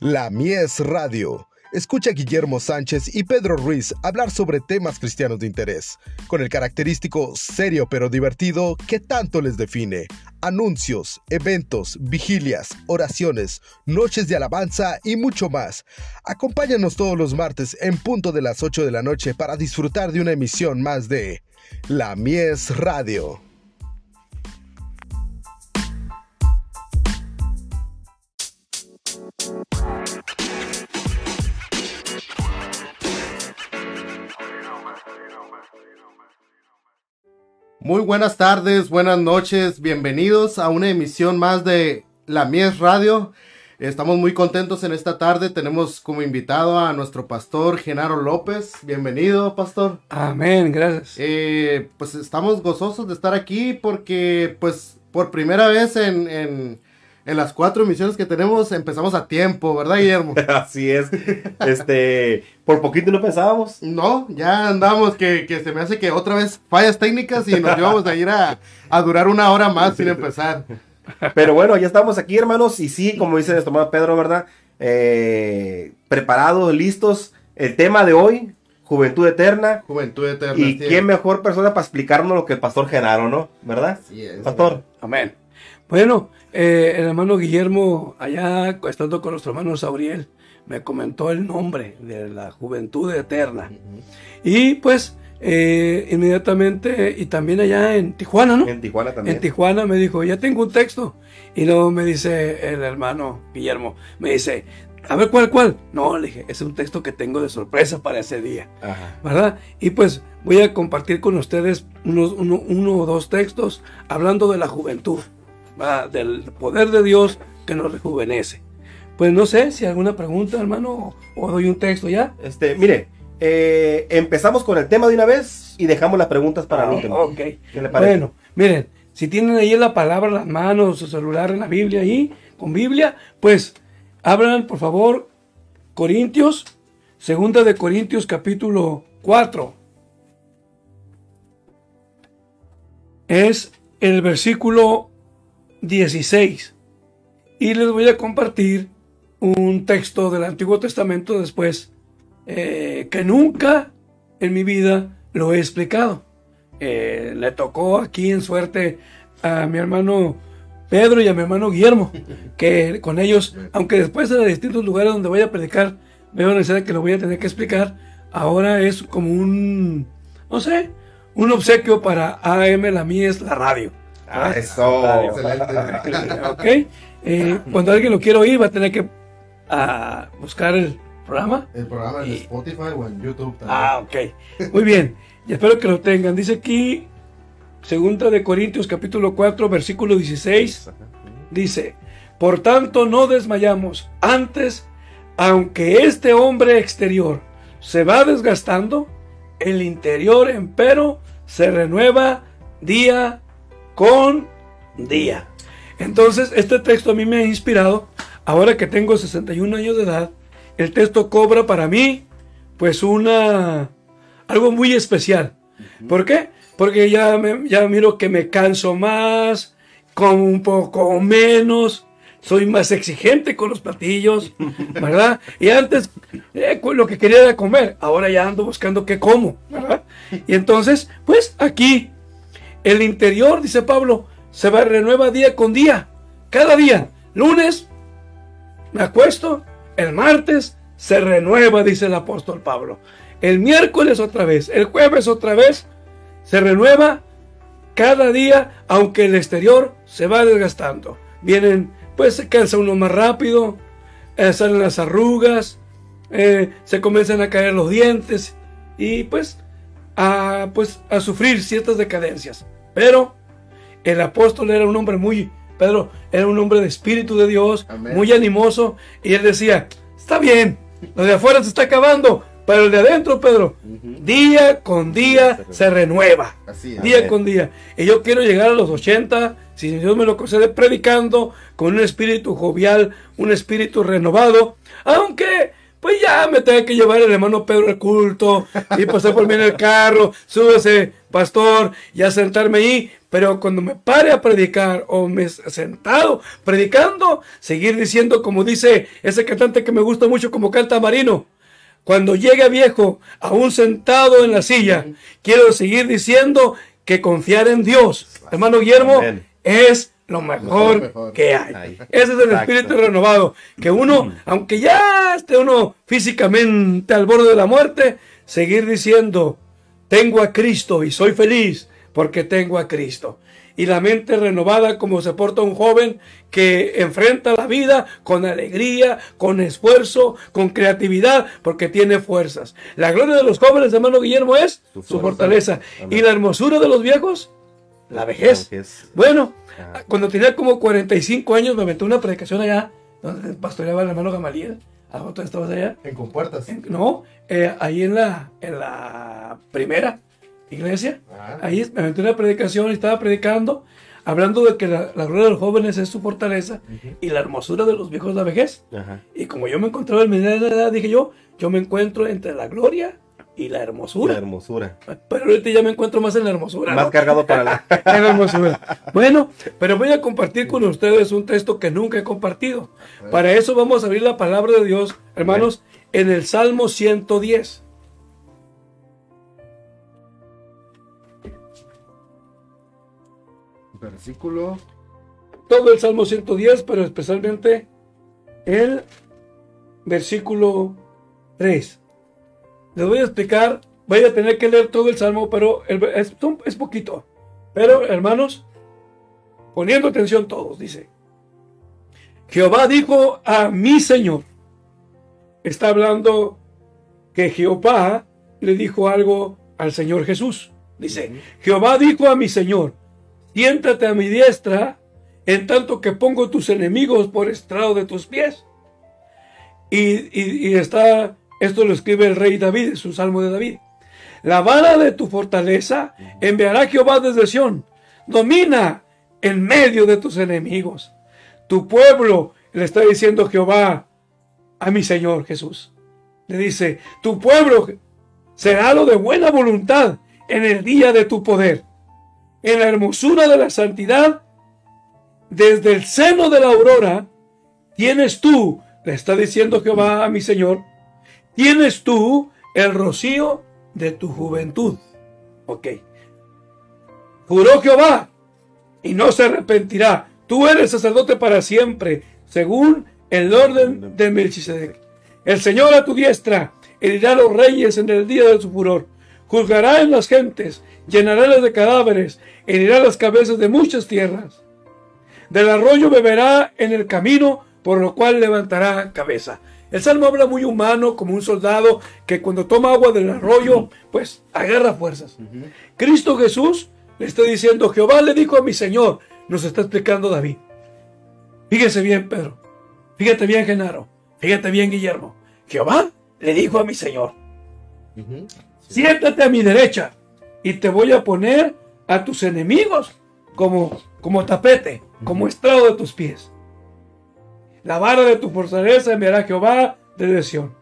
La Mies Radio. Escucha a Guillermo Sánchez y Pedro Ruiz hablar sobre temas cristianos de interés, con el característico serio pero divertido que tanto les define. Anuncios, eventos, vigilias, oraciones, noches de alabanza y mucho más. Acompáñanos todos los martes en punto de las 8 de la noche para disfrutar de una emisión más de La Mies Radio. Muy buenas tardes, buenas noches, bienvenidos a una emisión más de La Mies Radio. Estamos muy contentos en esta tarde. Tenemos como invitado a nuestro pastor Genaro López. Bienvenido, pastor. Amén, gracias. Eh, pues estamos gozosos de estar aquí porque, pues, por primera vez en, en, en las cuatro emisiones que tenemos empezamos a tiempo, ¿verdad, Guillermo? Así es. Este, por poquito no pensábamos. No, ya andamos que, que se me hace que otra vez fallas técnicas y nos íbamos a ir a, a durar una hora más sin empezar. Pero bueno, ya estamos aquí, hermanos. Y sí, como dice nuestro hermano Pedro, ¿verdad? Eh, preparados, listos. El tema de hoy, Juventud Eterna. Juventud Eterna. Y sí. quién mejor persona para explicarnos lo que el pastor Genaro, ¿no? ¿Verdad? Sí, es, pastor. Amén. Bueno, eh, el hermano Guillermo, allá estando con nuestro hermano Sauriel, me comentó el nombre de la Juventud Eterna. Y pues, eh, inmediatamente, y también allá en Tijuana, ¿no? En Tijuana también. En Tijuana me dijo, ya tengo un texto. Y luego me dice el hermano Guillermo, me dice, a ver cuál, cuál. No, le dije, es un texto que tengo de sorpresa para ese día. Ajá. ¿verdad? Y pues voy a compartir con ustedes unos, uno, uno o dos textos hablando de la juventud, ¿verdad? del poder de Dios que nos rejuvenece. Pues no sé si alguna pregunta, hermano, o doy un texto ya. Este, mire, eh, empezamos con el tema de una vez y dejamos las preguntas para el último. Ah, Ok. ¿Qué le parece? Bueno, miren, si tienen ahí la palabra en las manos, su celular en la Biblia ahí, con Biblia, pues abran por favor Corintios, segunda de Corintios capítulo 4. Es el versículo 16. Y les voy a compartir un texto del Antiguo Testamento después, eh, que nunca en mi vida lo he explicado. Eh, le tocó aquí en suerte a mi hermano Pedro y a mi hermano Guillermo, que con ellos, aunque después de distintos lugares donde voy a predicar, veo necesidad que lo voy a tener que explicar, ahora es como un, no sé, un obsequio para AM, la mía es la radio. Ah, eso. Excelente. ¿Ok? Eh, cuando alguien lo quiera oír, va a tener que ah, buscar el programa. El programa en Y- Spotify o en YouTube también. Ah, ok. Muy bien. Y espero que lo tengan. Dice aquí, segunda de Corintios capítulo 4, versículo 16. Dice, por tanto no desmayamos. Antes, aunque este hombre exterior se va desgastando, el interior empero se renueva día con día. Entonces, este texto a mí me ha inspirado. Ahora que tengo 61 años de edad, el texto cobra para mí, pues, una algo muy especial. ¿Por qué? Porque ya, me- ya miro que me canso más, como un poco menos, soy más exigente con los platillos, ¿verdad? Y antes eh, lo que quería era comer, ahora ya ando buscando qué como, ¿verdad? Y entonces, pues aquí, el interior, dice Pablo, se va renueva día con día, cada día, lunes, me acuesto, el martes se renueva, dice el apóstol Pablo. El miércoles otra vez, el jueves otra vez, se renueva cada día, aunque el exterior se va desgastando. Vienen, pues se cansa uno más rápido, eh, salen las arrugas, eh, se comienzan a caer los dientes y pues pues a sufrir ciertas decadencias. Pero el apóstol era un hombre muy, Pedro era un hombre de espíritu de Dios, Amén. muy animoso, y él decía, está bien, lo de afuera se está acabando, pero el de adentro, Pedro, día con día se renueva. Así es. Día Amén. con día. Y yo quiero llegar a los 80, si Dios me lo concede, predicando con un espíritu jovial, un espíritu renovado. Aunque, pues, ya me tengo que llevar el hermano Pedro al culto y pasar por mí en el carro, súbese, pastor, y a sentarme ahí. Pero cuando me pare a predicar o me sentado predicando, seguir diciendo como dice ese cantante que me gusta mucho como canta Marino. Cuando llegue viejo, aún sentado en la silla, quiero seguir diciendo que confiar en Dios, hermano Guillermo, es lo mejor, que hay. Ese es el espíritu renovado. Que uno, aunque ya esté uno físicamente al borde de la muerte, seguir diciendo, tengo a Cristo y soy feliz porque tengo a Cristo. Y la mente renovada como se porta un joven que enfrenta la vida con alegría, con esfuerzo, con creatividad, porque tiene fuerzas. La gloria de los jóvenes, hermano Guillermo, es su, fortaleza. Y la hermosura de los viejos, la vejez. Bueno, cuando tenía como 45 años me aventó una predicación allá, donde pastoreaba el hermano Gamaliel. ¿A dónde estabas allá? En Compuertas. no, eh, ahí en la, en la primera iglesia. Ah. Ahí me aventé una predicación y estaba predicando, hablando de que la, gloria de los jóvenes es su fortaleza y la hermosura de los viejos la vejez. Y como yo me encontraba en mi edad, dije yo, yo me encuentro entre la gloria y la hermosura. La hermosura. Pero ahorita ya me encuentro más en la hermosura. Más cargado para la... hermosura. Bueno, pero voy a compartir con ustedes un texto que nunca he compartido. Para eso vamos a abrir la palabra de Dios, hermanos, en el Salmo 110. Versículo. Todo el Salmo 110, pero especialmente el versículo 3. Les voy a explicar, voy a tener que leer todo el salmo, pero es, es poquito. Pero, hermanos, poniendo atención todos, dice, Jehová dijo a mi Señor, está hablando que Jehová le dijo algo al Señor Jesús. Dice, Jehová dijo a mi Señor, siéntate a mi diestra en tanto que pongo tus enemigos por estrado de tus pies. y está esto lo escribe el rey David en su salmo de David. La vara de tu fortaleza enviará Jehová desde Sión. Domina en medio de tus enemigos. Tu pueblo, le está diciendo Jehová a mi Señor Jesús. Le dice, tu pueblo será lo de buena voluntad en el día de tu poder. En la hermosura de la santidad, desde el seno de la aurora, tienes tú, le está diciendo Jehová a mi Señor, tienes tú el rocío de tu juventud. Ok. Juró Jehová y no se arrepentirá. Tú eres sacerdote para siempre, según el orden de Melchizedek. El Señor a tu diestra herirá a los reyes en el día de su furor. Juzgará en las gentes, llenará las de cadáveres, herirá las cabezas de muchas tierras. Del arroyo beberá en el camino, por lo cual levantará cabeza. El salmo habla muy humano, como un soldado que cuando toma agua del arroyo, pues agarra fuerzas. Cristo Jesús le está diciendo, Jehová le dijo a mi Señor, nos está explicando David. Fíjese bien, Pedro. Fíjate bien, Genaro. Fíjate bien, Guillermo. Jehová le dijo a mi Señor, siéntate a mi derecha y te voy a poner a tus enemigos como, como tapete, como estrado de tus pies. La vara de tu fortaleza enviará Jehová de Sión.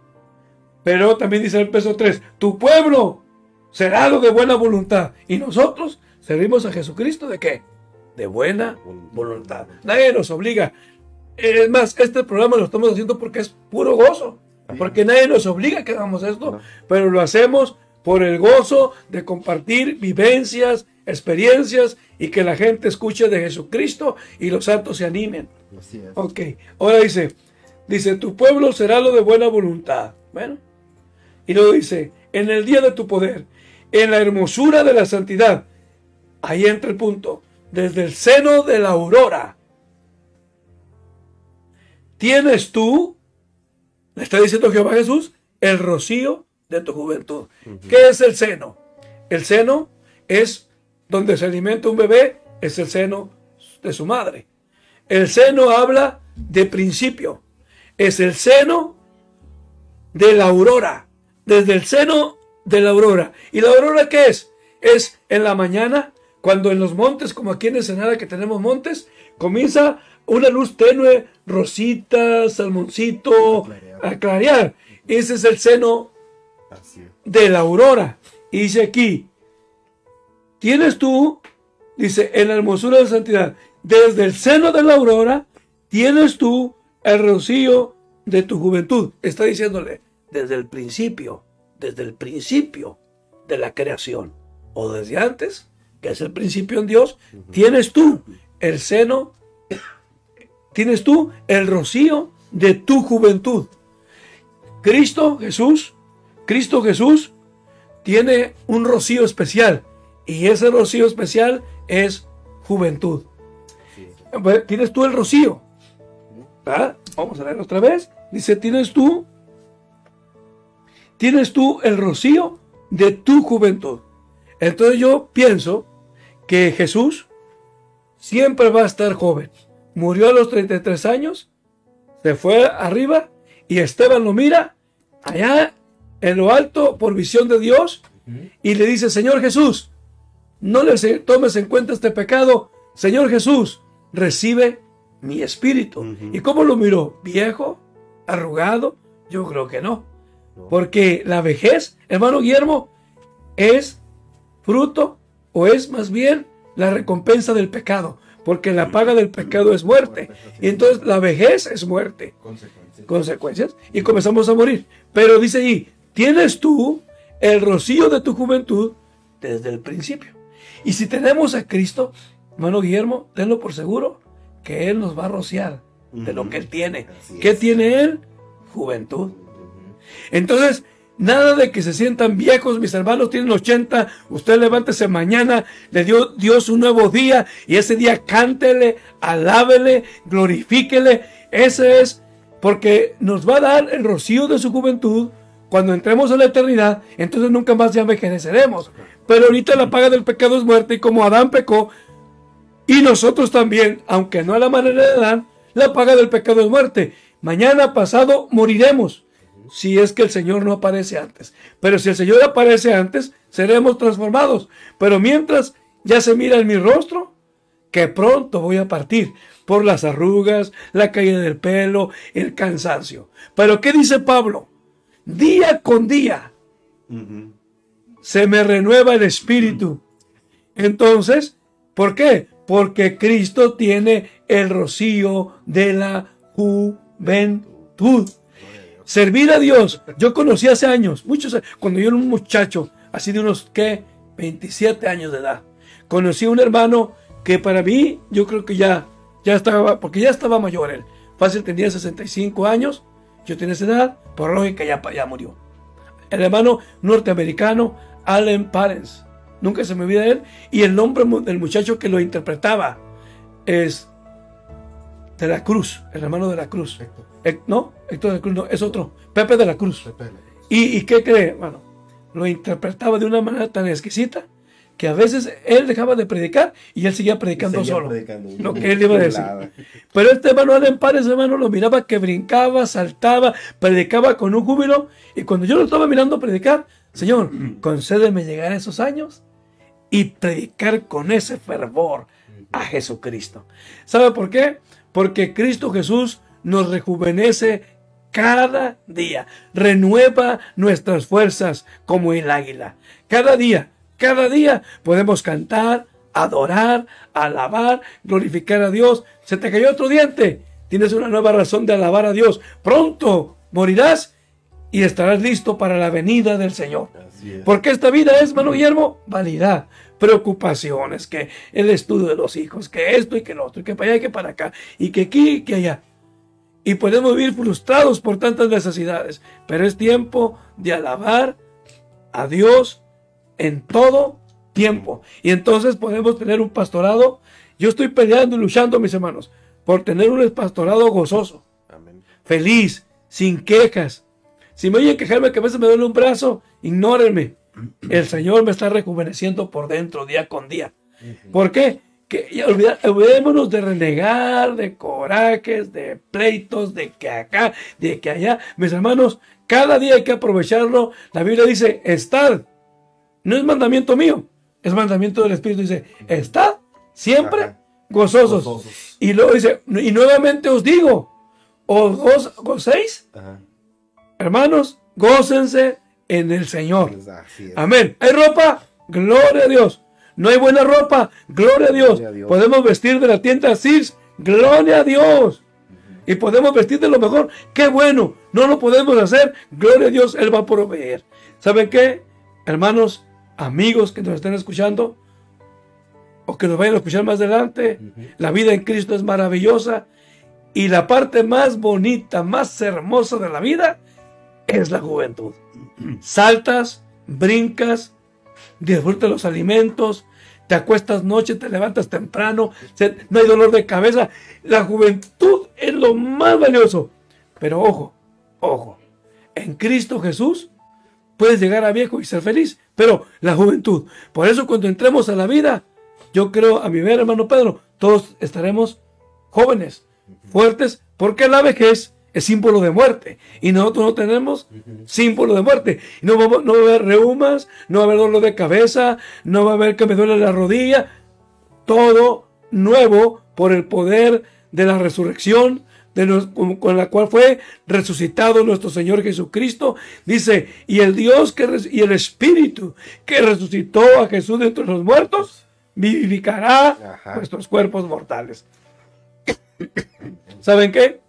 Pero también dice el peso 3, tu pueblo será lo de buena voluntad. Y nosotros servimos a Jesucristo de qué? De buena voluntad. Nadie nos obliga. Es más, este programa lo estamos haciendo porque es puro gozo. Porque nadie nos obliga a que hagamos esto. Pero lo hacemos por el gozo de compartir vivencias, experiencias y que la gente escuche de Jesucristo y los santos se animen. Ok, ahora dice, dice, tu pueblo será lo de buena voluntad. Bueno, y luego dice, en el día de tu poder, en la hermosura de la santidad, ahí entra el punto, desde el seno de la aurora, tienes tú, le está diciendo Jehová Jesús, el rocío de tu juventud. ¿Qué es el seno? El seno es donde se alimenta un bebé, es el seno de su madre. El seno habla de principio. Es el seno de la aurora. Desde el seno de la aurora. ¿Y la aurora qué es? Es en la mañana, cuando en los montes, como aquí en Ensenada que tenemos montes, comienza una luz tenue, rosita, salmoncito, a clarear. ese es el seno de la aurora. Y dice aquí, tienes tú, dice, en la hermosura de la santidad, desde el seno de la aurora, tienes tú el rocío de tu juventud. Está diciéndole, desde el principio, desde el principio de la creación, o desde antes, que es el principio en Dios, tienes tú el seno, tienes tú el rocío de tu juventud. Cristo Jesús, Cristo Jesús tiene un rocío especial y ese rocío especial es juventud. Tienes tú el rocío. Vamos a leer otra vez. Dice, tienes tú, tienes tú el rocío de tu juventud. Entonces yo pienso que Jesús siempre va a estar joven. Murió a los 33 años, se fue arriba y Esteban lo mira allá en lo alto por visión de Dios y le dice, Señor Jesús, no le tomes en cuenta este pecado. Señor Jesús, recibe mi espíritu. ¿Y cómo lo miró? ¿Viejo? ¿Arrugado? Yo creo que no. Porque la vejez, hermano Guillermo, es fruto o es más bien la recompensa del pecado, porque la paga del pecado es muerte. Y entonces la vejez es muerte. Consecuencias. Y comenzamos a morir. Pero dice ahí, tienes tú el rocío de tu juventud desde el principio. Y si tenemos a Cristo, hermano Guillermo, tenlo por seguro que Él nos va a rociar de lo que Él tiene. ¿Qué tiene Él? Juventud. Entonces, Nada de que se sientan viejos, mis hermanos tienen 80, usted levántese mañana, le dio Dios un nuevo día y ese día cántele, alábele, glorifíquele. Ese es porque nos va a dar el rocío de su juventud. Cuando entremos a la eternidad, entonces nunca más ya envejeceremos. Pero ahorita la paga del pecado es muerte y como Adán pecó, y nosotros también, aunque no a la manera de Adán, la paga del pecado es muerte. Mañana pasado moriremos si es que el Señor no aparece antes. Pero si el Señor aparece antes, seremos transformados. Pero mientras ya se mira en mi rostro, que pronto voy a partir por las arrugas, la caída del pelo, el cansancio. Pero ¿qué dice Pablo? Día con día se me renueva el espíritu. Entonces, ¿por qué? Porque Cristo tiene el rocío de la juventud. Servir a Dios. Yo conocí hace años, muchos, cuando yo era un muchacho, así de unos, ¿qué? 27 años de edad. Conocí a un hermano que para mí, yo creo que ya, ya estaba, porque ya estaba mayor él. Fácil tenía 65 años, yo tenía esa edad, por lógica ya, ya murió. El hermano norteamericano, Allen Parents. Nunca se me olvida él. Y el nombre del muchacho que lo interpretaba es de la Cruz, el hermano de la Cruz. no, Héctor de la Cruz no, es otro, Pepe de la Cruz. ¿Y, qué cree? Bueno, lo interpretaba de una manera tan exquisita que a veces él dejaba de predicar y él seguía predicando solo. Lo que él iba a decir. Pero este hermano Allen Párez, hermano, lo miraba que brincaba, saltaba, predicaba con un júbilo. Y cuando yo lo estaba mirando predicar, Señor, concédeme llegar a esos años y predicar con ese fervor a Jesucristo. ¿Sabe por qué? porque Cristo Jesús nos rejuvenece cada día, renueva nuestras fuerzas como el águila. Cada día, cada día podemos cantar, adorar, alabar, glorificar a Dios. Se te cayó otro diente, tienes una nueva razón de alabar a Dios. Pronto morirás y estarás listo para la venida del Señor. Porque esta vida es, mano Guillermo, vanidad preocupaciones, que el estudio de los hijos, que esto y que lo otro, y que para allá y que para acá, y que aquí y que allá. Y podemos vivir frustrados por tantas necesidades, pero es tiempo de alabar a Dios en todo tiempo. Y entonces podemos tener un pastorado. Yo estoy peleando y luchando, mis hermanos, por tener un pastorado gozoso, feliz, sin quejas. Si me oyen quejarme que a veces me duele un brazo, ignórenme el Señor me está rejuveneciendo por dentro día con día. ¿Por qué? Que olvidémonos de renegar, de corajes, de pleitos, de que acá, de que allá. Mis hermanos, cada día hay que aprovecharlo. La Biblia dice, estad. No es mandamiento mío, es mandamiento del Espíritu. Dice, estad siempre gozosos. Y luego dice, y nuevamente os digo, os gocéis hermanos, gócense en el Señor. Amén. ¿Hay ropa? Gloria a Dios. No hay buena ropa. Gloria a Dios. Gloria a Dios. Podemos vestir de la tienda Cis. Gloria a Dios. Y podemos vestir de lo mejor. Qué bueno. No lo podemos hacer. Gloria a Dios. Él va a proveer. ¿Saben qué? Hermanos, amigos que nos estén escuchando o que nos vayan a escuchar más adelante, la vida en Cristo es maravillosa y la parte más bonita, más hermosa de la vida es la juventud. Saltas, brincas, disfrutas los alimentos, te acuestas noche, te levantas temprano, no hay dolor de cabeza. La juventud es lo más valioso. Pero ojo, ojo, en Cristo Jesús puedes llegar a viejo y ser feliz, pero la juventud. Por eso cuando entremos a la vida, yo creo, a mi ver, hermano Pedro, todos estaremos jóvenes, fuertes, porque la vejez es símbolo de muerte. Y nosotros no tenemos símbolo de muerte. No, vamos- no va a haber reumas, no va a haber dolor de cabeza, no va a haber que me duele la rodilla. Todo nuevo por el poder de la resurrección, de con, con la cual fue resucitado nuestro Señor Jesucristo. Dice, y el Dios que y el Espíritu que resucitó a Jesús de entre los muertos, vivificará Ajá. nuestros cuerpos mortales. ¿Saben qué?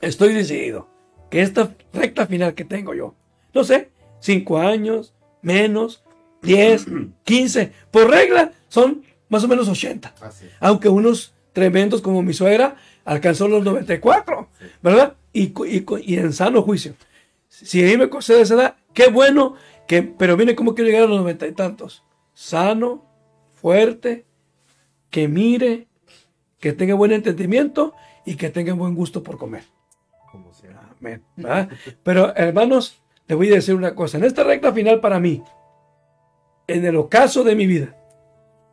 Estoy decidido que esta recta final que tengo yo, no sé, cinco años, menos, 10, 15, por regla son más o menos 80. Así es. Aunque unos tremendos como mi suegra alcanzó los 94, ¿verdad? Y, y y en sano juicio. Si a mí me concede esa edad, qué bueno, que, pero viene como quiero llegar a los noventa y tantos. Sano, fuerte, que mire, que tenga buen entendimiento y que tenga buen gusto por comer. Como sea. Amén. ¿verdad? Pero hermanos, les voy a decir una cosa. En esta recta final para mí, en el ocaso de mi vida,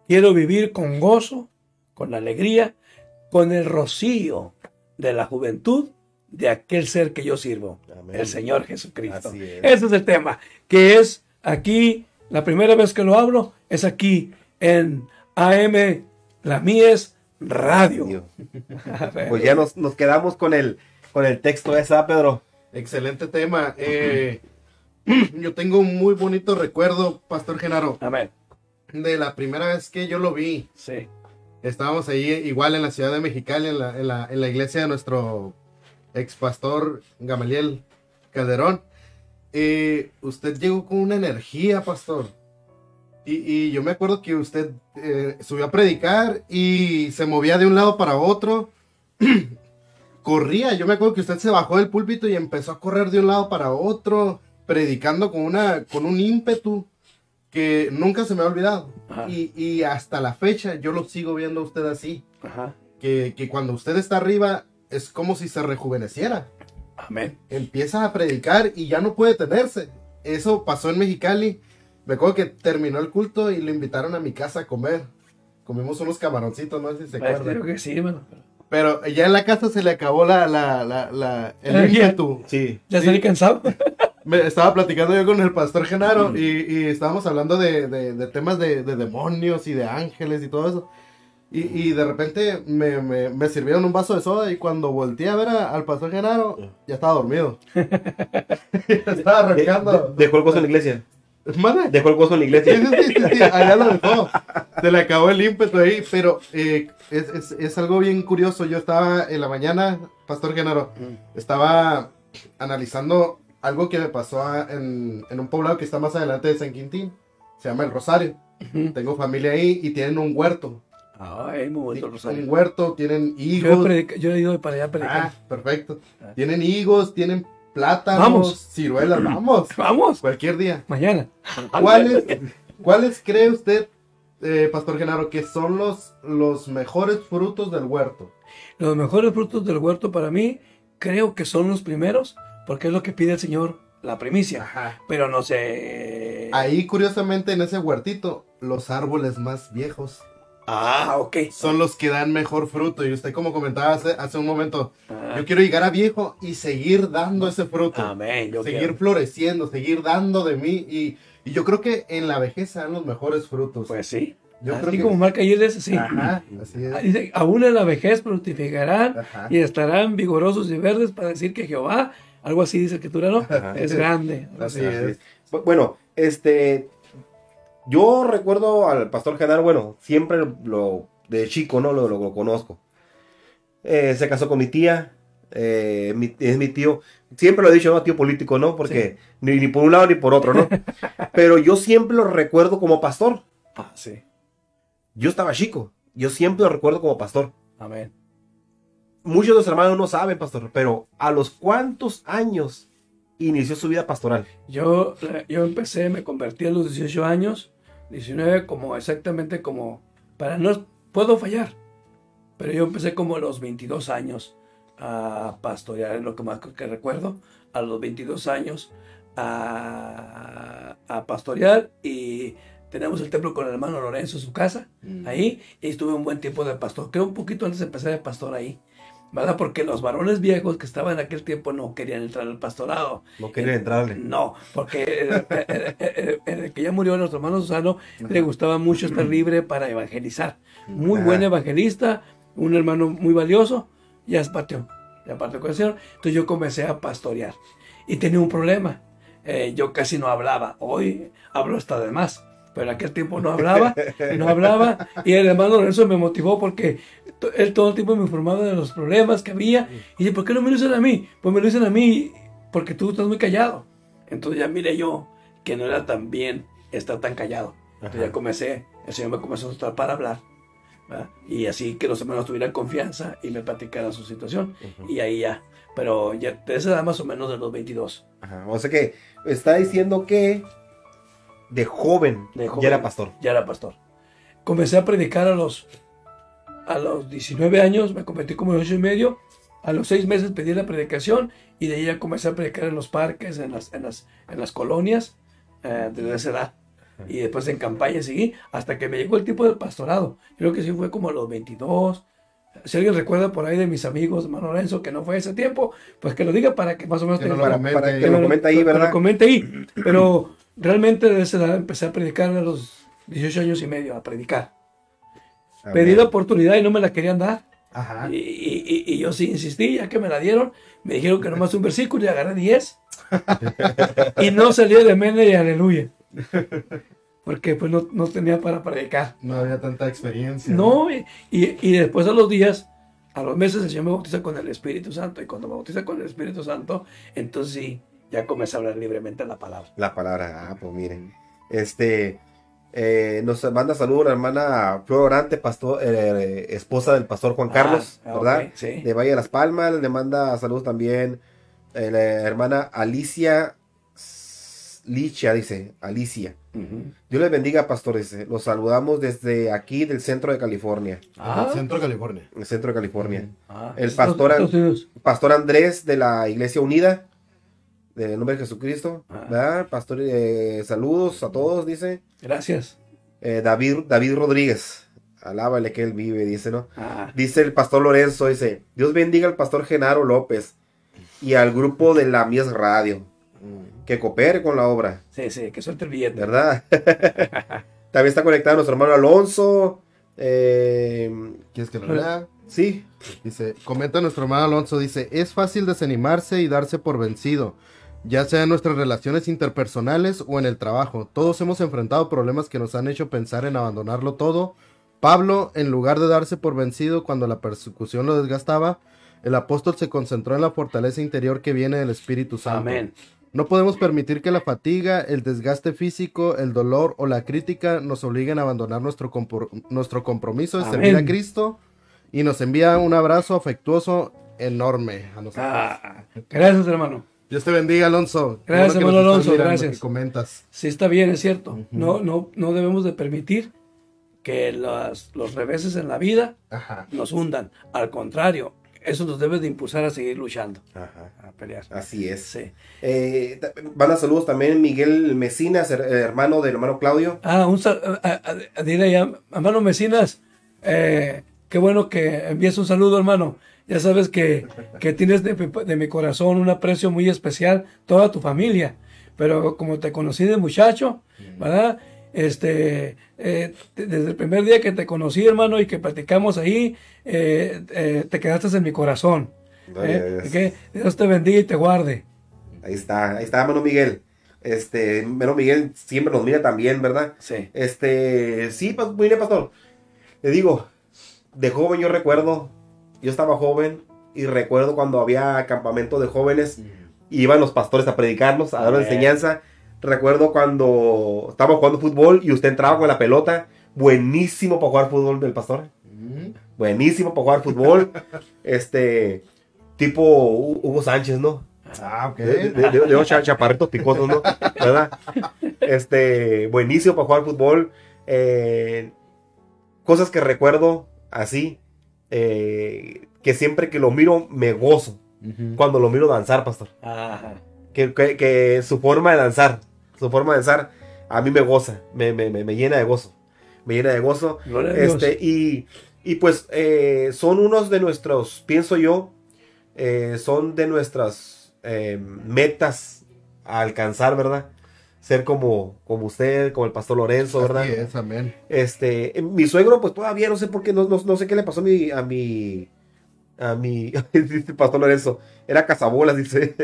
quiero vivir con gozo, con alegría, con el rocío de la juventud de aquel ser que yo sirvo, Amén. el Señor Jesucristo. Es. Ese es el tema, que es aquí, la primera vez que lo hablo, es aquí en AM La Mies Radio. Pues ya nos, nos quedamos con el, con el texto ese, ¿ah, Pedro? Excelente tema. Eh, yo tengo un muy bonito recuerdo, Pastor Genaro, Amén. de la primera vez que yo lo vi. Sí. Estábamos ahí igual en la ciudad de Mexicali, en la, en la, en la iglesia de nuestro ex pastor Gamaliel Calderón. Eh, usted llegó con una energía, pastor. Y, y yo me acuerdo que usted eh, subió a predicar y se movía de un lado para otro. Corría, yo me acuerdo que usted se bajó del púlpito y empezó a correr de un lado para otro, predicando con, una, con un ímpetu que nunca se me ha olvidado. Y, y hasta la fecha yo lo sigo viendo a usted así. Ajá. Que, que cuando usted está arriba es como si se rejuveneciera. Amén. Empieza a predicar y ya no puede tenerse. Eso pasó en Mexicali. Me acuerdo que terminó el culto y lo invitaron a mi casa a comer. Comimos unos camaroncitos, no sé si se Pues, acuerdan. creo que sí, hermano. Pero ya en la casa se le acabó la, la, la, la- el Energía. ímpetu. Sí. Ya Sí. salí cansado. Me estaba platicando yo con el pastor Genaro y, y estábamos hablando de, de- de temas de, de demonios y de ángeles y todo eso. Y, y de repente me, me- me sirvieron un vaso de soda y cuando volteé a ver a- al pastor Genaro, ya estaba dormido. estaba De- arrancando. de- dejó el gozo en la iglesia. Madre. Dejó el gozo en la iglesia. sí, sí, sí, sí, allá lo dejó. Se le acabó el ímpetu ahí, pero eh, es, es- es algo bien curioso. Yo estaba en la mañana, Pastor Genaro, estaba analizando algo que me pasó en, en un poblado que está más adelante de San Quintín. Se llama El Rosario. Tengo familia ahí y tienen un huerto. Ay, muy bonito, Un Rosario. huerto, tienen Yo he, higos. yo he ido para allá a predicar. Ah, perfecto. Ah. Tienen higos, tienen plátanos, Vamos. ciruelas. Vamos. Vamos, Cualquier día. mañana. ¿Cuáles, ¿Cuáles cree usted, eh, Pastor Genaro, que son los, los mejores frutos del huerto? Los mejores frutos del huerto para mí creo que son los primeros, porque es lo que pide el Señor, la primicia. Ajá. Pero no sé. Ahí, curiosamente, en ese huertito, los árboles más viejos Ah, ok. son los que dan mejor fruto. Y usted, como comentaba hace, hace un momento, Ah, yo quiero llegar a viejo y seguir dando ese fruto. Amén. Yo seguir quiero. floreciendo, seguir dando de mí. Y, y yo creo que en la vejez dan los mejores frutos. Pues sí. yo Así creo que... como marca ahí dice, sí. Ajá, así es. Ah, Dice, aún en la vejez fructificarán Ajá. y estarán vigorosos y verdes para decir que Jehová Algo así dice escritura, ¿no? Ajá. Es grande. Así Así es. es. Bu- Bueno, este. Yo recuerdo al pastor Genaro, bueno, siempre lo. De chico, ¿no? Lo, lo- lo conozco. Eh, se casó con mi tía. eh, mi- es mi tío. Siempre lo he dicho, ¿no? Tío político, ¿no? Porque ni, ni por un lado ni por otro, ¿no? Pero yo siempre lo recuerdo como pastor. Ah, sí. Yo estaba chico. Yo siempre lo recuerdo como pastor. Amén. Muchos de los hermanos no saben, pastor, pero ¿a los cuántos años inició su vida pastoral? Yo, yo empecé, me convertí a los 18 años, 19 como exactamente como, para no, puedo fallar, pero yo empecé como a los 22 años a pastorear, es lo que más que recuerdo, a los 22 años a, a pastorear y tenemos el templo con el hermano Lorenzo en su casa, ahí, y estuve un buen tiempo de pastor, creo un poquito antes de empezar de pastor ahí. ¿Verdad? Porque los varones viejos que estaban en aquel tiempo no querían entrar al pastorado. No quería entrarle. No, porque eh, eh, eh, eh, el que ya murió nuestro hermano Susano le gustaba mucho estar libre para evangelizar. Muy Ajá. buen evangelista, un hermano muy valioso, ya se partió, ya partió con el Señor. Entonces yo comencé a pastorear y tenía un problema. Eh, yo casi no hablaba, hoy hablo hasta de más. Pero en aquel tiempo no hablaba, no hablaba, y el hermano Lorenzo me motivó porque él todo el tiempo me informaba de los problemas que había, y dice, ¿por qué no me lo dicen a mí? Pues me lo dicen a mí porque tú estás muy callado. Entonces ya miré yo que no era tan bien estar tan callado. Entonces ya comencé, el Señor me comenzó a soltar para hablar. ¿verdad? Y así que los hermanos tuvieran confianza y me platicaran su situación. Y ahí ya. Pero ya esa edad más o menos de los 22. Ajá, O sea que está diciendo que de joven, De joven. ya era pastor. Ya era pastor. Comencé a predicar a los, a los 19 años, me convertí como de 8 y medio. A los 6 meses pedí la predicación y de ahí ya comencé a predicar en los parques, en las, en las, en las colonias, eh, desde esa edad. Y después en campaña seguí hasta que me llegó el tiempo del pastorado. Creo que sí fue como a los 22. Si alguien recuerda por ahí de mis amigos, hermano Lorenzo, que no fue ese tiempo, pues que lo diga para que más o menos Que tenga- lo Para, para que lo comente ahí, que lo ¿verdad? comente ahí. Pero realmente de esa edad empecé a predicar a los 18 años y medio, a predicar. Amén. Pedí la oportunidad y no me la querían dar. Ajá. Y, y- y- y yo sí insistí, ya que me la dieron, me dijeron que nomás un versículo y agarré 10. y no salía de mene y aleluya. Porque pues no, no tenía para predicar. No había tanta experiencia. No, y, y- y después a los días, a los meses el Señor me bautiza con el Espíritu Santo. Y cuando me bautiza con el Espíritu Santo, entonces sí, ya comencé a hablar libremente la palabra. La palabra, ah, pues miren. Este, eh, nos manda saludos la hermana Flor Orante, pastor, eh, esposa del pastor Juan Carlos, Ah, ¿verdad? ok, sí. De Valle de las Palmas, le manda saludos también eh, la hermana Alicia Licha, dice, Alicia. Dios les bendiga, pastores. Los saludamos desde aquí del centro de California, Ah. Centro de California. el centro de California. Ah, El pastor-. Pastor Andrés de la Iglesia Unida, del nombre de Jesucristo, Ah. ¿verdad? Pastor, eh, saludos a todos, dice. Gracias. Eh, David, David Rodríguez, alábale que él vive, dice, ¿no? Ah, Dice el pastor Lorenzo, dice, Dios bendiga al pastor Genaro López y al grupo de la Mies Radio, que coopere con la obra, sí, sí, que suelte el billete. ¿verdad? También está conectado nuestro hermano Alonso, eh, ¿Quieres que lo lea? Sí, Dice, comenta nuestro hermano Alonso, dice, es fácil desanimarse y darse por vencido, ya sea en nuestras relaciones interpersonales o en el trabajo. Todos hemos enfrentado problemas que nos han hecho pensar en abandonarlo todo. Pablo, en lugar de darse por vencido cuando la persecución lo desgastaba, el apóstol se concentró en la fortaleza interior que viene del Espíritu Santo. Amén. No podemos permitir que la fatiga, el desgaste físico, el dolor o la crítica nos obliguen a abandonar nuestro, compor- nuestro compromiso de servir a. Cristo y nos envía un abrazo afectuoso enorme a nosotros. Ah, gracias, hermano. Dios te bendiga, Alonso. Gracias, bueno que hermano Alonso, mirando gracias. y comentas. Sí, está bien, es cierto. no, no, no debemos de permitir que las- los reveses en la vida Ajá. nos hundan. Al contrario, eso nos debe de impulsar a seguir luchando, a pelear. así es. Sí. Eh, ta- manda saludos también Miguel Mecinas, her- hermano del hermano Claudio. Ah, un a- a- a- dile ya, hermano Mecinas, eh, qué bueno que envíes un saludo, hermano. Ya sabes que, que tienes de, mi- de mi corazón un aprecio muy especial, toda tu familia. Pero como te conocí de muchacho, ¿verdad? Este, eh, desde el primer día que te conocí, hermano, y que platicamos ahí, eh, eh, te quedaste en mi corazón. Dios. Que Dios te bendiga y te guarde. Ahí está, ahí está Mano Miguel. Este, Mano Miguel siempre nos mira también, ¿verdad? Sí. Este, sí, pues, muy bien, pastor. Le digo, de joven yo recuerdo, yo estaba joven y recuerdo cuando había campamento de jóvenes y iban los pastores a predicarnos, a dar Amén. enseñanza. Recuerdo cuando estábamos jugando fútbol y usted entraba con la pelota, buenísimo para jugar fútbol del pastor. Buenísimo para jugar fútbol. este, tipo Hu- Hugo Sánchez, ¿no? Ah, ok. De, de- de- de chaparritos picosos, ¿no? ¿Verdad? Este, buenísimo para jugar fútbol. Eh, cosas que recuerdo así, eh, que siempre que lo miro me gozo. Cuando lo miro danzar, pastor. Ajá. Que, que- que su forma de danzar, su forma de danzar, a mí me goza, me, me- me- me llena de gozo. Me llena de gozo. Gloria. Este, y, y pues eh, son unos de nuestros, pienso yo, eh, son de nuestras metas a alcanzar, ¿verdad? Ser como, como usted, como el pastor Lorenzo, ¿verdad? Así es, amén. Este, eh, mi suegro, pues todavía no sé por qué, no, no, no sé qué le pasó a mi, a mi, a mi, dice el pastor Lorenzo, era cazabolas, dice.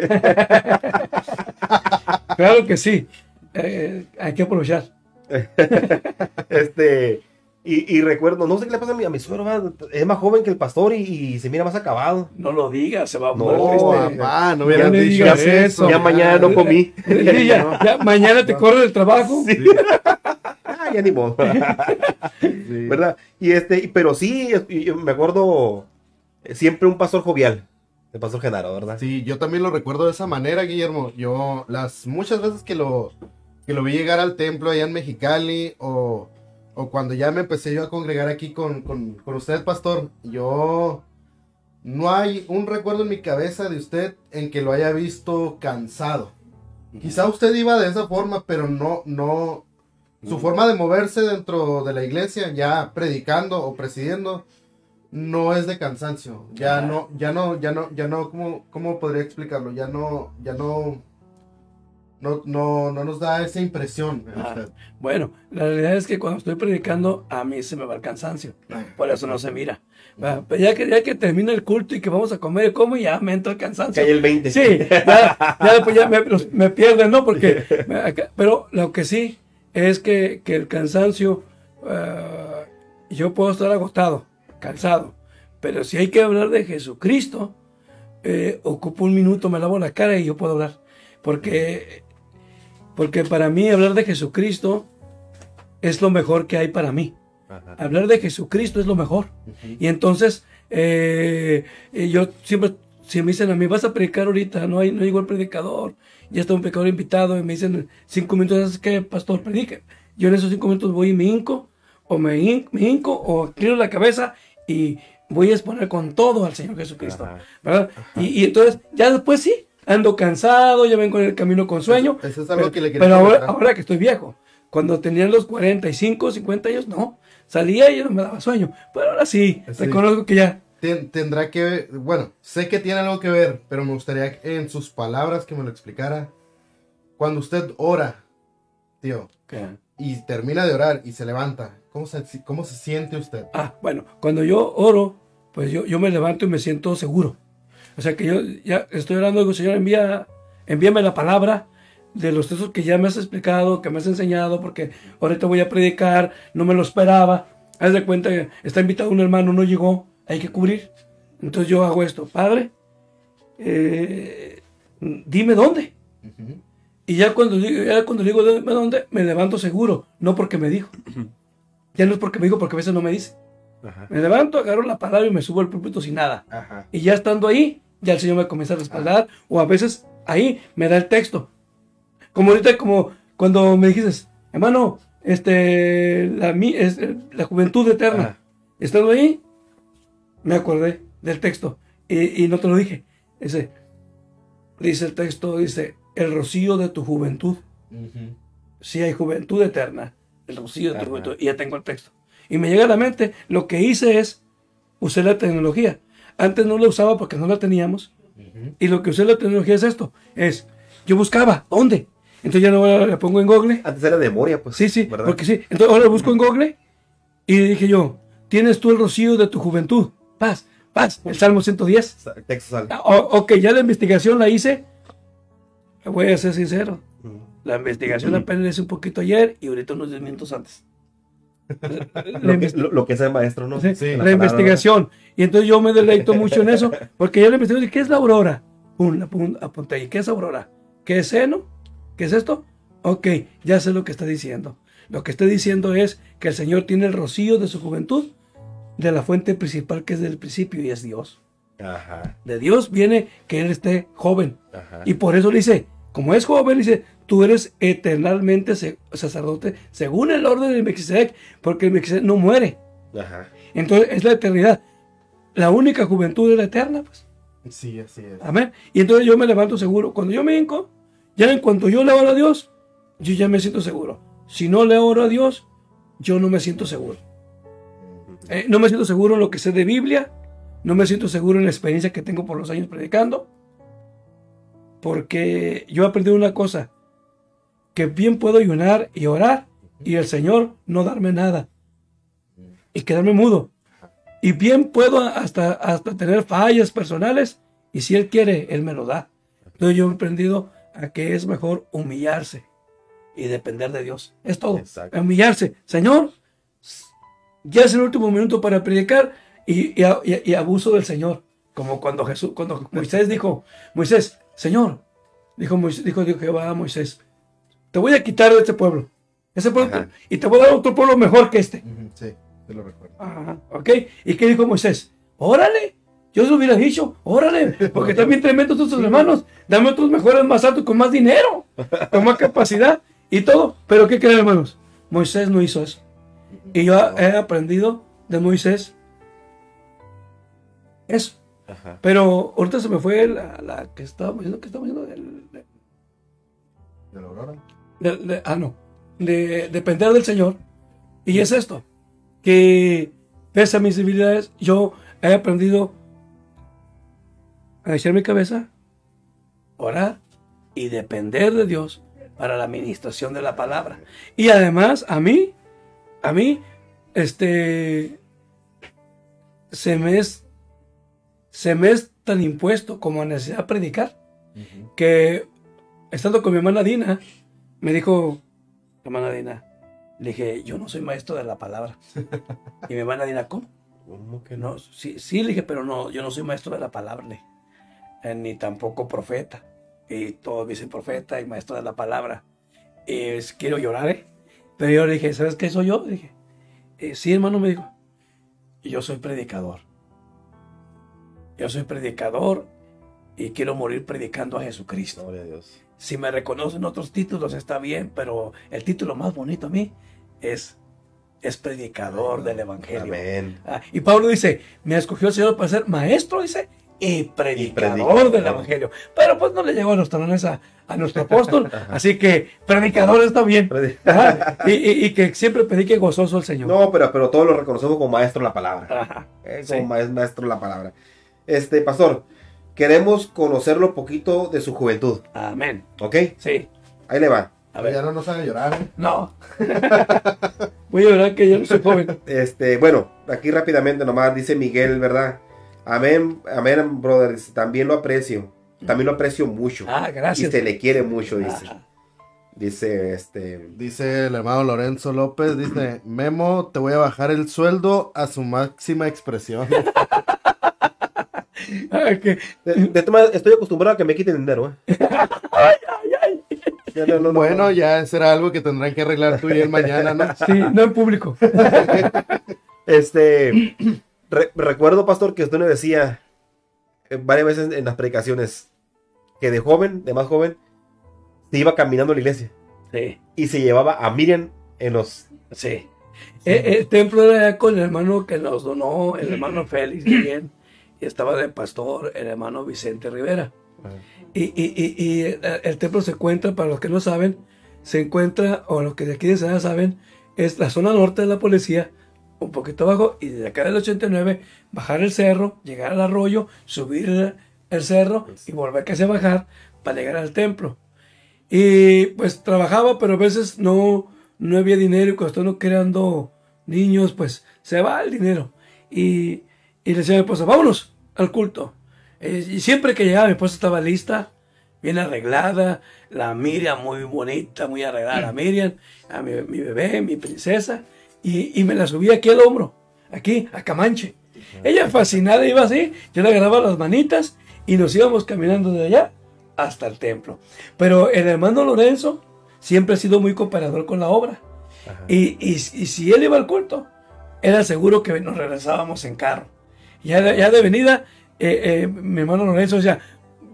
Claro que sí. Eh, hay que aprovechar. Este, y, y recuerdo, no sé qué le pasa a mi, a mi suegro, ¿verdad? es más joven que el pastor y, y se mira más acabado. No lo digas, se va a No, morir. No, este. papá, no le dicho eso. eso. Ya mañana no comí. Sí, ya, ya, mañana te corre del trabajo. Ah, ya ni modo. Sí. ¿Verdad? Y este, pero sí, me acuerdo siempre un pastor jovial, el pastor Genaro, ¿verdad? Sí, yo también lo recuerdo de esa manera, Guillermo. Yo, las muchas veces que lo, que lo vi llegar al templo allá en Mexicali, o, o cuando ya me empecé yo a congregar aquí con, con, con usted, pastor, yo no hay un recuerdo en mi cabeza de usted en que lo haya visto cansado. Quizá usted iba de esa forma, pero no, no, su forma de moverse dentro de la iglesia, ya predicando o presidiendo, no es de cansancio. Ya no, ya no, ya no, ya no, ¿cómo, cómo podría explicarlo? Ya no, ya no, no, no, no nos da esa impresión. Ah. Bueno, la realidad es que cuando estoy predicando, a mí se me va el cansancio. Por eso no se mira. Va, Pero ya que, ya que termina el culto y que vamos a comer, como ya me entra el cansancio. Que hay el 20. Sí, ya, ya después ya me, los- me pierden, ¿no? Porque, pero lo que sí es que, que el cansancio, ah, yo puedo estar agotado, cansado, pero si hay que hablar de Jesucristo, eh, ocupo un minuto, me lavo la cara y yo puedo hablar. Porque, porque para mí hablar de Jesucristo es lo mejor que hay para mí. Ajá. Hablar de Jesucristo es lo mejor. Y entonces, eh, eh, yo siempre, si me dicen a mí, vas a predicar ahorita, no, hay, no llegó el predicador, ya está un predicador invitado, y me dicen, cinco minutos, ¿sabes qué, pastor, predique? Yo en esos cinco minutos voy y me hinco, o me, hin- me hinco, o inclino la cabeza, y voy a exponer con todo al Señor Jesucristo. Ajá. ¿verdad? Y, y entonces, ya después sí, ando cansado, ya vengo en el camino con sueño. Eso es algo pero, que le pero ahora, ahora que estoy viejo, cuando tenían los 45, 50 años, no, salía y ya no me daba sueño. Pero ahora sí, Sí. reconozco que ya. Ten- tendrá que ver, bueno, sé que tiene algo que ver, pero me gustaría en sus palabras que me lo explicara. Cuando usted ora, tío, y termina de orar y se levanta, ¿cómo se, cómo se siente usted? Ah, bueno, cuando yo oro, pues yo, yo me levanto y me siento seguro. O sea que yo ya estoy orando, digo, Señor, envía, envíame la palabra de los textos que ya me has explicado, que me has enseñado, porque ahorita voy a predicar, no me lo esperaba. Haz de cuenta que está invitado un hermano, no llegó, hay que cubrir. Entonces yo hago esto, Padre, eh, dime dónde. Y ya cuando, digo- ya cuando digo dime dónde, me levanto seguro, no porque me dijo. Ya no es porque me dijo, porque a veces no me dice. Ajá. Me levanto, agarro la palabra y me subo al púlpito sin nada. Ajá. Y ya estando ahí, ya el Señor me comienza a respaldar. O a veces ahí me da el texto. Como ahorita, como cuando me dijiste, hermano, este, la, mi- es, la juventud eterna. Ajá. Estando ahí, me acordé del texto. Y, y no te lo dije. Dice, dice el texto, dice, el rocío de tu juventud. Ujú. Si hay juventud eterna, el rocío de tu juventud. Y ya tengo el texto. Y me llega a la mente, lo que hice es, usé la tecnología. Antes no la usaba porque no la teníamos. Ujú. Y lo que usé la tecnología es esto. Es, yo buscaba, ¿dónde? Entonces ya no la pongo en Google. Antes era de memoria, pues. Sí, sí, ¿verdad? porque sí. Entonces ahora lo busco en Google. Y dije yo, tienes tú el rocío de tu juventud. Paz, paz. El Salmo 110. Sa- Texto. Ah, ok, ya la investigación la hice. voy a ser sincero. La investigación apenas es un poquito ayer y ahorita unos 10 minutos antes. Lo que, lo- lo que es el maestro, ¿no? Sí, La la investigación. Y entonces yo me deleito mucho en eso, porque yo le investigo, ¿qué es la aurora? Pum, la pum, apunté ahí, ¿qué es aurora? ¿Qué es seno? ¿Qué es esto? Ok, ya sé lo que está diciendo. Lo que está diciendo es que el Señor tiene el rocío de su juventud de la fuente principal que es del principio y es Dios. Ajá, De Dios viene que Él esté joven. ajá. Y por eso le dice, como es joven, dice, tú eres eternalmente se- sacerdote según el orden de Melquisedec, porque el Melquisedec no muere. Ajá. Entonces es la eternidad. La única juventud es la eterna, pues. Sí, así es. Amén. Y entonces yo me levanto seguro. Cuando yo me hinco, ya en cuanto yo le oro a Dios, yo ya me siento seguro. Si no le oro a Dios, yo no me siento seguro. Eh, no me siento seguro en lo que sé de Biblia. No me siento seguro en la experiencia que tengo por los años predicando. Porque yo he aprendido una cosa. Que bien puedo ayunar y orar y el Señor no darme nada. Y quedarme mudo. Y bien puedo hasta, hasta tener fallas personales y si Él quiere, Él me lo da. Entonces yo he aprendido a que es mejor humillarse y depender de Dios. Es todo. Exacto. Humillarse. Señor, ya es el último minuto para predicar y abuso del Señor. Como cuando Jesús, cuando Moisés dijo, Moisés, Señor, dijo, Moisés, dijo, dijo Jehová a Moisés, te voy a quitar de este pueblo. Ese pueblo Ajá. y te voy a dar otro pueblo mejor que este. Sí, te lo recuerdo. Ajá, ¿Ok? ¿Y qué dijo Moisés? Órale. Yo se hubiera dicho, órale, porque también tremendos tus hermanos. Dame otros mejores, más altos, con más dinero, con más capacidad y todo. Pero ¿qué creen, hermanos? Moisés no hizo eso. Y yo he aprendido de Moisés eso. Ajá. Pero ahorita se me fue la, la que estábamos diciendo, que estábamos diciendo del- de- ¿De la aurora? De- de- ah, no, de depender del Señor. Y es esto, que pese a mis debilidades, yo he aprendido a echar mi cabeza, orar y depender de Dios para la administración de la palabra. Y además, a mí, a mí, este, se me es, se me es tan impuesto como a necesidad predicar, que estando con mi hermana Dina, me dijo, hermana Dina, le dije, yo no soy maestro de la palabra. Y mi hermana Dina, ¿cómo? ¿Cómo que no, sí, sí, le dije, pero no, yo no soy maestro de la palabra, le dije. Eh, ni tampoco profeta. Y todos dicen profeta y maestro de la palabra. Y es- quiero llorar, ¿eh? Pero yo le dije, ¿sabes qué soy yo? Le dije, "Eh, sí, hermano, me dijo. Yo soy predicador. Yo soy predicador y quiero morir predicando a Jesucristo. Gloria a Dios. Si me reconocen otros títulos está bien, pero el título más bonito a mí es, es predicador del Evangelio. Amén. Ah, y Pablo dice, me escogió el Señor para ser maestro, dice, y predicador, predicador. del Evangelio. Pero pues no le llegó a los talones a, a nuestro apóstol, así que predicador está bien. Y, y- y que siempre predique gozoso el Señor. No, pero, pero todos lo reconocemos como maestro de la palabra. Ajá, Eh, como ma- maestro de la palabra. Este, pastor, queremos conocerlo poquito de su juventud, Amén. ¿ok? Sí. Ahí le va. A ver. Ya no nos haga llorar. ¿eh? No. Voy a llorar que yo no soy joven. Este, bueno, aquí rápidamente nomás dice Miguel, ¿verdad? Amén, amén, brother. dice, También lo aprecio. También lo aprecio mucho. Ah, y gracias. se le quiere mucho, dice. Ajá. Dice, este. Dice el hermano Lorenzo López, dice, Memo, te voy a bajar el sueldo a su máxima expresión. Ah, De, de todas maneras, estoy acostumbrado a que me quiten dinero, ¿eh? Ya no, no, no, bueno, no. ya será algo que tendrán que arreglar tú y él mañana, ¿no? sí, no en público. Este. re- recuerdo, pastor, que usted me decía eh, varias veces en las predicaciones que de joven, de más joven, se iba caminando a la iglesia Sí. y se llevaba a Miriam en los. Sí. Eh, El, templo era ya con el hermano que nos donó, el hermano Félix, bien, estaba de pastor el hermano Vicente Rivera. Y, y- y- y el, el templo se encuentra, para los que no saben, se encuentra, o los que de aquí de Ensenada saben, es la zona norte de la policía, un poquito abajo, y desde acá del 89, bajar el cerro, llegar al arroyo, subir el cerro y volver casi a bajar para llegar al templo. Y pues trabajaba, pero a veces no, no había dinero y cuando estoy no creando niños, pues se va el dinero. Y, y le decía a mi esposa, vámonos al culto. Eh, y siempre que llegaba mi esposa estaba lista, bien arreglada, la Miriam muy bonita, muy arreglada, la Miriam, a mi, mi bebé, mi princesa, y, y me la subí aquí al hombro, aquí, a Camanche. Ella fascinada iba así, yo le agarraba las manitas y nos íbamos caminando de allá hasta el templo. Pero el hermano Lorenzo siempre ha sido muy cooperador con la obra. Y, y- y si él iba al culto, era seguro que nos regresábamos en carro. Ya de, ya de venida, eh, eh, mi hermano Lorenzo decía,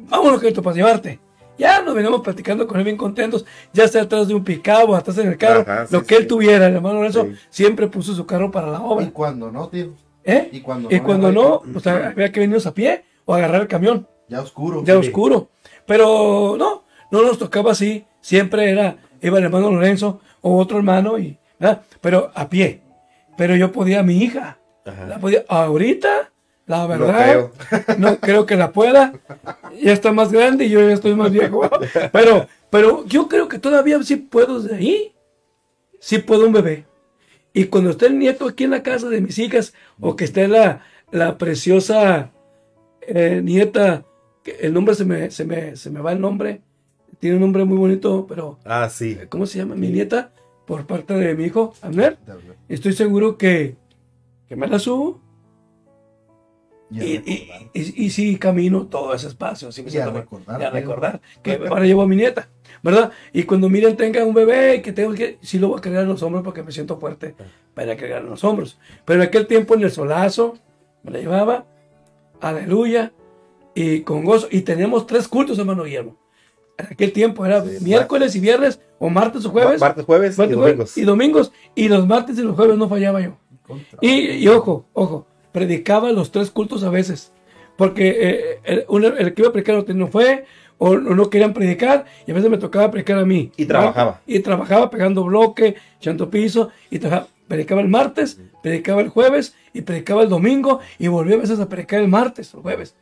vámonos que para llevarte. Ya nos veníamos platicando con él bien contentos, ya sea atrás de un picabo, atrás en el carro, Ajá, sí, lo que él tuviera. El hermano Lorenzo Sí. siempre puso su carro para la Y obra. cuando no, tío. ¿Eh? Y cuando Y no, cuando ya no, no- pues había que venirnos a pie o agarrar el camión, Ya oscuro. ya Sí. oscuro. Pero no, no nos tocaba así. Siempre era, iba el hermano Lorenzo o otro hermano, y, ¿verdad? pero a pie. Pero yo podía a mi hija. La podía, ahorita, la verdad, no creo. que la pueda. Ya está más grande y yo ya estoy más viejo. Pero, pero yo creo que todavía sí puedo de ahí. Sí puedo un bebé. Y cuando esté el nieto aquí en la casa de mis hijas, o que esté la, la preciosa eh, nieta, que el nombre se me, se, me, se me va el nombre, tiene un nombre muy bonito, pero Ah, sí. ¿cómo se llama? Mi nieta, por parte de mi hijo, Abner. Estoy seguro que, que me la subo y, y, y, y sí camino todo ese espacio. Sí me Y a recordar, Y a recordar que ahora llevo a mi nieta, ¿verdad? Y cuando Miriam tenga un bebé que tengo que, sí lo voy a cargar en los hombros porque me siento fuerte para cargar en los hombros. Pero en aquel tiempo en el solazo me la llevaba, aleluya, y con gozo. Y teníamos tres cultos, hermano Guillermo. En aquel tiempo era miércoles y viernes, o martes o jueves. Martes, jueves martes, y jueves domingos. y domingos. Y los martes y los jueves no fallaba yo. Y, y ojo, ojo, predicaba los tres cultos a veces. Porque eh, el, un- el que iba a predicar no, fue, o, no querían predicar, y a veces me tocaba predicar a mí. Y trabajaba. Y trabajaba pegando bloque, echando piso, y trabajaba- predicaba el martes, predicaba el jueves, y predicaba el domingo, y volví a veces a predicar el martes o jueves.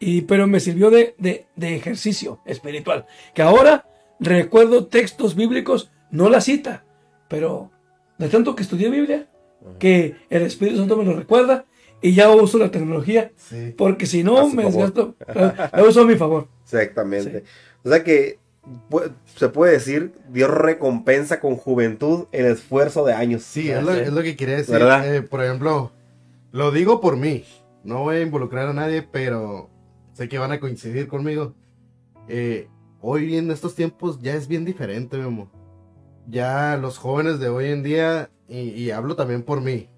Y, pero me sirvió de, de- de ejercicio espiritual. Que ahora recuerdo textos bíblicos, no la cita, pero de tanto que estudié Biblia, que el Espíritu Santo me lo recuerda y ya uso la tecnología, Sí. porque si no me desgasto, la, la uso a mi favor. Exactamente. O sea que se puede decir, Dios recompensa con juventud el esfuerzo de años. Sí, es lo, Sí. es lo que quería decir. ¿Verdad? Eh, por ejemplo, lo digo por mí. No voy a involucrar a nadie, pero sé que van a coincidir conmigo. Eh, hoy en estos tiempos ya es bien diferente, Memo. Ya los jóvenes de hoy en día, y, y hablo también por mí,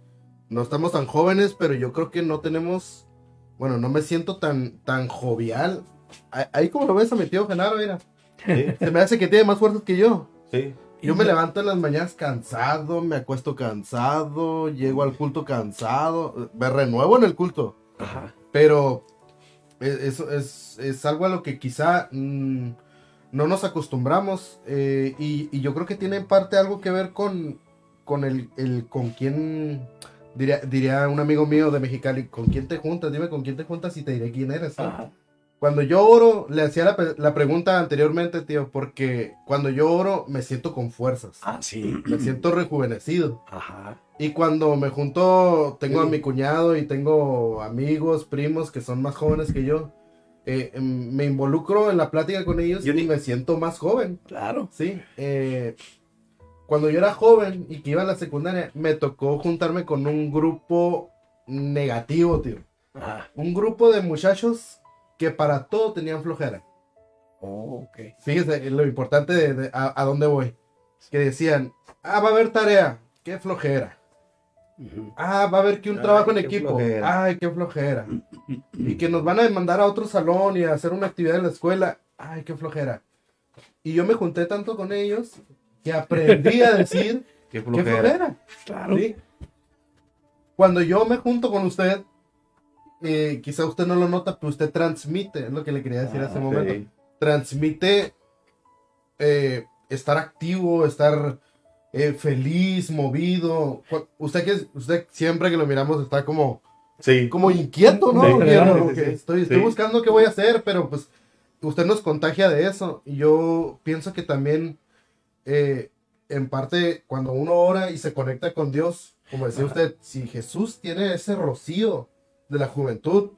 no estamos tan jóvenes, pero yo creo que no tenemos, bueno, no me siento tan, tan jovial. Ahí- como lo ves a mi tío Genaro, mira, Sí, se me hace que tiene más fuerzas que yo. sí. Yo me levanto en las mañanas cansado, me acuesto cansado, llego al culto cansado, me renuevo en el culto, Ajá. pero es, es, es- es algo a lo que quizá mm, no nos acostumbramos eh, y, y yo creo que tiene en parte algo que ver con, con el, el con quién, diría, diría un amigo mío de Mexicali, con quién te juntas, dime con quién te juntas y te diré quién eres. Cuando yo oro, le hacía la, la pregunta anteriormente, tío, porque cuando yo oro me siento con fuerzas, Ah, sí. me siento rejuvenecido. Ajá. Y cuando me junto, tengo a mi cuñado y tengo amigos, primos que son más jóvenes que yo, eh, em, me involucro en la plática con ellos Yo y ni- me siento más joven, Claro. ¿sí? Eh, cuando yo era joven y que iba a la secundaria, me tocó juntarme con un grupo negativo, tío. Un grupo de muchachos que para todo tenían flojera. Oh, ok. Fíjese lo importante de, de- a, a dónde voy. Que decían, ah, va a haber tarea, qué flojera. Ah, va a haber que un Ay, trabajo en equipo. flojera. Ay, qué flojera. Y que nos van a demandar a otro salón y a hacer una actividad en la escuela. Ay, qué flojera. Y yo me junté tanto con ellos que aprendí a decir Qué qué flojera. flojera. Claro. ¿sí? Cuando yo me junto con usted, eh, quizá usted no lo nota, pero usted transmite, es lo que le quería decir Ah, hace un momento Sí. transmite eh, estar activo, estar eh, feliz, movido. Usted que usted siempre que lo miramos está como, Sí. como inquieto, ¿no? Sí, claro, que sí, sí. estoy, estoy Sí. buscando qué voy a hacer, pero pues usted nos contagia de eso. Y yo pienso que también, eh, en parte, cuando uno ora y se conecta con Dios, como decía Ajá. usted, si Jesús tiene ese rocío de la juventud,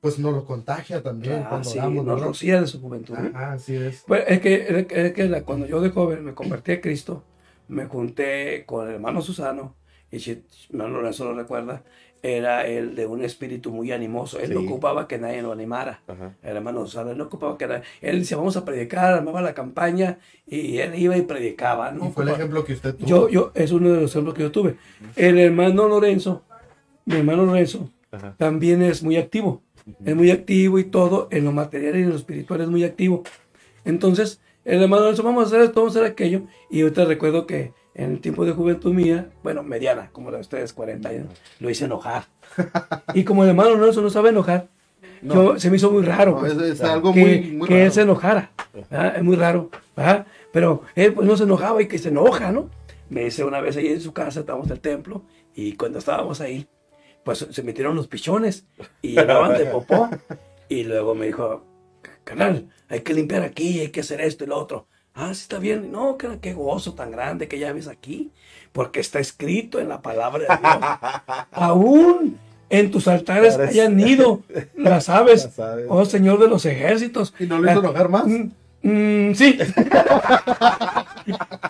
pues nos lo contagia también. Ah, cuando sí, oramos, nos ¿verdad? rocía de su juventud. ¿eh? Ajá, así es. Pues es que, es que la- cuando yo de joven me convertí a Cristo, me junté con el hermano Susano, y hermano Lorenzo lo recuerda, era el de un espíritu muy animoso. Él no ocupaba que nadie lo animara. Ajá. El hermano Susano, él no ocupaba que nadie. Él decía, vamos a predicar, armaba la campaña, y él iba y predicaba. ¿no? Y fue el ejemplo que usted tuvo. yo, yo, es uno de los ejemplos que yo tuve. El hermano Lorenzo, mi hermano Lorenzo, Ajá. también es muy activo. Es muy activo y todo, en lo material y en lo espiritual es muy activo. Entonces, el hermano Lorenzo, vamos a hacer esto, vamos a hacer aquello. Y ahorita recuerdo que en el tiempo de juventud mía, bueno, mediana, como la de ustedes, 40 años, lo hice enojar. Y como el hermano Lorenzo no sabe enojar, yo, se me hizo muy raro. No, pues es, es algo que, muy, muy que raro. él se enojara. ¿verdad? Es muy raro. ¿verdad? Pero él pues no se enojaba y que se enoja, ¿no? Me dice una vez ahí en su casa, estábamos en el templo, y cuando estábamos ahí, pues se metieron los pichones y llegaban de popó. Y luego me dijo, canal, hay que limpiar aquí, hay que hacer esto y lo otro. Ah, sí está bien. No, que qué gozo tan grande que ya ves aquí, porque está escrito en la palabra de Dios. Aún en tus altares Parece- hayan ido las aves, Las aves. oh Señor de los ejércitos. Y no lo hizo enojar más. Mm, mm, sí.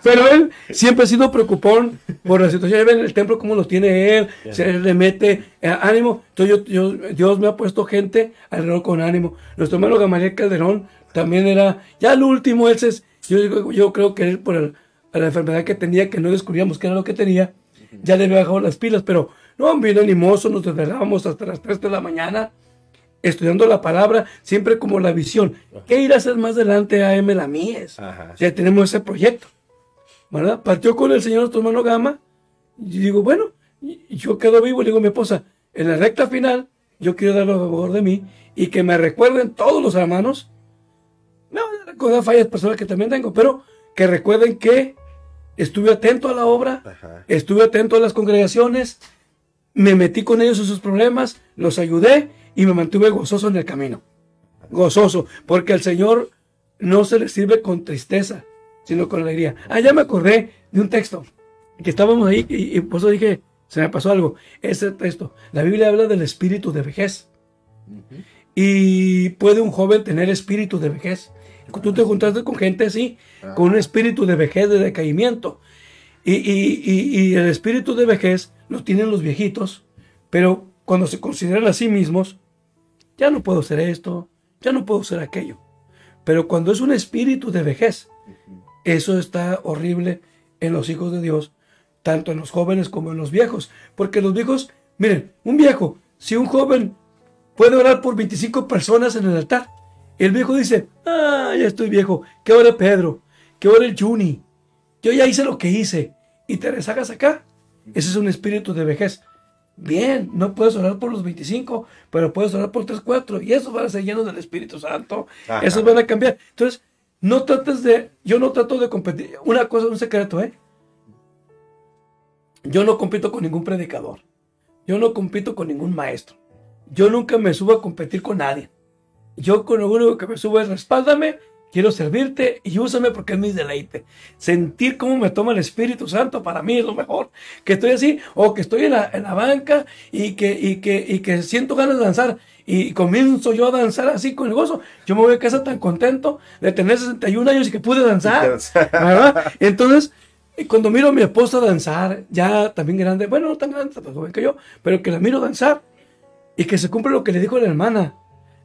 Pero él siempre ha sido preocupón por la situación. Ya ven el templo cómo lo tiene él, se le mete eh, ánimo. Entonces yo, yo- Dios me ha puesto gente alrededor con ánimo. Nuestro hermano Gamaliel Calderón también era, ya el último, él se, yo, yo creo que él por el- la enfermedad que tenía, que no descubríamos qué era lo que tenía, ya le había bajado las pilas, pero no, bien animoso, nos desvelábamos hasta las 3 de la mañana estudiando la palabra, siempre como la visión. ¿Qué ir a hacer más adelante a M. la Mies? Ajá. Ya tenemos ese proyecto. ¿Verdad? Partió con el señor hermano Gama. Y digo, bueno, yo quedo vivo. Le digo a mi esposa, en la recta final, yo quiero dar lo mejor de mí y que me recuerden todos los hermanos. A recordar fallas personales que también tengo, pero que recuerden que estuve atento a la obra, Ajá. estuve atento a las congregaciones, me metí con ellos en sus problemas, los ayudé y me mantuve gozoso en el camino. Gozoso, porque al Señor no se le sirve con tristeza, sino con alegría. Ah, ya me acordé de un texto que estábamos ahí y, y por eso dije, se me pasó algo. Ese texto, la Biblia habla del espíritu de vejez. Y puede un joven tener espíritu de vejez. Tú te juntaste con gente así, con un espíritu de vejez, de decaimiento. Y, y- y- y el espíritu de vejez lo tienen los viejitos, pero cuando se consideran a sí mismos, ya no puedo ser esto, ya no puedo ser aquello. Pero cuando es un espíritu de vejez, eso está horrible en los hijos de Dios, tanto en los jóvenes como en los viejos. Porque los viejos, miren, un viejo, si un joven puede orar por 25 personas en el altar, el viejo dice, ah, ya estoy viejo, que ore Pedro, que ore el Juni, yo ya hice lo que hice y te rezagas acá. Ese es un espíritu de vejez. Bien, no puedes orar por los 25, pero puedes orar por 3, 4 y esos van a ser llenos del Espíritu Santo. Ajá. Esos van a cambiar. Entonces, no trates de, yo no trato de competir. Una cosa, un secreto, ¿eh? Yo no compito con ningún predicador. Yo no compito con ningún maestro. Yo nunca me subo a competir con nadie. Yo con lo único que me subo es respáldame, quiero servirte y úsame porque es mi deleite. Sentir cómo me toma el Espíritu Santo para mí es lo mejor. Que estoy así, o que estoy en la, en la banca y que, y, que, y que siento ganas de danzar y comienzo yo a danzar así con el gozo. Yo me voy a casa tan contento de tener 61 años y que pude danzar. ¿verdad? Entonces, y cuando miro a mi esposa danzar, ya también grande, bueno, no tan grande, tan joven que yo, pero que la miro danzar y que se cumple lo que le dijo la hermana,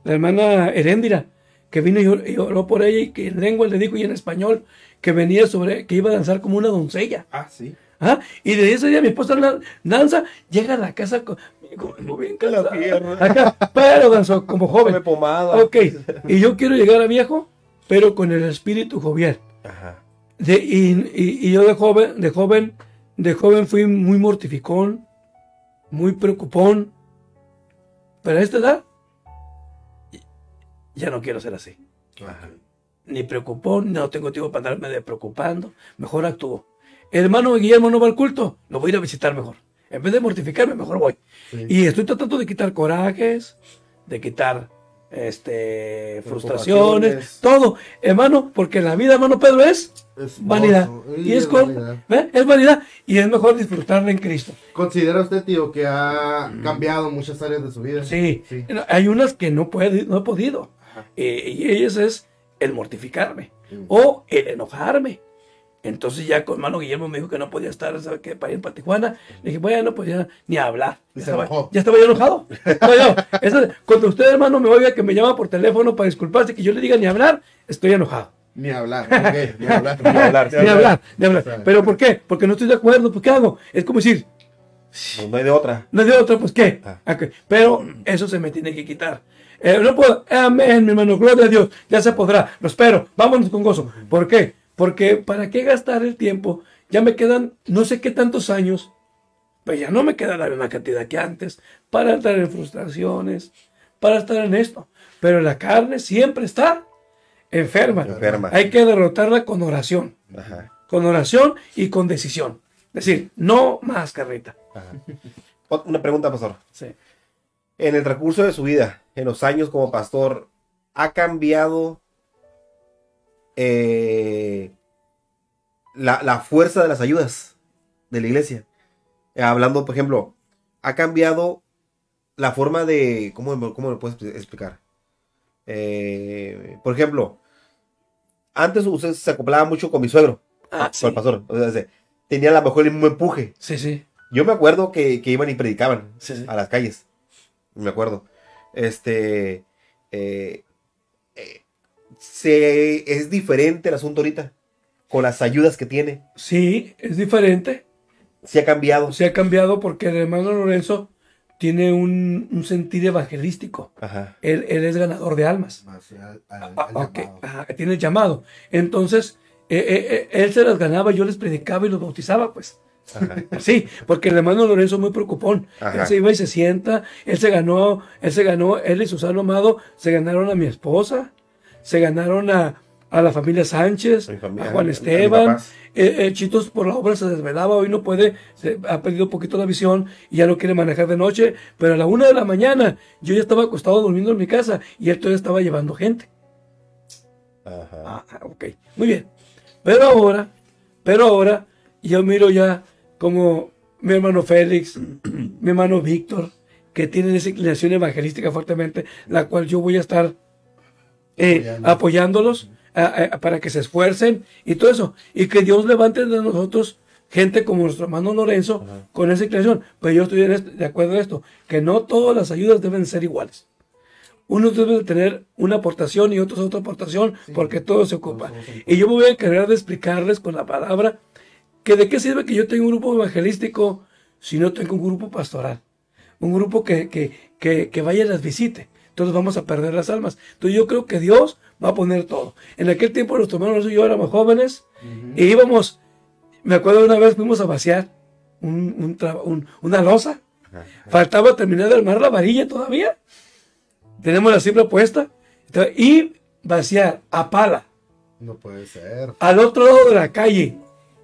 la hermana Heréndira, que vino y, or- y oró por ella y que en lengua le dijo y en español que venía sobre, que iba a danzar como una doncella. Ah, sí. ¿ah? Y de ese día mi esposa la- danza, llega a la casa con, como bien la cansada. pierna. Acá, pero danzó como joven. Pomada. Ok, y yo quiero llegar a viejo, pero con el espíritu jovial. Ajá. De, y, y- y yo de joven, de joven, de joven fui muy mortificón, muy preocupón. Pero a esta edad, ya no quiero ser así. Ajá. Ni preocupón, no tengo tiempo para andarme de preocupando. Mejor actúo. Hermano Guillermo no va al culto, lo voy a ir a visitar mejor. En vez de mortificarme, mejor voy. Sí. Y estoy tratando de quitar corajes, de quitar este, frustraciones, todo, hermano, porque la vida, hermano Pedro, es Es vanidad. Y es, es con- vanidad. es vanidad. Y es mejor disfrutarla en Cristo. ¿Considera usted, tío, que ha cambiado muchas áreas de su vida? Sí, Sí. hay unas que no, puede, no he podido. Eh, y ellas es el mortificarme Mm. o el enojarme. Entonces ya con hermano Guillermo me dijo que no podía estar, ¿sabe qué? Para ir para Tijuana. Le dije, bueno, pues ya ni hablar. Ya se estaba, ya estaba yo enojado. No, eso- cuando usted, hermano, me oiga que me llama por teléfono para disculparse, que yo le diga ni hablar, estoy enojado. Ni hablar, ok, ni hablar. Ni hablar. Ni hablar, ni hablar. ¿Pero por qué? Porque no estoy de acuerdo. ¿Pues qué hago? Es como decir, Pues no hay de otra. no es de otra, pues qué. Ah. Pero eso se me tiene que quitar. Eh, no puedo. Amén, mi hermano. Gloria a Dios. Ya se podrá. Lo espero. Vámonos con gozo. ¿Por qué? Porque ¿para qué gastar el tiempo? Ya me quedan no sé qué tantos años. Pues ya no me queda la misma cantidad que antes. Para estar en frustraciones. Para estar en esto. Pero la carne siempre está enferma. Enferma. Hay que derrotarla con oración. Ajá. Con oración y con decisión. Es decir, no más carreta. Ajá. Una pregunta, pastor. Sí. En el transcurso de su vida, en los años como pastor, ¿ha cambiado eh, la, la fuerza de las ayudas de la iglesia? Eh, hablando, por ejemplo, ¿ha cambiado la forma de... ¿Cómo, cómo me puedes explicar? Eh, por ejemplo, antes usted se acoplaba mucho con mi suegro, Ah, con sí. el pastor. O sea, se- tenía a lo mejor el mismo empuje. Sí, sí. Yo me acuerdo que, que iban y predicaban Sí, sí. a las calles. Me acuerdo. Este. eh, eh, se, es diferente el asunto ahorita. Con las ayudas que tiene. Sí, es diferente. Se ha cambiado. Se ha cambiado porque el hermano Lorenzo tiene un, un sentir evangelístico. Ajá. Él, él es ganador de almas. Más al- al- Ah, al ok, llamado. ajá, tiene el llamado. Entonces, eh, eh, eh, él se las ganaba, yo les predicaba y los bautizaba, pues. Ajá. Sí, porque el hermano Lorenzo es muy preocupón. Ajá. Él se iba y se sienta, él se ganó, él se ganó, él y Susano Amado se ganaron a mi esposa, se ganaron a, a la familia Sánchez, A familia, Juan Esteban. Eh, eh, Chitos por la obra se desvelaba, hoy no puede, se ha perdido un poquito la visión y ya no quiere manejar de noche, pero a la una de la mañana yo ya estaba acostado durmiendo en mi casa y él todavía estaba llevando gente. Ajá. Ah, ok, muy bien. Pero ahora, pero ahora yo miro ya como mi hermano Félix, mi hermano Víctor, que tienen esa inclinación evangelística fuertemente, la cual yo voy a estar eh, apoyándolos a- a- para que se esfuercen y todo eso. Y que Dios levante de nosotros gente como nuestro hermano Lorenzo con esa inclinación. Pero yo estoy de acuerdo en esto, que no todas las ayudas deben ser iguales. Unos deben de tener una aportación y otros otra aportación porque todo se ocupa. todos se Y yo me voy a encargar de explicarles con la palabra que de qué sirve que yo tenga un grupo evangelístico si no tengo un grupo pastoral. Un grupo que, que, que, que vaya y las visite. Entonces vamos a perder las almas. Entonces yo creo que Dios va a poner todo. En aquel tiempo nuestros hermanos y yo éramos jóvenes y íbamos, me acuerdo una vez fuimos a vaciar un- un tra- un- una losa. Faltaba terminar de armar la varilla todavía. Tenemos la cifra puesta. Y vaciar a pala No puede ser. al otro lado de la calle.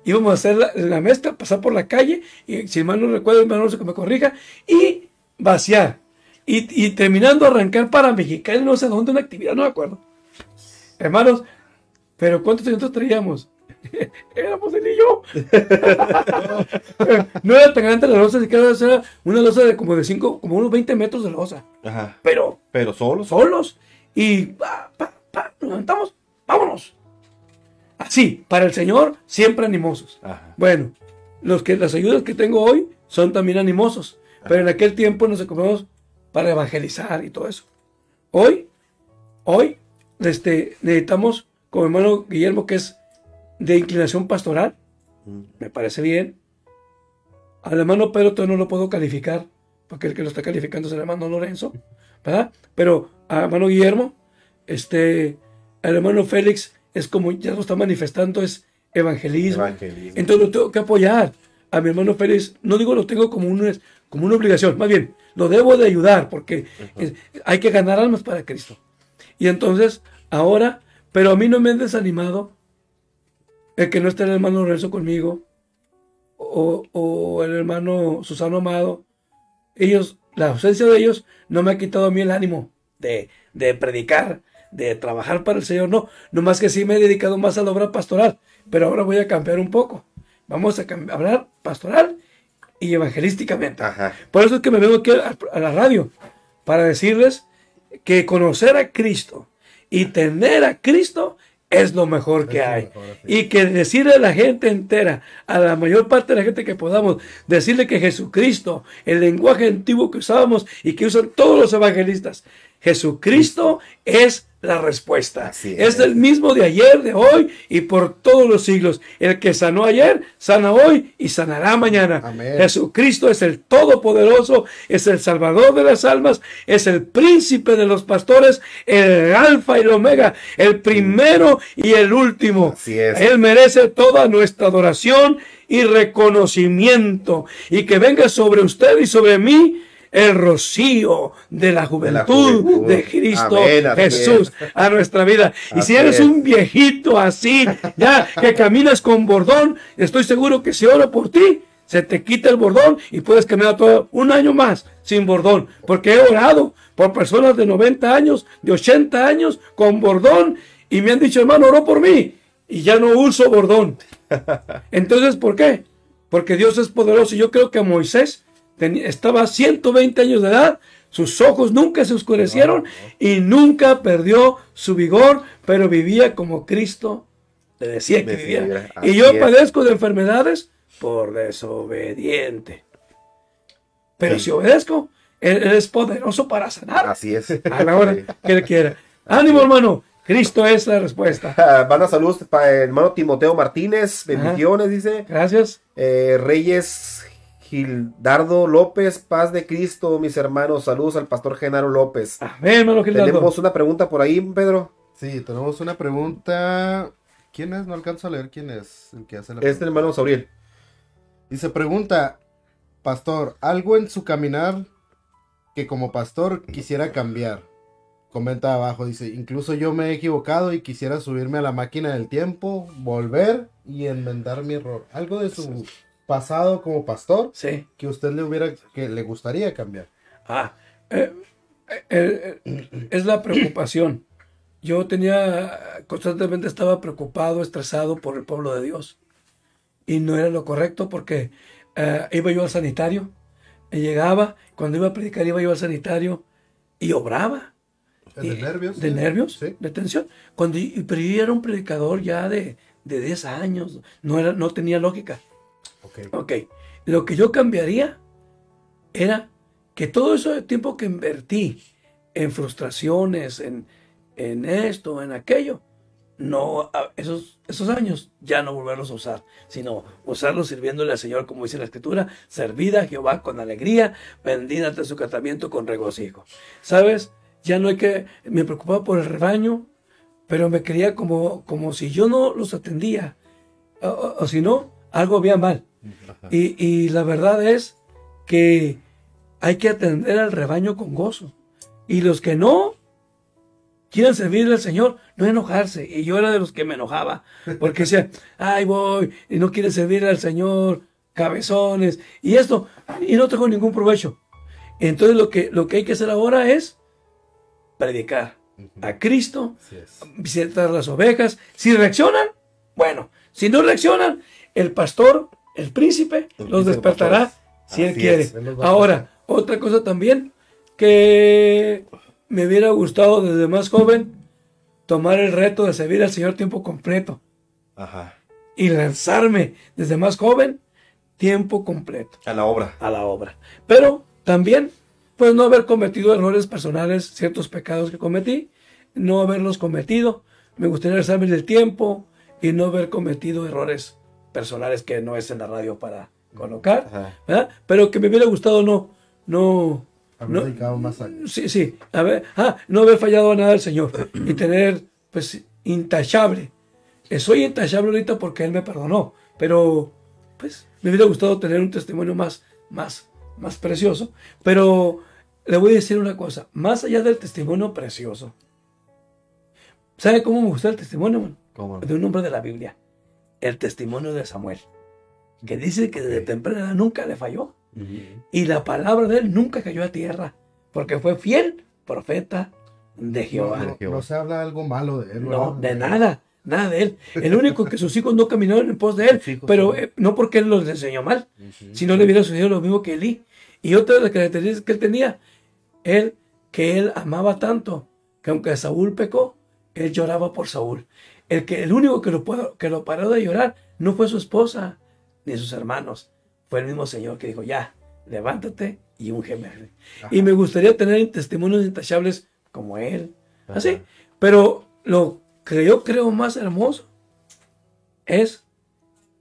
Íbamos a hacer la, la mezcla, pasar por la calle, y si mal no recuerdo, hermano Alonso que me corrija, y vaciar. Y, y terminando arrancar para Mexicali, no sé dónde, una actividad, no me acuerdo. Hermanos, pero ¿cuántos estudiantes traíamos? Éramos él y yo. no era tan grande la losa, siquiera era una losa de como de 5, como unos 20 metros de losa. Ajá. Pero Pero solos. solos y pa, pa, pa, nos levantamos, vámonos. Así, para el Señor, siempre animosos. Ajá. Bueno, los que, las ayudas que tengo hoy son también animosos, pero en aquel tiempo nos ocupamos para evangelizar y todo eso. Hoy, hoy, este, necesitamos, como hermano Guillermo, que es de inclinación pastoral, Mm. me parece bien. Al hermano Pedro todavía no lo puedo calificar, porque el que lo está calificando es el hermano Lorenzo, ¿verdad? Pero al hermano Guillermo, este, al hermano Félix es como ya lo está manifestando, es evangelismo. Evangelismo. Entonces lo tengo que apoyar. A mi hermano Félix, no digo lo tengo como una, como una obligación, más bien, lo debo de ayudar, porque hay que ganar almas para Cristo. Y entonces, ahora, pero a mí no me han desanimado el que no esté el hermano Lorenzo conmigo, o, o el hermano Susano Amado. Ellos, la ausencia de ellos no me ha quitado a mí el ánimo de de predicar, de trabajar para el Señor, no. Nomás que sí me he dedicado más a la obra pastoral, pero ahora voy a cambiar un poco. Vamos a hablar pastoral y evangelísticamente. Ajá. Por eso es que me vengo aquí a, a la radio, para decirles que conocer a Cristo y tener a Cristo es lo mejor que hay. Y que decirle a la gente entera, a la mayor parte de la gente que podamos, decirle que Jesucristo, el lenguaje antiguo que usábamos y que usan todos los evangelistas, Jesucristo es la respuesta. Así es es. el mismo de ayer, de hoy y por todos los siglos. El que sanó ayer, sana hoy y sanará mañana. Amén. Jesucristo es el Todopoderoso, es el Salvador de las almas, es el príncipe de los pastores, el Alfa y el Omega, el primero y el último. Así es. Él merece toda nuestra adoración y reconocimiento. Y que venga sobre usted y sobre mí el rocío de la juventud de, juventud. Cristo Amén, Jesús a nuestra vida. Y si eres es. un viejito así, ya que caminas con bordón, estoy seguro que si oro por ti, se te quita el bordón y puedes caminar todo un año más sin bordón. Porque he orado por personas de 90 años, de 80 años con bordón y me han dicho, hermano, oró por mí y ya no uso bordón. Entonces, ¿por qué? Porque Dios es poderoso. y Yo creo que Moisés tenía- estaba a 120 años de edad, sus ojos nunca se oscurecieron y nunca perdió su vigor, pero vivía como Cristo le decía que viviera. así Y yo es. padezco de enfermedades por desobediente. Pero Sí. si obedezco, Él, Él es poderoso para sanar Así es. a la hora que Él quiera. Ánimo, hermano. Cristo es la respuesta. Ah, Manda saludos para el hermano Timoteo Martínez. Bendiciones, dice. Gracias. Eh, Reyes Gildardo López, paz de Cristo, mis hermanos. Saludos al pastor Genaro López. Amén, hermano Gildardo. Tenemos una pregunta por ahí, Pedro. Sí, tenemos una pregunta. ¿Quién es? No alcanzo a leer quién es el que hace la pregunta. hermano Sauriel. Y se pregunta, pastor, algo en su caminar que como pastor quisiera cambiar. Comenta abajo, dice, incluso yo me he equivocado y quisiera subirme a la máquina del tiempo, volver y enmendar mi error. Algo de su pasado como pastor Sí. que usted le hubiera, que le gustaría cambiar. Ah, eh, eh, eh, es la preocupación. Yo tenía, constantemente estaba preocupado, estresado por el pueblo de Dios. Y no era lo correcto porque eh, iba yo al sanitario, y llegaba, cuando iba a predicar iba yo al sanitario y obraba. ¿De Y- nervios? De nervios, Sí. de tensión. Cuando, pero yo era un predicador ya de, de 10 años, no, era, no tenía lógica. Ok. Ok, lo que yo cambiaría era que todo ese tiempo que invertí en frustraciones, en, en esto, en aquello, no, esos, esos años ya no volverlos a usar, sino usarlos sirviéndole al Señor, como dice la Escritura, servida a Jehová con alegría, bendígate su tratamiento con regocijo. ¿Sabes? Ya no hay que, me preocupaba por el rebaño, pero me quería como, como si yo no los atendía, o- o si no, algo había mal. Y, y la verdad es que hay que atender al rebaño con gozo. Y los que no quieren servirle al Señor, no enojarse. Y yo era de los que me enojaba, porque decía, ay voy, y no quieren servirle al Señor, cabezones, y esto, y no tengo ningún provecho. Entonces lo que, lo que hay que hacer ahora es predicar a Cristo, visitar las ovejas. Si reaccionan, bueno. Si no reaccionan, el pastor, el príncipe, El los despertará si él quiere. es, Ahora, otra cosa también que me hubiera gustado desde más joven tomar el reto de servir al Señor tiempo completo Ajá. y lanzarme desde más joven tiempo completo A la obra. a la obra. Pero también, pues no haber cometido errores personales, ciertos pecados que cometí, no haberlos cometido. Me gustaría rezarme del tiempo y no haber cometido errores personales que no es en la radio para colocar, Ajá. ¿verdad? Pero que me hubiera gustado no, no, Haber no, dedicado más a... sí, sí, a ver, ah, no haber fallado a nada al Señor y tener, pues, intachable. Eh, Soy intachable ahorita porque Él me perdonó, pero, pues, me hubiera gustado tener un testimonio más, más, más precioso. Pero le voy a decir una cosa, más allá del testimonio precioso, ¿sabe cómo me gustó el testimonio? man? ¿Cómo? De un hombre de la Biblia, el testimonio de Samuel, que dice que desde temprana edad nunca le falló. Y la palabra de él nunca cayó a tierra, porque fue fiel profeta de Jehová. no- no se habla algo malo de él. No, ¿verdad? de nada, nada de él. El único que sus hijos no caminaron en pos de él, pero eh, no porque él los enseñó mal, Ujú. si no le hubiera sucedido lo mismo que Elí. Y otra de las características que él tenía, él, que él amaba tanto, que aunque Saúl pecó, él lloraba por Saúl. El, que, el único que lo, pudo- que lo paró de llorar no fue su esposa ni sus hermanos, fue el mismo Señor que dijo, ya, levántate y úngeme. Y me gustaría tener testimonios intachables como él, así. Pero lo que yo creo más hermoso es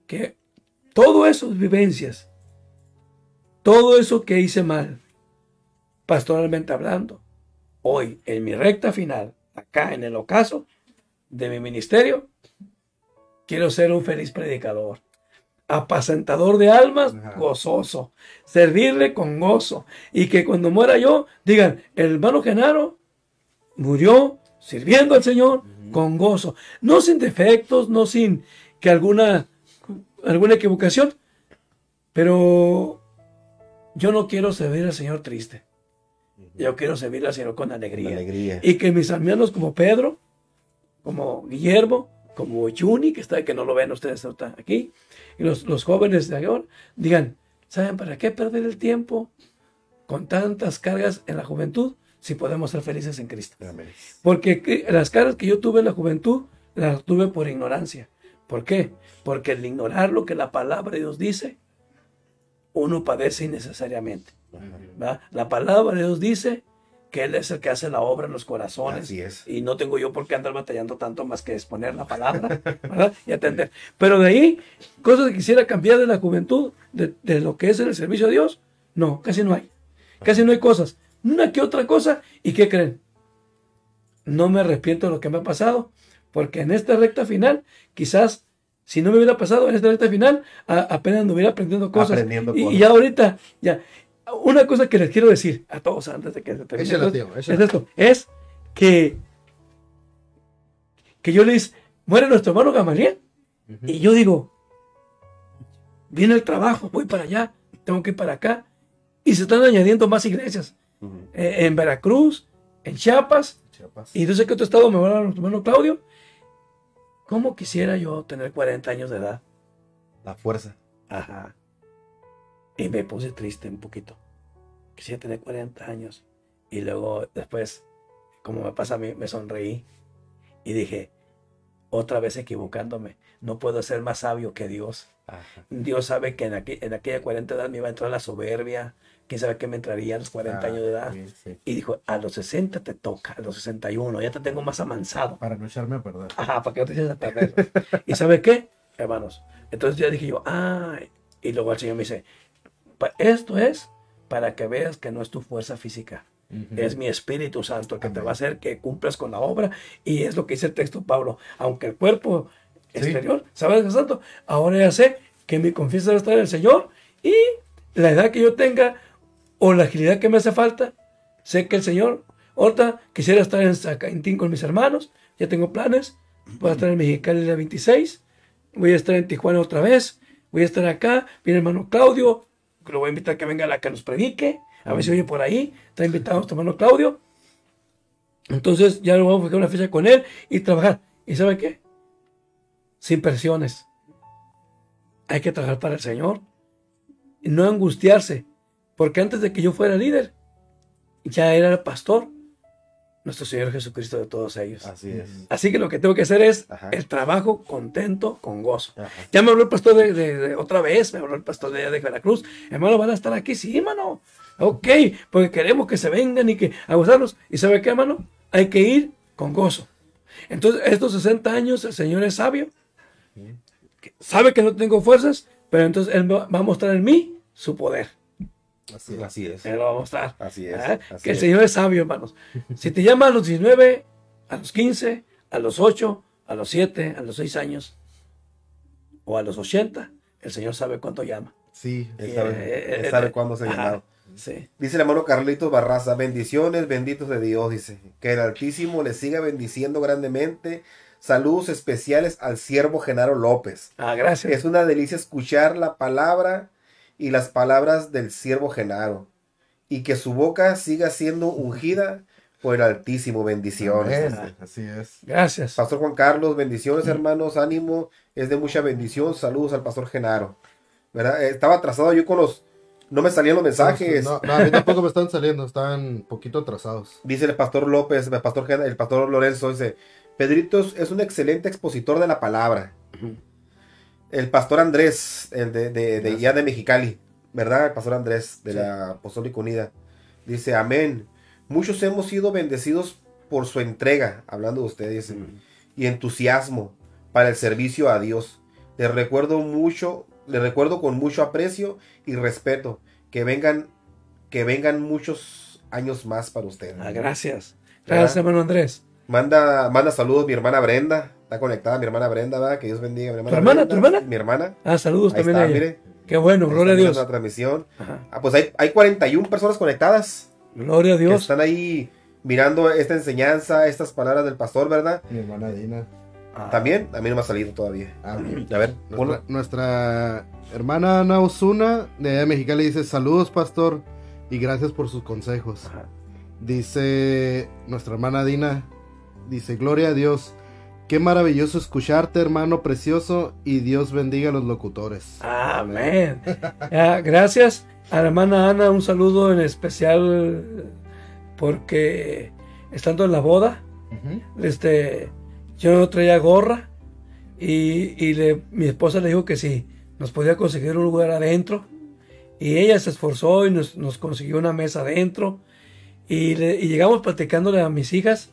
que todo esas vivencias, todo eso que hice mal, pastoralmente hablando, hoy en mi recta final, acá en el ocaso de mi ministerio, quiero ser un feliz predicador, apacentador de almas, Ajá. gozoso, servirle con gozo, y que cuando muera yo, digan, el hermano Genaro murió sirviendo al Señor con gozo, no sin defectos, no sin que alguna, alguna equivocación, pero yo no quiero servir al Señor triste. Yo quiero servir al Señor con Con alegría. alegría. Y que mis hermanos como Pedro, como Guillermo, como Juni, que está que no lo ven ustedes aquí, y los, los jóvenes de ahora, digan, ¿saben para qué perder el tiempo con tantas cargas en la juventud si podemos ser felices en Cristo? Amén. Porque que- las cargas que yo tuve en la juventud, las tuve por ignorancia. ¿Por qué? Porque al ignorar lo que la palabra de Dios dice, uno padece innecesariamente. ¿verdad? La palabra de Dios dice que Él es el que hace la obra en los corazones. Así es. Y no tengo yo por qué andar batallando tanto más que exponer la palabra ¿verdad? y atender. Pero de ahí, cosas que quisiera cambiar de la juventud, de, de lo que es en el servicio a Dios, no, casi no hay. Casi no hay cosas. Una que otra cosa. ¿Y qué creen? No me arrepiento de lo que me ha pasado, porque en esta recta final, quizás si no me hubiera pasado en esta recta final, a- apenas me hubiera aprendiendo cosas. Aprendiendo y, cosas. y ya ahorita, ya. Una cosa que les quiero decir a todos antes de que se termine. Tío, es esto, es que, que yo les muere nuestro hermano Gamaliel, y yo digo, viene el trabajo, voy para allá, tengo que ir para acá, y se están añadiendo más iglesias, eh, en Veracruz, en Chiapas, Chiapas. y no sé qué otro estado me va a dar nuestro hermano Claudio. ¿Cómo quisiera yo tener 40 años de edad? La fuerza. Ajá. Y me puse triste un poquito. Quisiera tener 40 años. Y luego después, como me pasa a mí, me sonreí. Y dije, otra vez equivocándome. No puedo ser más sabio que Dios. Ajá. Dios sabe que en, aqu- en aquella 40 edad me iba a entrar la soberbia. Quién sabe qué me entraría a los 40 Ah, años de edad. bien, sí. Y dijo, a los 60 te toca, a los 61, ya te tengo más amansado. Para no echarme a perder. Ajá, para que no te eches a perder. ¿Y sabe qué, hermanos? Entonces ya dije yo, ah, y luego el Señor me dice, "Pa- esto es para que veas que no es tu fuerza física, es mi Espíritu Santo el que te va a hacer que cumplas con la obra. Y es lo que dice el texto Pablo, aunque el cuerpo exterior sabe de santo, ahora ya sé que mi confianza estar en el Señor y la edad que yo tenga o la agilidad que me hace falta, sé que el Señor, ahorita quisiera estar en Zacaintín con mis hermanos, ya tengo planes, voy a estar en Mexicali el día 26, voy a estar en Tijuana otra vez, voy a estar acá, el hermano Claudio, lo voy a invitar a que venga la que nos predique, a ver si oye por ahí, está invitado nuestro hermano Claudio, entonces ya lo vamos a fijar una fecha con él y trabajar. ¿Y sabe qué? Sin presiones. Hay que trabajar para el Señor. No angustiarse. Porque antes de que yo fuera líder, ya era pastor. Nuestro Señor Jesucristo de todos ellos. Así es. Así que lo que tengo que hacer es Ajá. el trabajo contento, con gozo. Ajá. Ya me habló el pastor de, de- de- otra vez, me habló el pastor de, de Veracruz. Hermano, van a estar aquí, sí, hermano. Ok, porque queremos que se vengan y que a gozarlos. ¿Y sabe qué, hermano? Hay que ir con gozo. Entonces, estos 60 años, el Señor es sabio. Sabe que no tengo fuerzas, pero entonces Él va a mostrar en mí su poder. Así, así es. Lo va a mostrar. Así es. ¿Ah? así que el es. Señor es sabio, hermanos. Si te llama a los 19, a los 15, a los 8, a los 7, a los 6 años o a los 80, el Señor sabe cuánto llama. Sí. Él sabe, Eh, él eh, sabe eh, cuándo se ha llamado. Sí. Dice el hermano Carlitos Barraza, bendiciones, benditos de Dios, dice. Que el Altísimo le siga bendiciendo grandemente. Saludos especiales al siervo Genaro López. Ah, gracias. Es una delicia escuchar la palabra y las palabras del siervo Genaro. Y que su boca siga siendo ungida por el Altísimo. Bendiciones. Amén. Así es. Gracias. Pastor Juan Carlos, bendiciones hermanos, ánimo, es de mucha bendición. Saludos al Pastor Genaro. ¿Verdad? Eh, Estaba atrasado yo con los... No me salían los mensajes. No, no, a mí tampoco me están saliendo, están un poquito atrasados. Dice el Pastor López, el Pastor, el Pastor Lorenzo, dice, Pedrito es- es un excelente expositor de la palabra. El Pastor Andrés, el de, de, de- ya de Mexicali, ¿verdad? El Pastor Andrés de la Apostólica Unida. Dice, amén. Muchos hemos sido bendecidos por su entrega, hablando de ustedes, y entusiasmo para el servicio a Dios. Le recuerdo mucho, le recuerdo con mucho aprecio y respeto que vengan, que vengan muchos años más para ustedes. Ah, gracias. Gracias, ¿Verdad? hermano Andrés. Manda, manda saludos mi hermana Brenda. Está conectada mi hermana Brenda, ¿verdad? Que Dios bendiga a mi hermana. ¿Tu hermana, Brenda, tu hermana? Mi hermana. Ah, saludos Ahí también está, a ella. mire. Qué bueno, Ahí gloria a Dios. La transmisión. Ajá. Ah, pues hay, hay 41 personas conectadas. Gloria a Que Dios. están ahí mirando esta enseñanza, estas palabras del pastor, ¿verdad? Mi hermana Dina. Ah, También, a mí no me ha salido todavía. Ah. A ver, Nuestra, hermana Ana Osuna de allá de Mexicali dice saludos pastor y gracias por sus consejos. Ajá. Dice nuestra hermana Dina, dice gloria a Dios, qué maravilloso escucharte hermano precioso y Dios bendiga a los locutores. Amén. Gracias a la hermana Ana, un saludo en especial porque estando en la boda, este, yo no traía gorra y, y le- mi esposa le dijo que si nos podía conseguir un lugar adentro y ella se esforzó y nos, nos consiguió una mesa adentro y, le- y llegamos platicándole a mis hijas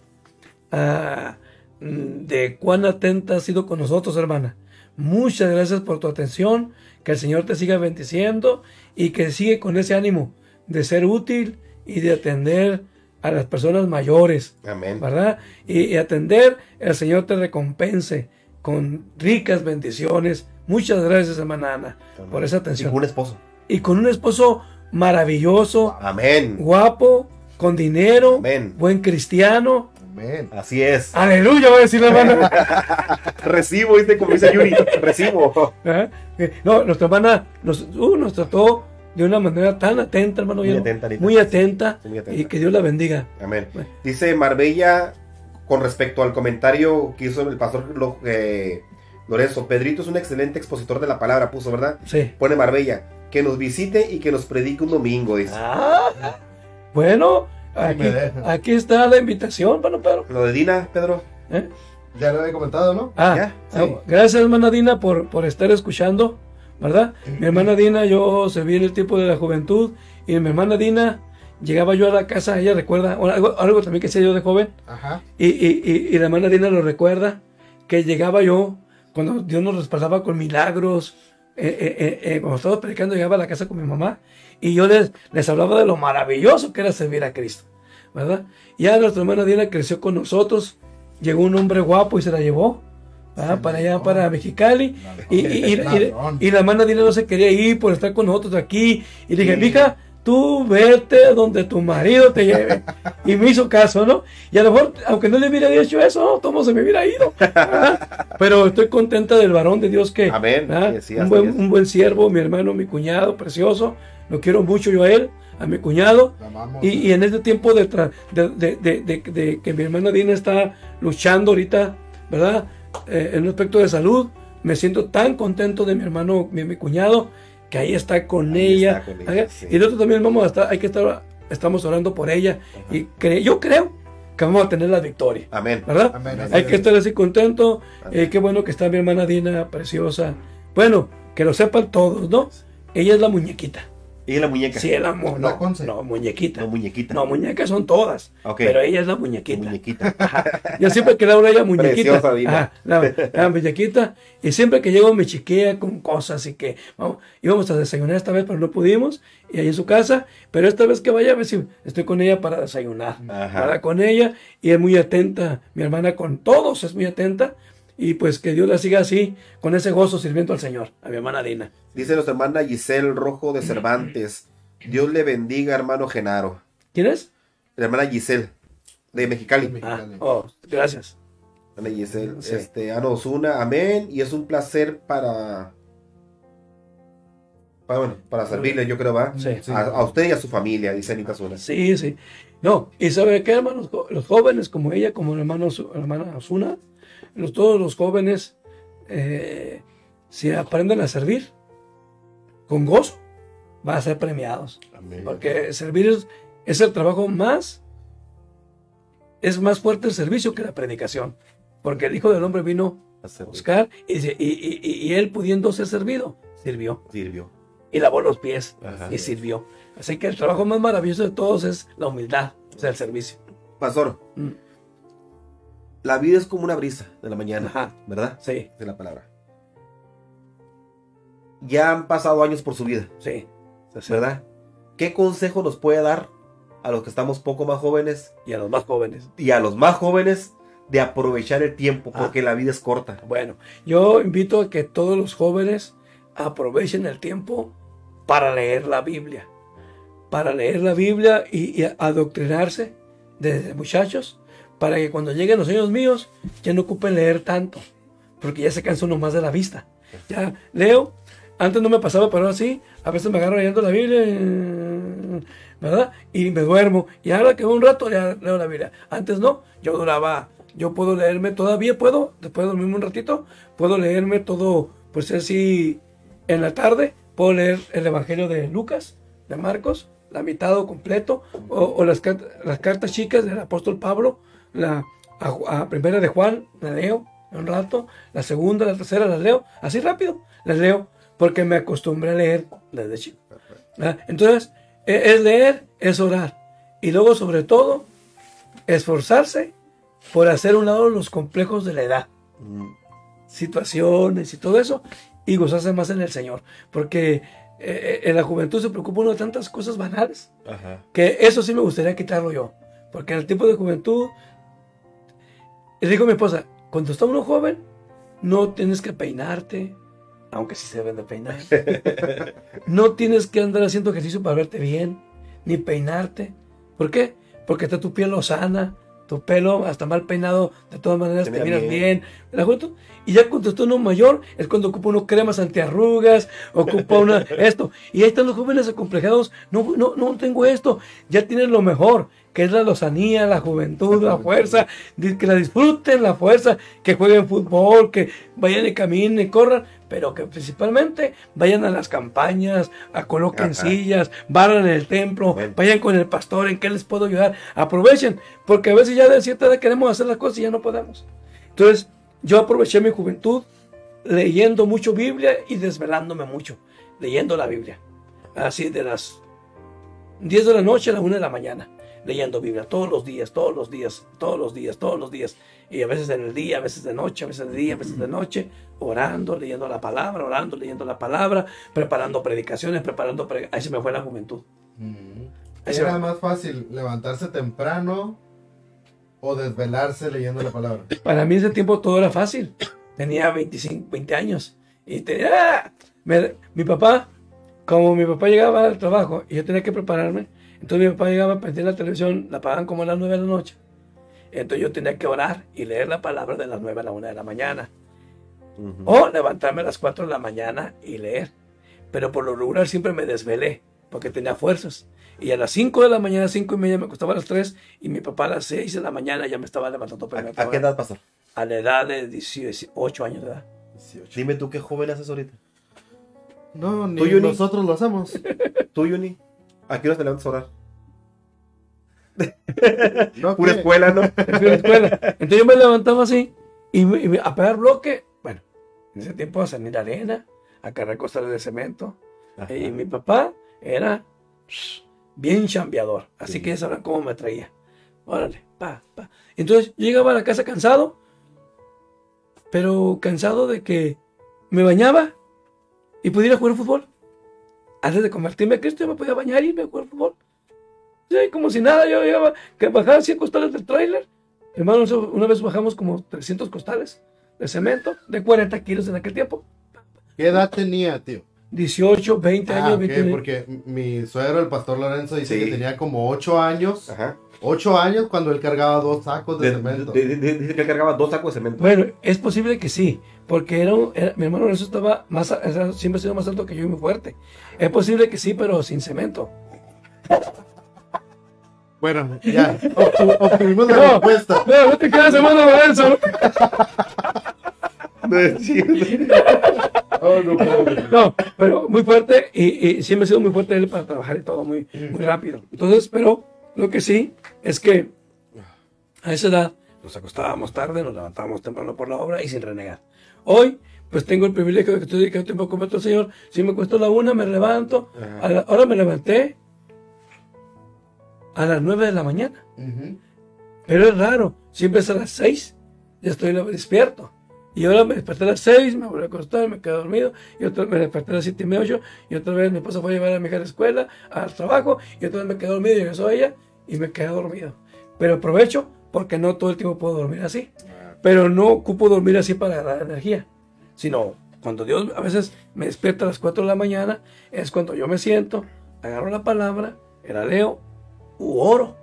de cuán atenta has sido con nosotros, hermana. Muchas gracias por tu atención, que el Señor te siga bendiciendo y que sigue con ese ánimo de ser útil y de atender a las personas mayores. Amén. ¿verdad? Y, y atender, el Señor te recompense con ricas bendiciones. Muchas gracias, hermana Ana, por esa Y atención. con un esposo. Y con un esposo maravilloso, Amén. guapo, con dinero, Amén. buen cristiano. Amén. Así es. Aleluya, va a decir la hermana. Recibo, ¿viste? Como dice Yuri. Recibo. Eh, No, nuestra hermana nos, uh, nos trató de una manera tan atenta, hermano. Muy yo- atenta, muy atenta, Muy atenta. y que Dios la bendiga. Amén. Bueno. Dice Marbella con respecto al comentario que hizo el pastor Lo- eh, Lorenzo. Pedrito es un excelente expositor de la palabra, puso, ¿verdad? Sí. Pone Marbella. Que nos visite y que nos predique un domingo, dice. Ah, bueno, aquí, está la invitación, hermano Pedro. Lo de Dina, Pedro. ¿eh? Ya lo había comentado, ¿no? Ah, ¿Ya? ah, gracias hermana Dina por, por estar escuchando, ¿verdad? Mi hermana Dina, yo serví en el tiempo de la juventud y mi hermana Dina llegaba yo a la casa, ella recuerda, algo, algo también que hacía yo de joven, Ajá. y, y, y, y la hermana Dina lo recuerda, que llegaba yo cuando Dios nos respaldaba con milagros, eh, eh, eh, eh, cuando estaba predicando llegaba a la casa con mi mamá y yo les, les hablaba de lo maravilloso que era servir a Cristo, ¿verdad? Ya nuestra hermana Dina creció con nosotros, llegó un hombre guapo y se la llevó. para allá, para Mexicali. Y, y, y- y- la hermana Dina no se quería ir por estar con nosotros aquí. Y le dije, mija, tú vete donde tu marido te lleve. Y me hizo caso, ¿no? Y a lo mejor, aunque no le hubiera dicho eso, no, todo se me hubiera ido. ¿verdad? Pero estoy contenta del varón de Dios que, Amén. así, un, buen, un buen siervo, mi hermano, mi cuñado, precioso. Lo quiero mucho yo a él, a mi cuñado. Y, y en este tiempo de, de, de- que mi hermana Dina está luchando ahorita, ¿verdad? Eh, en un aspecto de salud, me siento tan contento de mi hermano, mi, mi cuñado, que ahí está con Ahí ella. está con ella. Y nosotros también vamos a estar, hay que estar, estamos orando por ella. Y cre- yo creo que vamos a tener la victoria, Amén. ¿verdad? Amén. Hay que estar así contento. Eh, qué bueno que está mi hermana Dina, preciosa. Bueno, que lo sepan todos, ¿no? Ella es la muñequita. Y la muñeca. Sí, el amor. La No, Conce. no, muñequita. No, muñequita. No, muñecas son todas. Ok. Pero ella es la La muñequita. muñequita. Yo siempre que le hablo a ella muñequita. Preciosa. Ajá, la, la muñequita. Y siempre que llego me chiquea con cosas y que vamos, íbamos a desayunar esta vez, pero no pudimos. Y ahí en su casa. Pero esta vez que vaya, a ver si estoy con ella para desayunar. Ajá. Para con ella. Y es muy atenta. Mi hermana con todos es muy atenta. Y pues que Dios la siga así, con ese gozo sirviendo al Señor, a mi hermana Dina. Dice nuestra hermana Giselle Rojo de Cervantes. Dios le bendiga, hermano Genaro. ¿Quién es? La hermana Giselle, de Mexicali. Ah, Mexicali. oh, gracias. Hermana Giselle, Sí. este, Ana Osuna, amén. Y es un placer para. Para, bueno, para servirle, yo creo, va. Sí. A, a usted y a su familia, dice Anita Zuna. Sí, sí. No, y sabe qué, hermanos, los jóvenes como ella, como el hermano, Su- la hermana Osuna, los, todos los jóvenes, eh, si aprenden a servir con gozo, van a ser premiados. Amén. Porque servir es, es el trabajo más, es más fuerte el servicio que la predicación. Porque el Hijo del Hombre vino A buscar y, y, y- y- y él pudiendo ser servido, sirvió. Sirvió. Y lavó los pies Ajá. y sirvió. Así que el trabajo más maravilloso de todos es la humildad, o sea, el servicio. Pastor, Mm. La vida es como una brisa de la mañana, Ajá. ¿verdad? Sí, De la palabra. Ya han pasado años por su vida, sí. ¿verdad? ¿Qué consejo nos puede dar a los que estamos poco más jóvenes Y a los más jóvenes. y a los más jóvenes de aprovechar el tiempo? Ah. Porque la vida es corta. Bueno, yo invito a que todos los jóvenes aprovechen el tiempo para leer la Biblia. Para leer la Biblia y, y adoctrinarse desde muchachos, para que cuando lleguen los años míos ya no ocupen leer tanto, porque ya se cansa uno más de la vista. Ya leo, antes no me pasaba, pero ahora sí, a veces me agarro leyendo la Biblia, ¿verdad? Y me duermo. Y ahora que un rato ya leo la Biblia. Antes no, yo duraba, yo puedo leerme, todavía puedo, después de dormirme un ratito, puedo leerme todo, pues así, en la tarde, puedo leer el Evangelio de Lucas, de Marcos, la mitad o completo, o, las cartas chicas del apóstol Pablo, la a, a primera de Juan, la leo un rato, la segunda, la tercera las leo, así rápido, las leo, porque me acostumbré a leer desde chico. ¿verdad? Entonces, e- es leer, es orar, y luego sobre todo, esforzarse por hacer un lado los complejos de la edad Mm, situaciones y todo eso y gozarse más en el Señor. Porque eh, en la juventud se preocupa uno de tantas cosas banales Ajá. que eso sí me gustaría quitarlo yo. Porque en el tiempo de juventud, le digo a mi esposa, cuando está uno joven, no tienes que peinarte, aunque sí se deben de peinar. no tienes que andar haciendo ejercicio para verte bien, ni peinarte. ¿Por qué? Porque está tu piel sana, tu pelo hasta mal peinado, de todas maneras te mira miras bien. bien. La juventud. Y ya cuando está uno mayor, es cuando ocupa uno cremas antiarrugas, ocupa una esto. Y ahí están los jóvenes acomplejados. No, no, no tengo esto. Ya tienen lo mejor, que es la lozanía, la juventud, la fuerza. Que la disfruten, la fuerza, que jueguen fútbol, que vayan y caminen y corran. Pero que principalmente vayan a las campañas, a coloquen Ajá. sillas, barran el templo, Bueno. vayan con el pastor, en qué les puedo ayudar. Aprovechen, porque a veces ya de cierta edad queremos hacer las cosas y ya no podemos. Entonces, yo aproveché mi juventud leyendo mucho Biblia y desvelándome mucho, leyendo la Biblia. Así de las 10 de la noche a la 1 de la mañana, leyendo Biblia todos los días, todos los días, todos los días, todos los días. Y a veces en el día, a veces de noche, a veces de día, a veces de noche, orando, leyendo la palabra, orando, leyendo la palabra, preparando predicaciones, preparando... pre- Ahí se me fue la juventud. Ahí se Era me- más fácil levantarse temprano o desvelarse leyendo la palabra. Para mí ese tiempo todo era fácil. Tenía 25, 20 años. Y tenía, ¡ah! Me- mi papá, como mi papá llegaba al trabajo y yo tenía que prepararme, entonces mi papá llegaba, prendía la televisión, la pagaban como a las 9 de la noche. Entonces yo tenía que orar y leer la palabra de las 9 a la 1 de la mañana. Ujú. O levantarme a las 4 de la mañana y leer. Pero por lo regular siempre me desvelé porque tenía fuerzas. Y a las 5 de la mañana, 5 y media, me acostaba a las 3 y mi papá a las 6 de la mañana ya me estaba levantando para irme ¿A, a qué edad, pastor? A la edad de 18 años de edad. Dime tú qué joven haces ahorita. No, ni nosotros lo hacemos. Tú, Yuni. ¿A qué hora te levantas a orar? No, Pura ¿qué? escuela, ¿no? Fui a la escuela. Entonces yo me levantaba así y, me- y me- a pegar bloque. Bueno, en ese tiempo a salir arena, a cargar costales de cemento. Ajá. Y mi papá era bien chambeador. Así Sí. que ya sabrán cómo me traía. Órale, pa, pa. Entonces yo llegaba a la casa cansado, pero cansado de que me bañaba y pudiera jugar fútbol. Antes de convertirme a Cristo, yo me podía bañar y irme a jugar fútbol. Sí, como si nada, yo llegaba, que bajaba 100 costales del tráiler. Hermano, una vez bajamos como 300 costales de cemento, de 40 kilos en aquel tiempo. ¿Qué edad tenía, tío? 18, 20 Ah, años, ok, 20 porque mi suegro, el pastor Lorenzo, dice Sí. que tenía como 8 años. Ajá. 8 años cuando él cargaba dos sacos de, De- cemento. Dice que él cargaba dos sacos de cemento. Bueno, es posible que sí, porque era, un- era- mi hermano Lorenzo estaba más, siempre ha sido más alto que yo y muy fuerte. Es posible que sí, pero sin cemento. Bueno, ya. obtu- Obtuvimos la respuesta. No, no te quedas, hermano Lorenzo. Oh, no. No, pero muy fuerte y, y siempre ha sido muy fuerte él para trabajar y todo muy, muy rápido. Entonces, pero lo que sí es que a esa edad nos acostábamos tarde, nos levantábamos temprano por la obra y sin renegar. Hoy, pues tengo el privilegio de que estoy dedicando tiempo completo al Señor. Si me cuesta la una, me levanto. A la- ahora me levanté a las nueve de la mañana. Pero es raro, siempre es a las 6, ya estoy despierto. Y ahora me desperté a las 6, me volví a acostar, me quedé dormido, y otra vez me desperté a las 7 y media, 8, y otra vez mi esposa fue a llevar a mi hija a la escuela, al trabajo, y otra vez me quedé dormido, y regresó ella, y me quedé dormido. Pero aprovecho porque no todo el tiempo puedo dormir así. Pero no ocupo dormir así para agarrar energía, sino cuando Dios a veces me despierta a las 4 de la mañana, es cuando yo me siento, agarro la palabra, la leo, u oro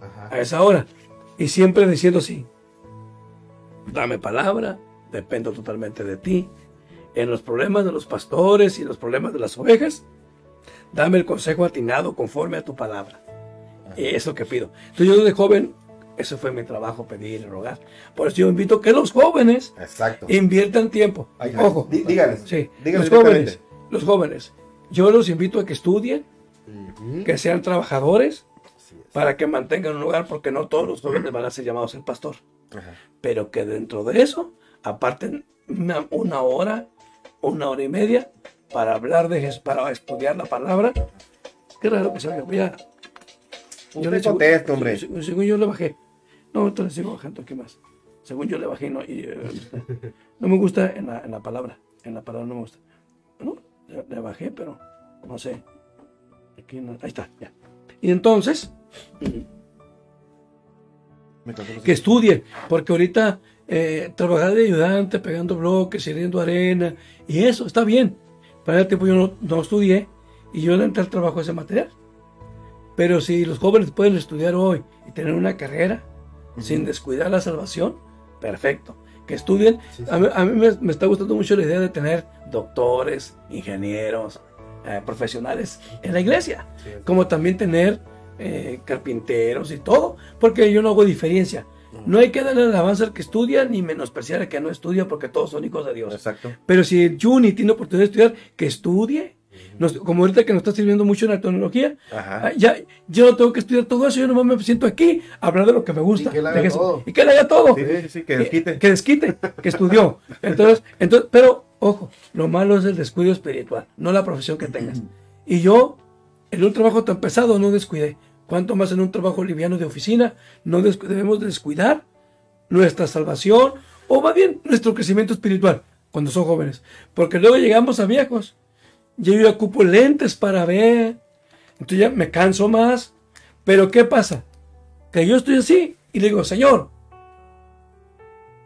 Ajá. a esa hora. Y siempre diciendo sí. Dame palabra, dependo totalmente de ti. En los problemas de los pastores y los problemas de las ovejas, dame el consejo atinado conforme a tu palabra. Y es lo que pido. Entonces yo de joven, eso fue mi trabajo, pedir y rogar. Por eso yo invito que los jóvenes Exacto. inviertan tiempo. Ojo, dí- díganles. sí, díganles los jóvenes, los jóvenes, yo los invito a que estudien, que sean trabajadores, para que mantengan un lugar, porque no todos los jóvenes van a ser llamados el pastor. Ajá. Pero que dentro de eso aparten una, una hora, una hora y media para hablar de Jesús, para estudiar la palabra. Qué raro que se oiga. Voy a- Usted le conteste, hombre. se- Según yo le bajé. No, entonces sigo bajando aquí más. Según yo le bajé, no, y, eh, no me gusta en la, en la palabra. En la palabra no me gusta. No, le, le bajé, pero no sé. Aquí no- ahí está, ya. Y entonces, que estudien, porque ahorita eh, trabajar de ayudante, pegando bloques, sirviendo arena, y eso está bien. Para el tiempo yo no, no estudié y yo le entré al trabajo ese material. Pero si los jóvenes pueden estudiar hoy y tener una carrera sin descuidar la salvación, perfecto. Que estudien. Sí, sí. A mí, a mí me, me está gustando mucho la idea de tener doctores, ingenieros, eh, profesionales en la iglesia Sí, como también tener eh, carpinteros y todo, porque yo no hago diferencia. No hay que darle alabanza al que estudia ni menospreciar al que no estudia, porque todos son hijos de Dios. Exacto. Pero si Juni tiene oportunidad de estudiar, que estudie. Nos- como ahorita que nos está sirviendo mucho en la tecnología, Ajá. ah, ya, yo no tengo que estudiar todo eso, yo nomás me siento aquí a hablar de lo que me gusta. Y que él de haga todo. Y que él haga todo. Sí, sí, sí, que desquite. Que desquite, que estudió. Entonces, entonces, pero, ojo, lo malo es el descuido espiritual, no la profesión que tengas. Y yo, en un trabajo tan pesado, no descuidé. Cuanto más en un trabajo liviano de oficina, no descu- debemos descuidar nuestra salvación, o más bien nuestro crecimiento espiritual, cuando son jóvenes. Porque luego llegamos a viejos. Yo ya ocupo lentes para ver. Entonces ya me canso más. Pero ¿qué pasa? Que yo estoy así y le digo, Señor,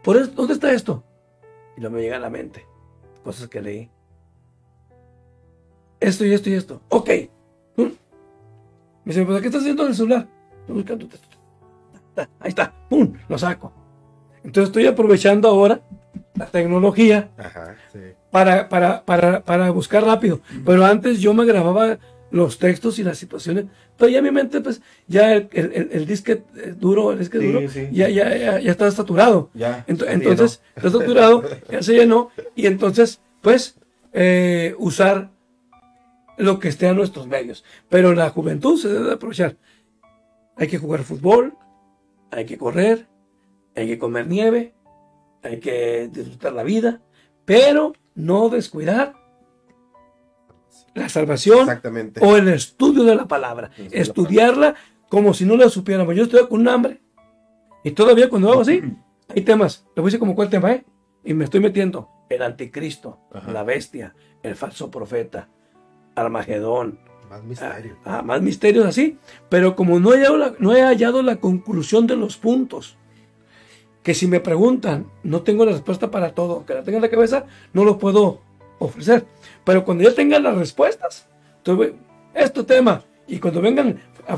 ¿por eso, ¿dónde está esto? Y luego me llega a la mente cosas que leí. Esto y esto y esto. Ok. Mm. Me dice, ¿pero qué estás haciendo en el celular? Estoy buscando Ahí está. ¡Pum! Lo saco. Entonces estoy aprovechando ahora la tecnología Ajá. Sí. Para, para, para, para buscar rápido. Pero antes yo me grababa los textos y las situaciones. Pero ya mi mente, pues, ya el, el, el- disque eh, duro, el disque Sí, duro, sí. Ya, ya, ya, ya está saturado. Ya entonces, está saturado, ya se llenó. Y entonces, pues, eh, usar lo que esté a nuestros medios. Pero la juventud se debe aprovechar. Hay que jugar fútbol, hay que correr, hay que comer nieve, hay que disfrutar la vida, pero no descuidar la salvación Exactamente. o el estudio de la palabra. La Estudiarla como si no la supiéramos. Yo estoy con un hambre y todavía cuando hago así, hay temas. Le voy a decir como cuál tema es. Y me estoy metiendo el anticristo, Ajá. la bestia, el falso profeta, Armagedón, Más misterio. Ah, más misterios así, pero como no he, hallado la, no he hallado la conclusión de los puntos, que si me preguntan, no tengo la respuesta para todo, que la tenga en la cabeza, no lo puedo ofrecer. Pero cuando ya tenga las respuestas, entonces, este tema, y cuando vengan a-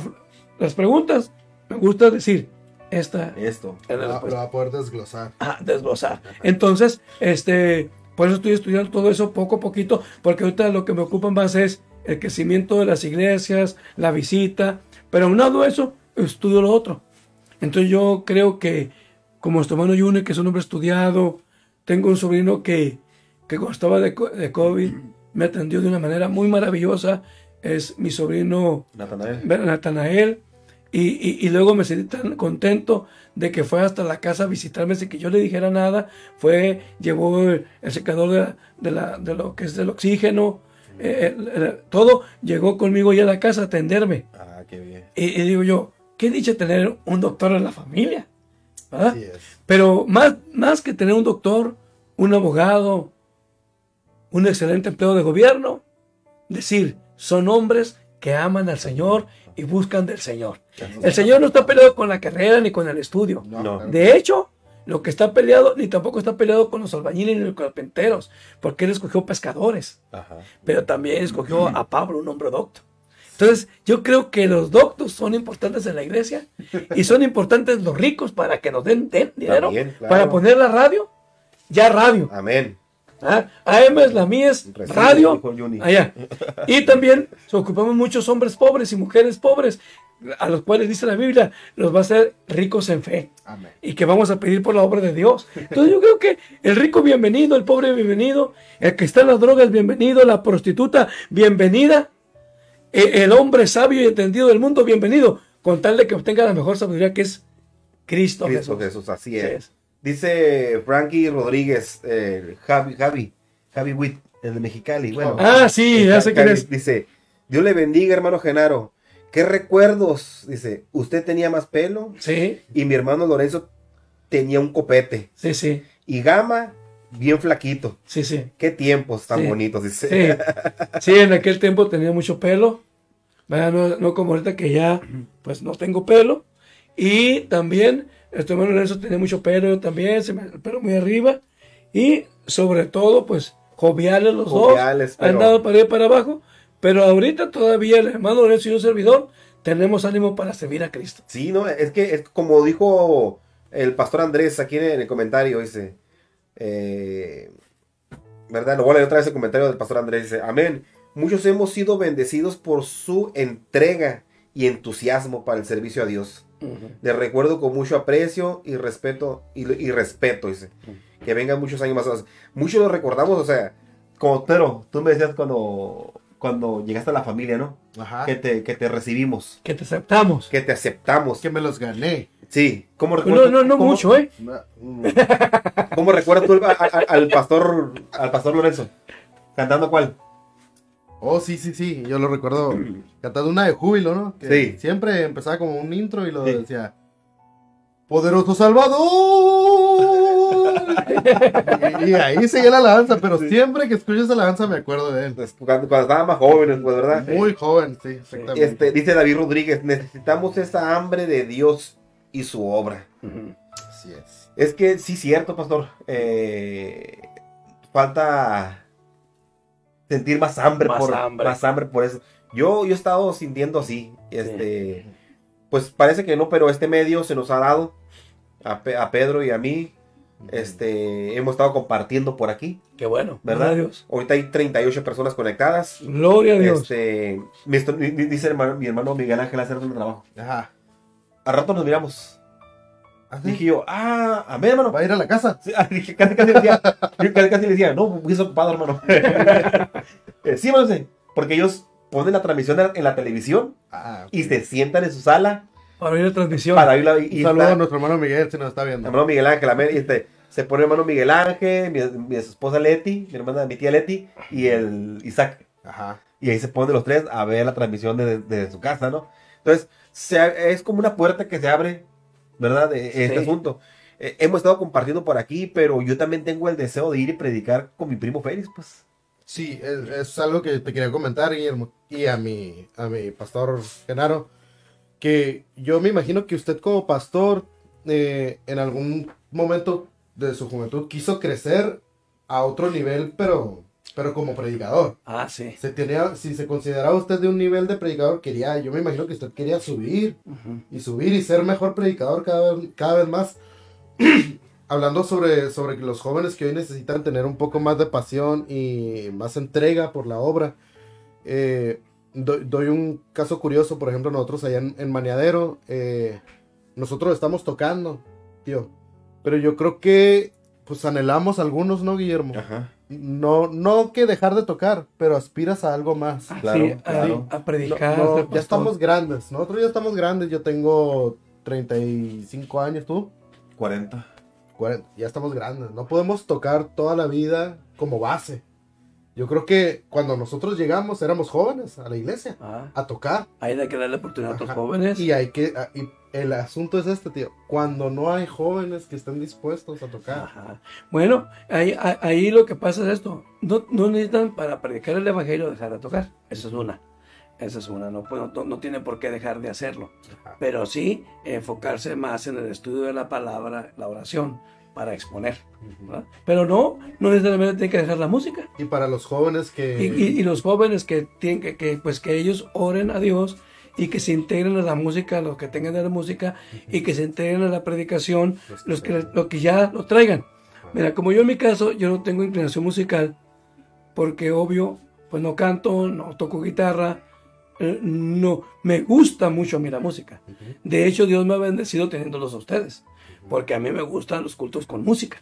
las preguntas, me gusta decir, esta Esto. en la Lo, respuesta. lo va a poder desglosar. Ah, desglosar. Entonces, este, por eso estoy estudiando todo eso poco a poquito, porque ahorita lo que me ocupa más es el crecimiento de las iglesias, la visita, pero aunado a eso, estudio lo otro. Entonces yo creo que, como nuestro hermano Yune, que es un hombre estudiado, tengo un sobrino que, que cuando estaba de, de COVID me atendió de una manera muy maravillosa, es mi sobrino Natanael. Natanael y, y- y luego me sentí tan contento de que fue hasta la casa a visitarme sin que yo le dijera nada. Fue, llevó el, el secador de, la- de la- de lo que es del oxígeno, eh, el- el- todo, llegó conmigo ya a la casa a atenderme. Ah, qué bien. Y, y digo yo, qué dicha tener un doctor en la familia. Es. Pero más, más que tener un doctor, un abogado, un excelente empleo de gobierno, decir, son hombres que aman al Señor y buscan del Señor. El Señor no está peleado con la carrera ni con el estudio. No. De hecho, lo que está peleado, ni tampoco está peleado con los albañiles ni los carpinteros, porque él escogió pescadores, Ajá. pero también escogió a Pablo, un hombre docto. Entonces, yo creo que los doctos son importantes en la iglesia y son importantes los ricos para que nos den, den dinero También, claro. para poner la radio, ya radio. Amén. ¿ah? AM es la mía es Recibe, radio, allá. Y también se ocupamos muchos hombres pobres y mujeres pobres, a los cuales dice la Biblia, los va a hacer ricos en fe Amén. y que vamos a pedir por la obra de Dios. Entonces yo creo que el rico bienvenido, el pobre bienvenido, el que está en las drogas bienvenido, la prostituta bienvenida, el hombre sabio y entendido del mundo bienvenido, con tal de que obtenga la mejor sabiduría que es Cristo, Cristo Jesús. Jesús, así Sí es. Dice Frankie Rodríguez, eh, Javi, Javi, Javi Witt, el de Mexicali. Bueno, Ah, sí, ya sé quién Javi es. Dice, Dios le bendiga, hermano Genaro. ¿Qué recuerdos? Dice, usted tenía más pelo Sí, y mi hermano Lorenzo tenía un copete. sí, sí, Y Gama, bien flaquito. sí, sí. Qué tiempos tan Sí. bonitos, dice. Sí, sí, en aquel tiempo tenía mucho pelo. No, no como ahorita que ya pues no tengo pelo. Y también, este hermano Lorenzo tenía mucho pelo yo también, se me, el pelo muy arriba. Y sobre todo, pues joviales los Joviales, dos, pero- han dado para y para abajo. Pero ahorita todavía el hermano Lorenzo y un servidor tenemos ánimo para servir a Cristo. Sí, no, es que es como dijo el pastor Andrés aquí en el comentario, dice, eh, ¿verdad? Lo voy a leer otra vez el comentario del pastor Andrés, dice, amén. Muchos hemos sido bendecidos por su entrega y entusiasmo para el servicio a Dios. Le recuerdo con mucho aprecio y respeto, y, y respeto, dice. Que vengan muchos años más. Muchos lo recordamos, o sea, como pero tú me decías cuando, cuando llegaste a la familia, ¿no? Ajá. Que te, que te recibimos, Que te aceptamos. que te aceptamos. que me los gané. Sí, ¿cómo No, recuerdas? no, no cómo- mucho, ¿eh? No, ¿Cómo recuerdas tú al, al- al pastor al pastor Lorenzo? ¿Cantando cuál? Oh, sí, sí, sí. Yo lo recuerdo cantando una de júbilo, ¿no? Que Sí. Siempre empezaba como un intro y lo Sí. decía. Poderoso Salvador. y, y ahí seguía la alabanza, pero siempre que escucho esa alabanza me acuerdo de él. Pues, Cuando, cuando estaban más jóvenes, pues, ¿verdad? Muy joven, sí, exactamente. Este, dice David Rodríguez, necesitamos esa hambre de Dios y su obra. Así es. Es que sí, cierto, pastor. Eh, falta sentir más hambre, Más por, hambre. más hambre por eso. Yo, yo he estado sintiendo así. Este, Pues parece que no, pero este medio se nos ha dado a, Pe- a Pedro y a mí. Este, hemos estado compartiendo por aquí, Qué bueno, ¿verdad? ¿verdad, Dios? Ahorita hay 38 personas conectadas. Gloria a Dios. Este, mi, dice hermano- mi hermano Miguel Ángel hacer un trabajo. Ajá. Al rato nos miramos. ¿Así? Dije yo, ah, a ver, hermano. ¿Va a ir a la casa? Sí, ah, dije, casi, casi, le decía, yo casi, casi le decía, no, muy ocupado, hermano. Eh, sí, hermano, sí, porque ellos ponen la transmisión en la- la televisión Ah, y se sientan en su sala Para ver la transmisión. para oírla. Y, Un saludo está a nuestro hermano Miguel si nos está viendo. hermano Miguel Ángel, amén, y este, se pone el hermano Miguel Ángel, mi, mi esposa Leti, mi hermana, mi tía Leti y el Isaac. Ajá. Y ahí se ponen los tres a ver la transmisión desde de su casa, ¿no? Entonces, se- es como una puerta que se abre, ¿verdad? De, este Sí. asunto. Eh, hemos estado compartiendo por aquí, pero yo también tengo el deseo de ir y predicar con mi primo Félix, pues. Sí, es, es algo que te quería comentar, Guillermo, y a mi, a mi pastor Genaro, que yo me imagino que usted como pastor eh, en algún momento de su juventud quiso crecer a otro nivel, pero pero como predicador. Ah, sí. Se tenía, si se consideraba usted de un nivel de predicador, quería, yo me imagino que usted quería subir Ujú. y subir y ser mejor predicador cada vez, cada vez más. Hablando sobre, sobre los jóvenes que hoy necesitan tener un poco más de pasión y más entrega por la obra. eh, do- doy un caso curioso, por ejemplo, nosotros allá en, en Maneadero, eh, nosotros estamos tocando, tío. Pero yo creo que, pues anhelamos algunos, ¿no, Guillermo? Ajá. No, no que dejar de tocar, pero aspiras a algo más. Ah, Claro, sí, a- claro. A, No, predicar. no, ya estamos grandes. Nosotros ya estamos grandes. Yo tengo 35 años, tú. 40. 40, ya estamos grandes. No podemos tocar toda la vida como base. Yo creo que cuando nosotros llegamos éramos jóvenes a la iglesia Ah, a tocar. hay que darle oportunidad a Ajá. jóvenes. Y hay que a- y el asunto es este, tío. Cuando no hay jóvenes que estén dispuestos a tocar. Ajá. Bueno, ahí, ahí- lo que pasa es esto. No, no necesitan para predicar el evangelio dejar de tocar. Esa es una. Esa es una. No, no, no tiene por qué dejar de hacerlo. Ajá. Pero sí enfocarse más en el estudio de la palabra, la oración, para exponer. ¿verdad? Pero no, no necesariamente tienen que dejar la música. Y para los jóvenes que Y, y- y los jóvenes que tienen que, que, pues que ellos oren a Dios y que se integren a la música, los que tengan de la música, y que se integren a la predicación, los que, los que ya lo traigan. Mira, como yo en mi caso, yo no tengo inclinación musical, porque obvio, pues no canto, no toco guitarra, eh, no, me gusta mucho a mí la música. De hecho, Dios me ha bendecido teniéndolos a ustedes, porque a mí me gustan los cultos con música.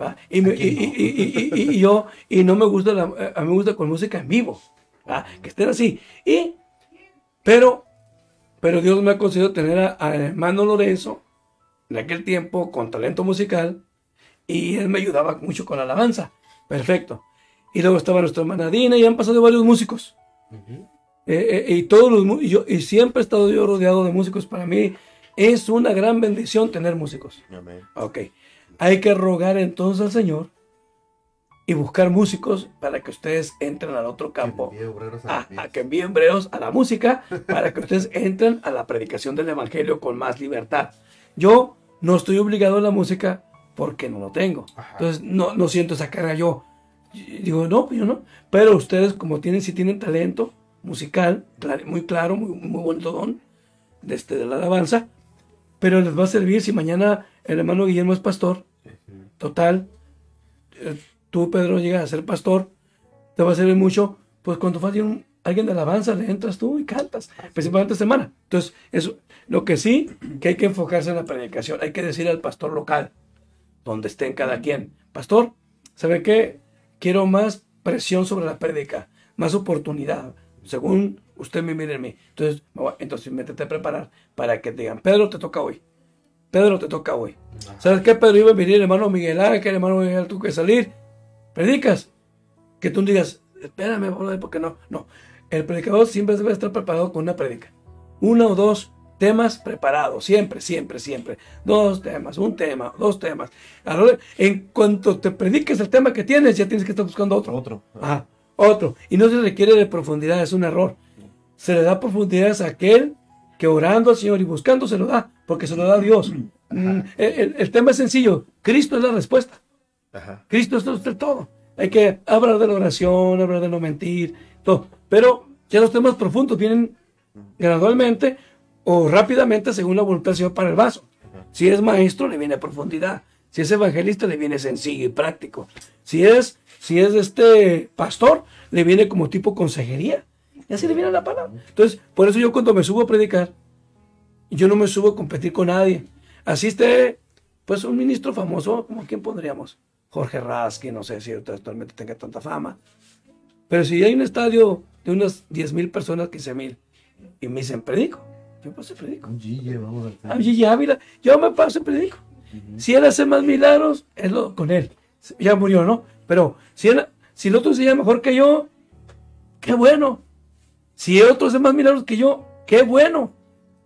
¿va? Y, me- y- y- y- y- y- y yo, y no me gusta, la, a mí me gusta con música en vivo, ¿va? que estén así. Y, pero, pero Dios me ha concedido tener a- al hermano Lorenzo, en aquel tiempo, con talento musical, y él me ayudaba mucho con la alabanza. Perfecto. Y luego estaba nuestra hermana Dina y han pasado varios músicos. Eh, eh, y todos los y yo y siempre he estado yo rodeado de músicos. Para mí es una gran bendición tener músicos. Amén. Ok. Hay que rogar entonces al Señor y buscar músicos para que ustedes entren al otro campo. Que obreros a A, la fiesta. a que envíen breos a la música para que ustedes entren a la predicación del Evangelio con más libertad. Yo no estoy obligado a la música porque no lo tengo. Ajá. Entonces no, no siento esa carga yo. Digo, no, pues yo no. Pero ustedes como tienen, si tienen talento musical, muy claro, muy, muy bonito don, de, este, de la alabanza, pero les va a servir si mañana el hermano Guillermo es pastor, total, eh, tú Pedro llegas a ser pastor, te va a servir mucho, pues cuando falte un- alguien de alabanza, le entras tú y cantas, principalmente semana. Entonces, eso, lo que sí, que hay que enfocarse en la predicación, hay que decir al pastor local, donde estén cada quien, pastor, ¿sabe qué? Quiero más presión sobre la prédica, más oportunidad, según usted me mire en mí. Entonces, entonces métete a preparar para que te digan, Pedro, te toca hoy. Pedro, te toca hoy. ¿Sabes qué, Pedro? Iba a venir el hermano Miguel Ángel, hermano Miguel, tú que salir. Predicas. Que tú digas, espérame, porque no. No. El predicador siempre debe estar preparado con una predica. Una o dos temas preparados. Siempre, siempre, siempre. Dos temas, un tema, dos temas. Ahora, En cuanto te prediques el tema que tienes, ya tienes que estar buscando otro. Otro. Ajá, otro. Y no se requiere de profundidad, es un error. Se le da profundidad a aquel que orando al Señor y buscando se lo da, porque se lo da Dios. Mm, el, el- el tema es sencillo, Cristo es la respuesta. Ajá. Cristo es usted todo. Hay que hablar de la oración, hablar de no mentir, todo. Pero ya los temas profundos vienen gradualmente o rápidamente según la voluntad del Señor para el vaso. Si es maestro, le viene profundidad. Si es evangelista, le viene sencillo y práctico. Si es, si es este pastor, le viene como tipo consejería. Y así le viene la palabra. Entonces, por eso yo cuando me subo a predicar, yo no me subo a competir con nadie. Así esté, pues un ministro famoso, como quién pondríamos? Jorge Rasky, no sé si actualmente tenga tanta fama. Pero si hay un estadio de unas 10 mil personas, 15 mil, y me dicen predico, yo paso y predico. Gille, vamos a Ah, Gigi Ávila, yo me paso y predico. Si él hace más milagros, es lo, con él. Ya murió, ¿no? Pero si, él, si el otro enseña mejor que yo, qué bueno. Si el otro hace más milagros que yo, qué bueno.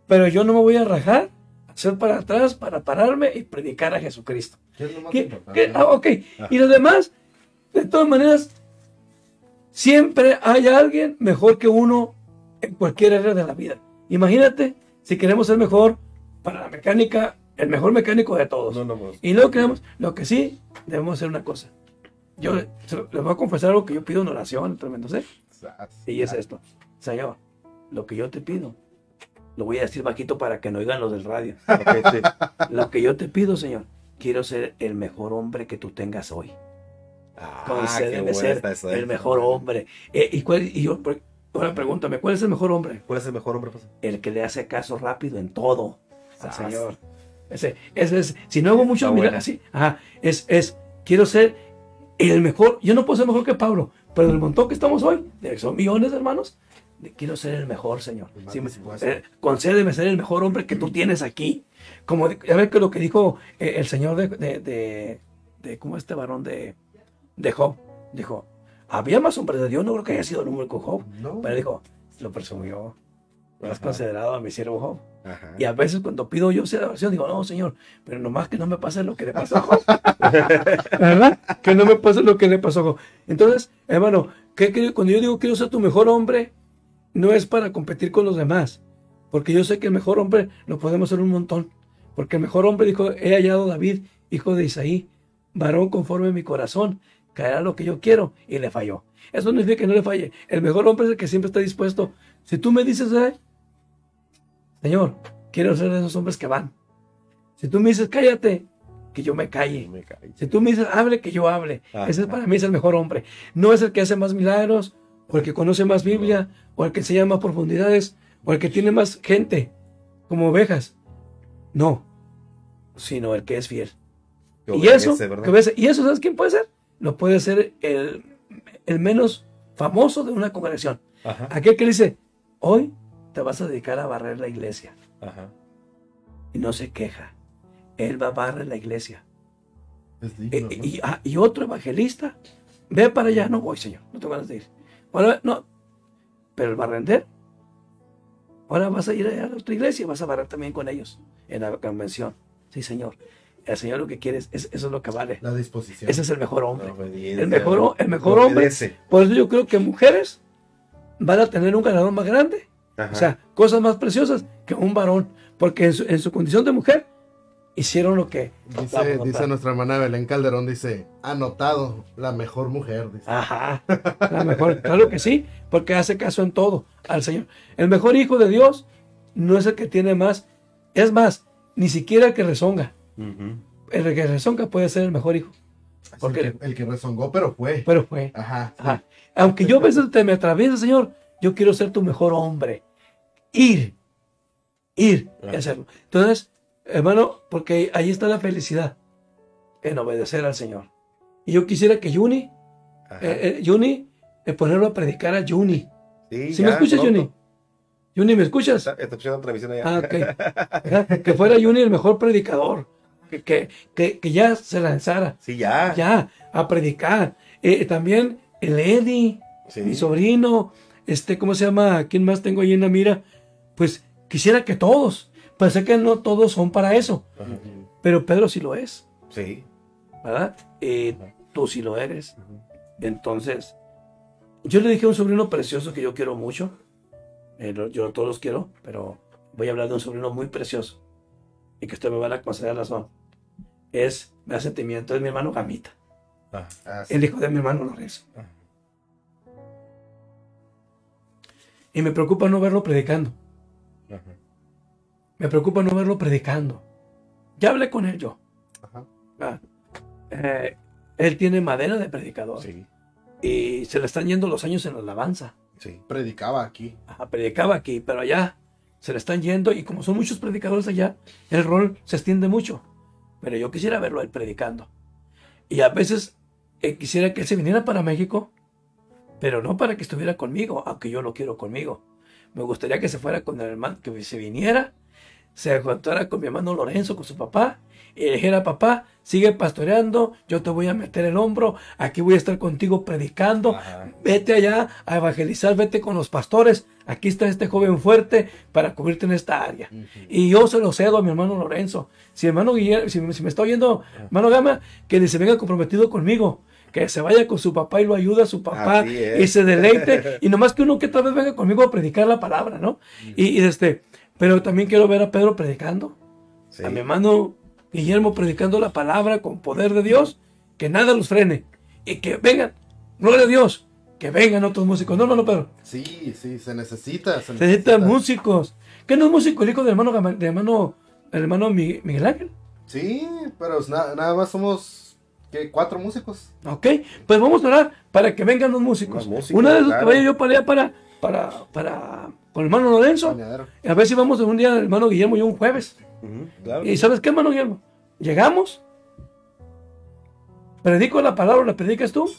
Pero yo no me voy a rajar, hacer para atrás, para pararme y predicar a Jesucristo. ¿Qué es lo más ¿Qué- importante? qué? Ah, ok. Y los demás, de todas maneras, siempre hay alguien mejor que uno en cualquier área de la vida. Imagínate si queremos ser mejor para la mecánica, el mejor mecánico de todos. No, no. Y luego queremos, lo que sí, debemos hacer una cosa. Yo les voy a confesar algo que yo pido en oración, tremendo, ¿sí? Y es esto. Señor, lo que yo te pido, lo voy a decir bajito para que no oigan los del radio. Sí. Lo que yo te pido, Señor, quiero ser el mejor hombre que tú tengas hoy. Ah, Concédeme ser esa, el eh. mejor hombre. Eh, ¿y, cuál- y yo, ahora pregúntame, ¿cuál es el mejor hombre? ¿Cuál es el mejor hombre, pastor? El que le hace caso rápido en todo al Sas. Señor. Ese, ese es, si no hago milagros, buena. así, ajá, es, es, quiero ser el mejor, yo no puedo ser mejor que Pablo, pero del montón que estamos hoy, son millones de hermanos, quiero ser el mejor, Señor. Sí, eh, concédeme ser el mejor hombre que tú tienes aquí. Como, ya ves que lo que dijo eh, el Señor de, de, de, de- ¿cómo este varón de, de Job? Dijo, había más hombres de Dios, no creo que haya sido el número con Job. No. Pero dijo, lo presumió. Lo has Ajá. considerado a mi siervo Job. Ajá. Y a veces cuando pido yo esa oración, digo, no, Señor, pero nomás que no me pase lo que le pasó a Job. ¿Verdad? Que no me pase lo que le pasó a Job. Entonces, hermano, ¿qué quiero- cuando yo digo quiero ser tu mejor hombre, no es para competir con los demás. Porque yo sé que el mejor hombre lo podemos ser un montón. Porque el mejor hombre dijo, he hallado a David, hijo de Isaí, varón conforme a mi corazón, caerá lo que yo quiero. Y le falló. Eso no significa que no le falle. El mejor hombre es el que siempre está dispuesto. Si tú me dices, eh, Señor, quiero ser de esos hombres que van. Si tú me dices, cállate, que yo me calle. Me cae. Si tú me dices, hable, que yo hable. Ajá. Ese para mí es el mejor hombre. No es el que hace más milagros, o el que conoce más Biblia, o el que enseña más profundidades, o el que tiene más gente, como ovejas. No, sino el que es fiel. Que Y eso, y eso, ¿sabes quién puede ser? Lo puede ser el, el menos famoso de una congregación. Ajá. Aquel que dice, hoy te vas a dedicar a barrer la iglesia. Ajá. Y no se queja. Él va a barrer la iglesia. Es Eh, digno, ¿no? y, ah, y otro evangelista, ve para allá, no voy, señor, no tengo ganas de ir. Ahora, no, pero el barrender, ahora vas a ir a otra iglesia, vas a barrer también con ellos en la convención. Sí, señor. El Señor lo que quiere es, es- eso es lo que vale. La disposición. Ese es el mejor hombre. El mejor, el mejor hombre. Por eso yo creo que mujeres van a tener un ganador más grande. Ajá. O sea, cosas más preciosas que un varón. Porque en su, en su condición de mujer hicieron lo que. Dice, nuestra hermana Belén Calderón, dice, anotado, la mejor mujer. Dice. Ajá. La mejor, claro que sí, porque hace caso en todo al Señor. El mejor hijo de Dios no es el que tiene más. Es más, ni siquiera el que rezonga. El que rezonga puede ser el mejor hijo. Porque- el, que, el que rezongó, pero fue. Pero fue. Ajá. sí. Ajá. Aunque yo a veces te me atraviesa, Señor, yo quiero ser tu mejor hombre. Ir. Ir y Ajá. hacerlo. Entonces, hermano, porque ahí está la felicidad en obedecer al Señor. Y yo quisiera que Juni, eh, eh, Juni, eh, ponerlo a predicar a Juni. Sí, ¿Sí ya, me escuchas, pronto. Juni? Juni, ¿me escuchas? Está, está escuchando transmisión allá. Ah, ok. Ajá, Que fuera Juni el mejor predicador. Que, que, que, que ya se lanzara. Sí, ya. Ya, a predicar. Eh, también el Eddie, Sí. mi sobrino, este, ¿cómo se llama? ¿Quién más tengo ahí en la mira? Pues quisiera que todos. Pensé que no todos son para eso. Ajá. Pero Pedro sí lo es, Sí. ¿verdad? Eh, Ajá. tú sí lo eres. Entonces, yo le dije a un sobrino precioso que yo quiero mucho. Eh, yo a todos los quiero, pero voy a hablar de un sobrino muy precioso. Y que usted me va a conceder razón. Es, me da sentimiento, es mi hermano Gamita. Ah, sí. El hijo de mi hermano Lorenzo. Ajá. Y me preocupa no verlo predicando. Ajá. Me preocupa no verlo predicando. Ya hablé con él yo. Ajá. Ah, eh, él tiene madera de predicador. Sí. Y se le están yendo los años en la alabanza. Sí. Predicaba aquí. Ajá, predicaba aquí, pero allá se le están yendo. Y como son muchos predicadores allá, el rol se extiende mucho. Pero yo quisiera verlo él predicando. Y a veces eh, quisiera que él se viniera para México, pero no para que estuviera conmigo, aunque yo lo quiero conmigo. Me gustaría que se fuera con el hermano, que se viniera, se encontrara con mi hermano Lorenzo, con su papá, y le dijera, papá, sigue pastoreando, yo te voy a meter el hombro, aquí voy a estar contigo predicando, Ajá. vete allá a evangelizar, vete con los pastores, aquí está este joven fuerte para cubrirte en esta área. Y yo se lo cedo a mi hermano Lorenzo. Si hermano Guillermo, si, si me está oyendo, hermano Gama, que se venga comprometido conmigo. Que se vaya con su papá y lo ayude a su papá y se deleite. y nomás que uno que otra vez venga conmigo a predicar la palabra, ¿no? Y, y este, pero también quiero ver a Pedro predicando. Sí. A mi hermano Guillermo predicando la palabra con poder de Dios. Que nada los frene. y que vengan, gloria a Dios, que vengan otros músicos. No, hermano Pedro, Sí, sí, se necesita. Se se necesitan músicos. ¿Qué no es músico el hijo del hermano, del hermano, el hermano Mi- Miguel Ángel? Sí, pero na- nada más somos ¿qué? cuatro músicos. Ok, pues vamos a orar para que vengan los músicos. Músicos, Una de los que claro. vaya yo para allá para, para, para, con el hermano Lorenzo. Bañadero. A ver si vamos un día, el hermano Guillermo y yo un jueves. Claro. ¿Y sabes qué, hermano Guillermo? Llegamos, predico la palabra, ¿la predicas tú?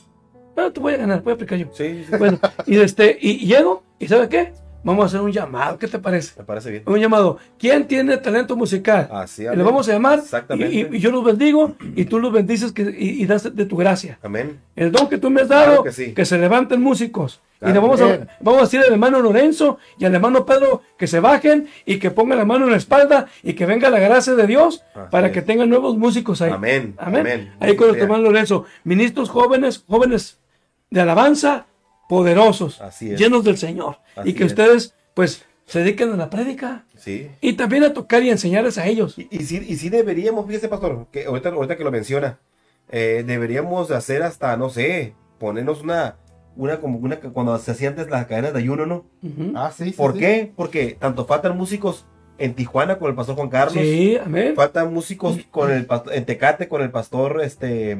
No, te voy a ganar, voy a explicar yo. Sí, sí, sí. Bueno, y, este, y, y llego, ¿y sabes qué? Vamos a hacer un llamado, ¿qué te parece? Me parece bien. Un llamado. ¿Quién tiene talento musical? Así, amén. le vamos a llamar Exactamente. y, yo los bendigo y tú los bendices que, y, y das de tu gracia. Amén. El don que tú me has dado, Claro que se levanten músicos. y le vamos a, vamos a decir al hermano Lorenzo y al hermano Pedro que se bajen y que pongan la mano en la espalda y que venga la gracia de Dios Así para es. que tengan nuevos músicos ahí. Amén, Amén. amén. Ahí con nuestro Sea. hermano Lorenzo. Ministros jóvenes, jóvenes de alabanza, poderosos, Así es. llenos del Señor. Así y que es. ustedes, pues, se dediquen a la prédica. Sí. Y también a tocar y enseñarles a ellos. Y, y sí, y sí deberíamos, fíjese, pastor, que ahorita, ahorita que lo menciona, eh, deberíamos de hacer hasta, no sé, ponernos una, una como una, cuando se hacían antes las cadenas de ayuno, ¿no? Ah, sí, sí. ¿Por sí. qué? Porque tanto faltan músicos en Tijuana con el pastor Juan Carlos, Sí, amén. faltan músicos con el en Tecate con el pastor este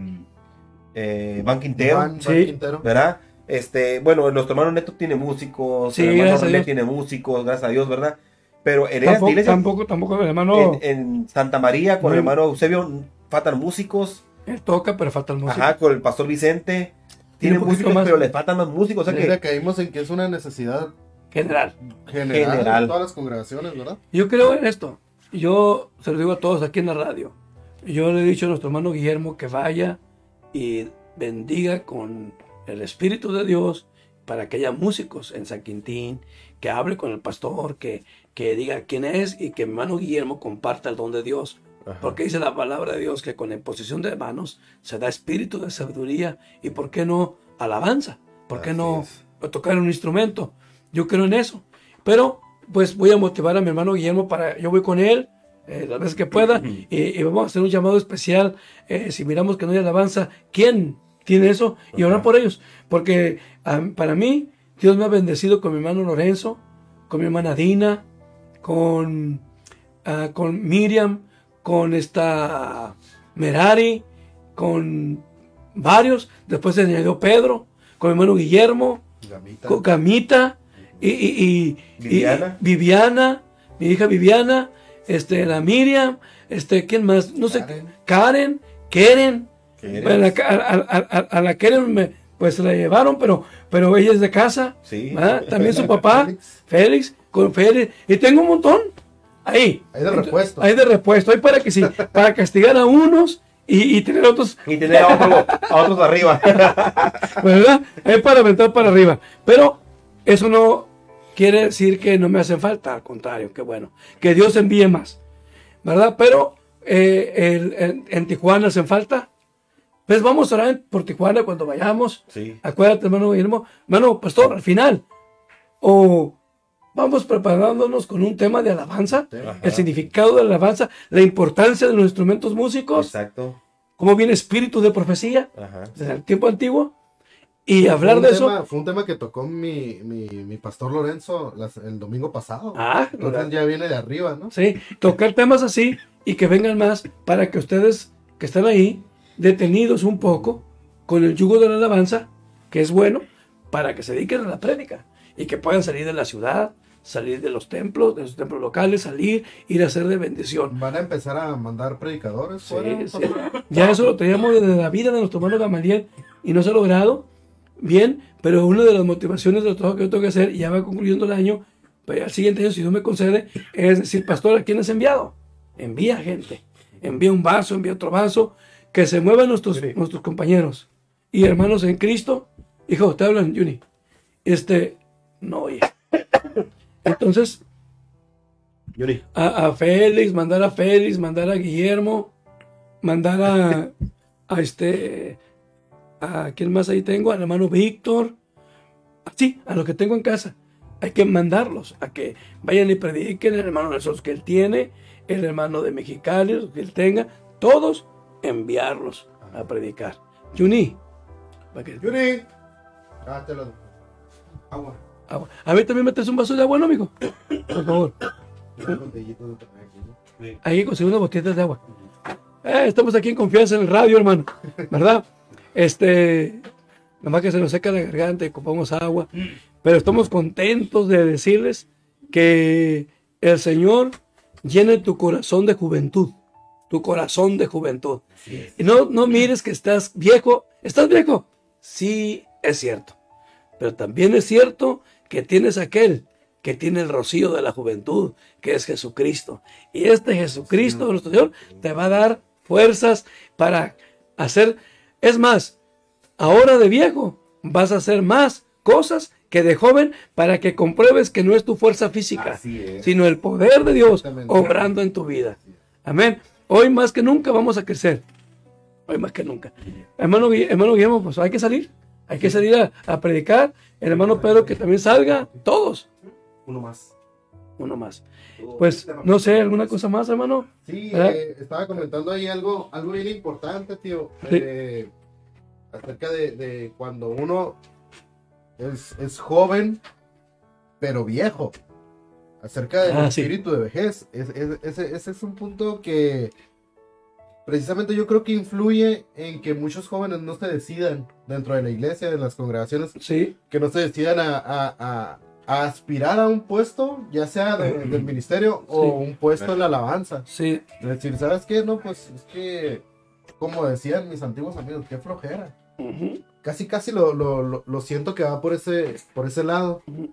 eh, Van Quintero, Juan Sí. Quintero. ¿verdad? Este, bueno, nuestro hermano Neto tiene músicos, Sí, el hermano René tiene músicos, gracias a Dios, ¿verdad? Pero en esas Tampoco, iglesias, tampoco, tampoco, el hermano, en, en Santa María con No. el hermano Eusebio faltan músicos, él toca, pero falta el músico. ajá, con el pastor Vicente tiene músicos, más. pero le faltan más músicos, o sea que caímos en que es una necesidad General. general, General. en todas las congregaciones, ¿verdad? Yo creo en esto. Yo se lo digo a todos aquí en la radio. Yo le he dicho a nuestro hermano Guillermo que vaya y bendiga con el Espíritu de Dios para que haya músicos en San Quintín, que hable con el pastor, que, que diga quién es y que mi hermano Guillermo comparta el don de Dios. Ajá. Porque dice la palabra de Dios que con la imposición de manos se da espíritu de sabiduría y por qué no alabanza, por qué Así no es. tocar un instrumento. Yo creo en eso. Pero pues voy a motivar a mi hermano Guillermo para, yo voy con él eh, las veces que pueda y, y vamos a hacer un llamado especial. eh, si miramos que no hay alabanza, ¿quién tiene eso? Y orar por ellos. Porque para mí, Dios me ha bendecido con mi hermano Lorenzo, con mi hermana Dina, con, ah, con Miriam, con esta Merari, con varios. Después se añadió Pedro, con mi hermano Guillermo, Gamita. con Camita y, y- y- y- Viviana. Viviana, mi hija Viviana, este, la Miriam, este, ¿quién más? No sé. Karen, Keren. Bueno, a, a- a- a- a la me, pues la llevaron, pero, pero ella es de casa. Sí. ¿verdad? También su papá, Félix. Félix, con Félix. Y tengo un montón ahí. Ahí de repuesto. Ahí de repuesto. Ahí para que sí, para castigar a unos y, y tener otros y tener a, otro- a otros arriba. ¿verdad? Es para aventar para arriba. Pero eso no quiere decir que no me hacen falta, al contrario, que bueno, que Dios envíe más, ¿verdad? Pero eh, el- en, en Tijuana hacen falta. Pues vamos a orar por Tijuana cuando vayamos. sí. Acuérdate, hermano Guillermo, hermano pastor, al final. O vamos preparándonos con un tema de alabanza, Ajá. el significado de la alabanza, la importancia de los instrumentos músicos, Exacto. cómo viene espíritu de profecía Ajá. desde el tiempo antiguo y hablar Fue un de eso. tema- fue un tema que tocó mi, mi, mi pastor Lorenzo las- el domingo pasado. Ah, Entonces ya viene de arriba, ¿no? sí, tocar temas así y que vengan más para que ustedes que están ahí detenidos un poco con el yugo de la alabanza, que es bueno, para que se dediquen a la prédica y que puedan salir de la ciudad, salir de los templos, de los templos locales, salir, ir a ser de bendición. Van a empezar a mandar predicadores. Sí? Ya eso lo teníamos desde la vida de nuestro hermano Gamaliel y no se ha logrado bien, pero una de las motivaciones del trabajo que yo tengo que hacer, y ya va concluyendo el año, pero al siguiente año, si Dios me concede, es decir, pastor, ¿a quién has enviado? Envía gente, envía un vaso, envía otro vaso, que se muevan nuestros, Sí. nuestros compañeros y hermanos en Cristo. Hijo, te hablan, Juni. Este, no, oye. Entonces, Yuri. a, a Félix, mandar a Félix, mandar a Guillermo, mandar a, a este, a quién más ahí tengo, al hermano Víctor, sí, a los que tengo en casa. Hay que mandarlos a que vayan y prediquen, el hermano de esos que él tiene, el hermano de Mexicali, los que él tenga, todos enviarlos a predicar. Juni, lo. Agua. agua. A mí también me traes un vaso de agua, ¿no, amigo? Por favor. Ahí conseguí unas botellitas de agua. Eh, estamos aquí en confianza en el radio, hermano. ¿Verdad? Este. Nomás que se nos seca la garganta y ocupamos agua. Pero estamos contentos de decirles que el Señor llene tu corazón de juventud. Tu corazón de juventud. Y no, no mires que estás viejo. ¿Estás viejo? Sí, es cierto. Pero también es cierto que tienes aquel que tiene el rocío de la juventud, que es Jesucristo. Y este Jesucristo, nuestro Señor, te va a dar fuerzas para hacer. Es más, ahora de viejo vas a hacer más cosas que de joven para que compruebes que no es tu fuerza física, sino el poder de Dios obrando en tu vida. Amén. Hoy más que nunca vamos a crecer. Hoy más que nunca. Hermano, hermano Guillermo, pues hay que salir. Hay que salir a, a predicar. El hermano Pedro que también salga. Todos. Uno más. Uno más. Pues no sé, ¿alguna cosa más, hermano? Sí, eh, estaba comentando ahí algo, algo bien importante, tío. Sí. eh, acerca de, de cuando uno es, es joven, pero viejo. Acerca del Ah, sí. espíritu de vejez. Es- es- ese, ese es un punto que precisamente yo creo que influye en que muchos jóvenes no se decidan dentro de la iglesia, de las congregaciones, Sí. que no se decidan a, a- a- a aspirar a un puesto, ya sea de- del ministerio o Sí. un puesto en la alabanza. Sí. De decir, ¿sabes qué? No, pues es que, como decían mis antiguos amigos, qué flojera. Ujú. Casi, casi lo, lo, lo- siento que va por ese, por ese lado. Ujú.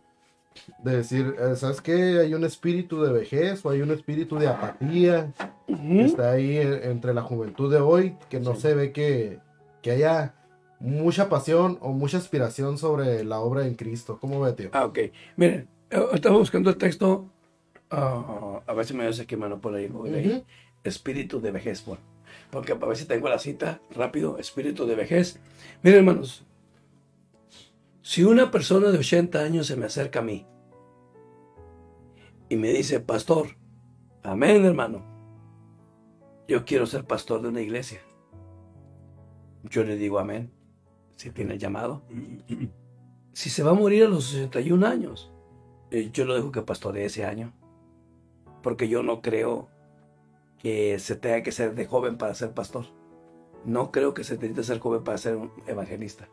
De decir, eh, ¿sabes qué? Hay un espíritu de vejez o hay un espíritu de apatía que Ujú. está ahí en- entre la juventud de hoy, que no Sí. se ve que, que haya mucha pasión o mucha aspiración sobre la obra en Cristo. ¿Cómo ve, tío? Ah, ok. Miren, eh, estaba buscando el texto. ah, a ver si me hace aquí mano por ahí. por ahí. Ujú. Espíritu de vejez. Bueno, porque a ver si tengo la cita rápido. Espíritu de vejez. Miren, hermanos. Si una persona de 80 años se me acerca a mí y me dice, pastor, amén, hermano. Yo quiero ser pastor de una iglesia. Yo le digo amén. Si tiene el llamado. Si se va a morir a los 61 años, eh, yo lo dejo que pastoree ese año. Porque yo no creo que se tenga que ser de joven para ser pastor. No creo que se necesite ser joven para ser un evangelista.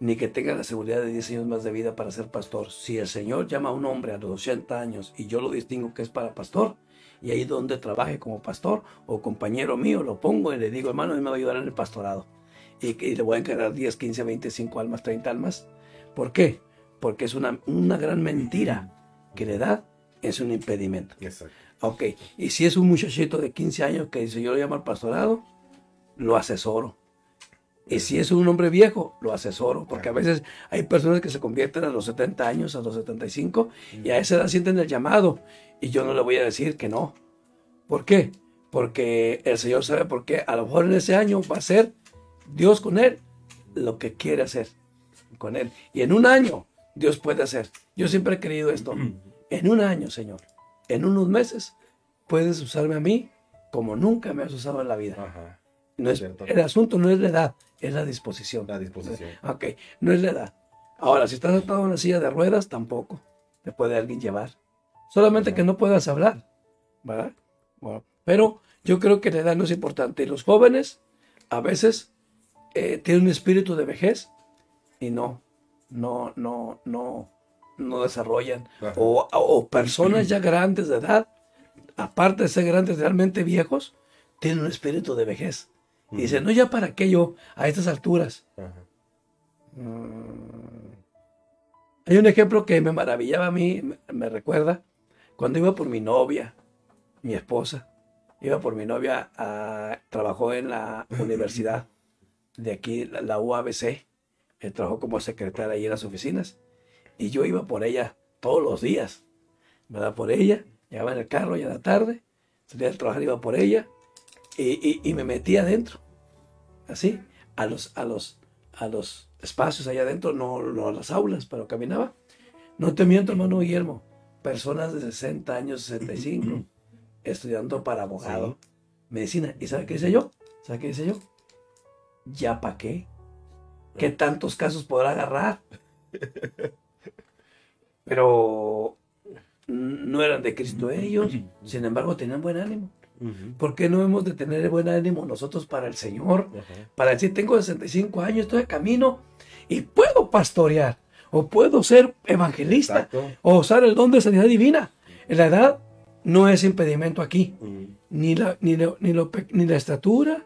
Ni que tenga la seguridad de 10 años más de vida para ser pastor. Si el Señor llama a un hombre a los 80 años y yo lo distingo que es para pastor, y ahí donde trabaje como pastor o compañero mío, lo pongo y le digo, hermano, él me va a ayudar en el pastorado. Y, y le voy a encargar 10, 15, 25 almas, 30 almas. ¿Por qué? Porque es una, una gran mentira que la edad es un impedimento. Exacto. Ok, y si es un muchachito de 15 años que dice yo lo llamo al pastorado, lo asesoro. Y si es un hombre viejo, lo asesoro, porque a veces hay personas que se convierten a los 70 años, a los 75, y a esa edad sienten el llamado, y yo no le voy a decir que no. ¿Por qué? Porque el Señor sabe por qué. A lo mejor en ese año va a ser Dios con él lo que quiere hacer con él. Y en un año Dios puede hacer. Yo siempre he creído esto. En un año, Señor, en unos meses, puedes usarme a mí como nunca me has usado en la vida. Ajá. No es, el asunto no es la edad, es la disposición. La disposición. Ok, no es la edad. Ahora, si estás sentado en una silla de ruedas, tampoco te puede alguien llevar. Solamente que no puedas hablar, ¿verdad? Bueno, pero yo creo que la edad no es importante. Y los jóvenes a veces eh, tienen un espíritu de vejez y no, no, no, no, no desarrollan. O, o personas ya grandes de edad, aparte de ser grandes realmente viejos, tienen un espíritu de vejez. Y dicen, no, ya para qué yo a estas alturas. Mm. Hay un ejemplo que me maravillaba a mí, me, me recuerda, cuando iba por mi novia, mi esposa, iba por mi novia, a, trabajó en la universidad de aquí, la, la UABC, eh, trabajó como secretaria ahí en las oficinas, y yo iba por ella todos los días, ¿verdad? Por ella, llegaba en el carro ya a la tarde, salía del trabajar, iba por ella, y, y- y me metía adentro, así, a los, a los, a los espacios allá adentro, no, no a las aulas, pero caminaba. No te miento, hermano Guillermo, personas de 60 años, 65, estudiando para abogado, medicina. ¿Y sabe qué hice yo? ¿Sabe qué hice yo? ¿Ya para qué? ¿Qué tantos casos podrá agarrar? Pero no eran de Cristo ellos, sin embargo tenían buen ánimo. ¿Por qué no hemos de tener buen ánimo nosotros para el Señor? Para decir, tengo 65 años, estoy de camino y puedo pastorear, o puedo ser evangelista, Exacto. o usar el don de sanidad divina. La edad no es impedimento aquí, ni la, ni, lo- ni, lo ni la estatura,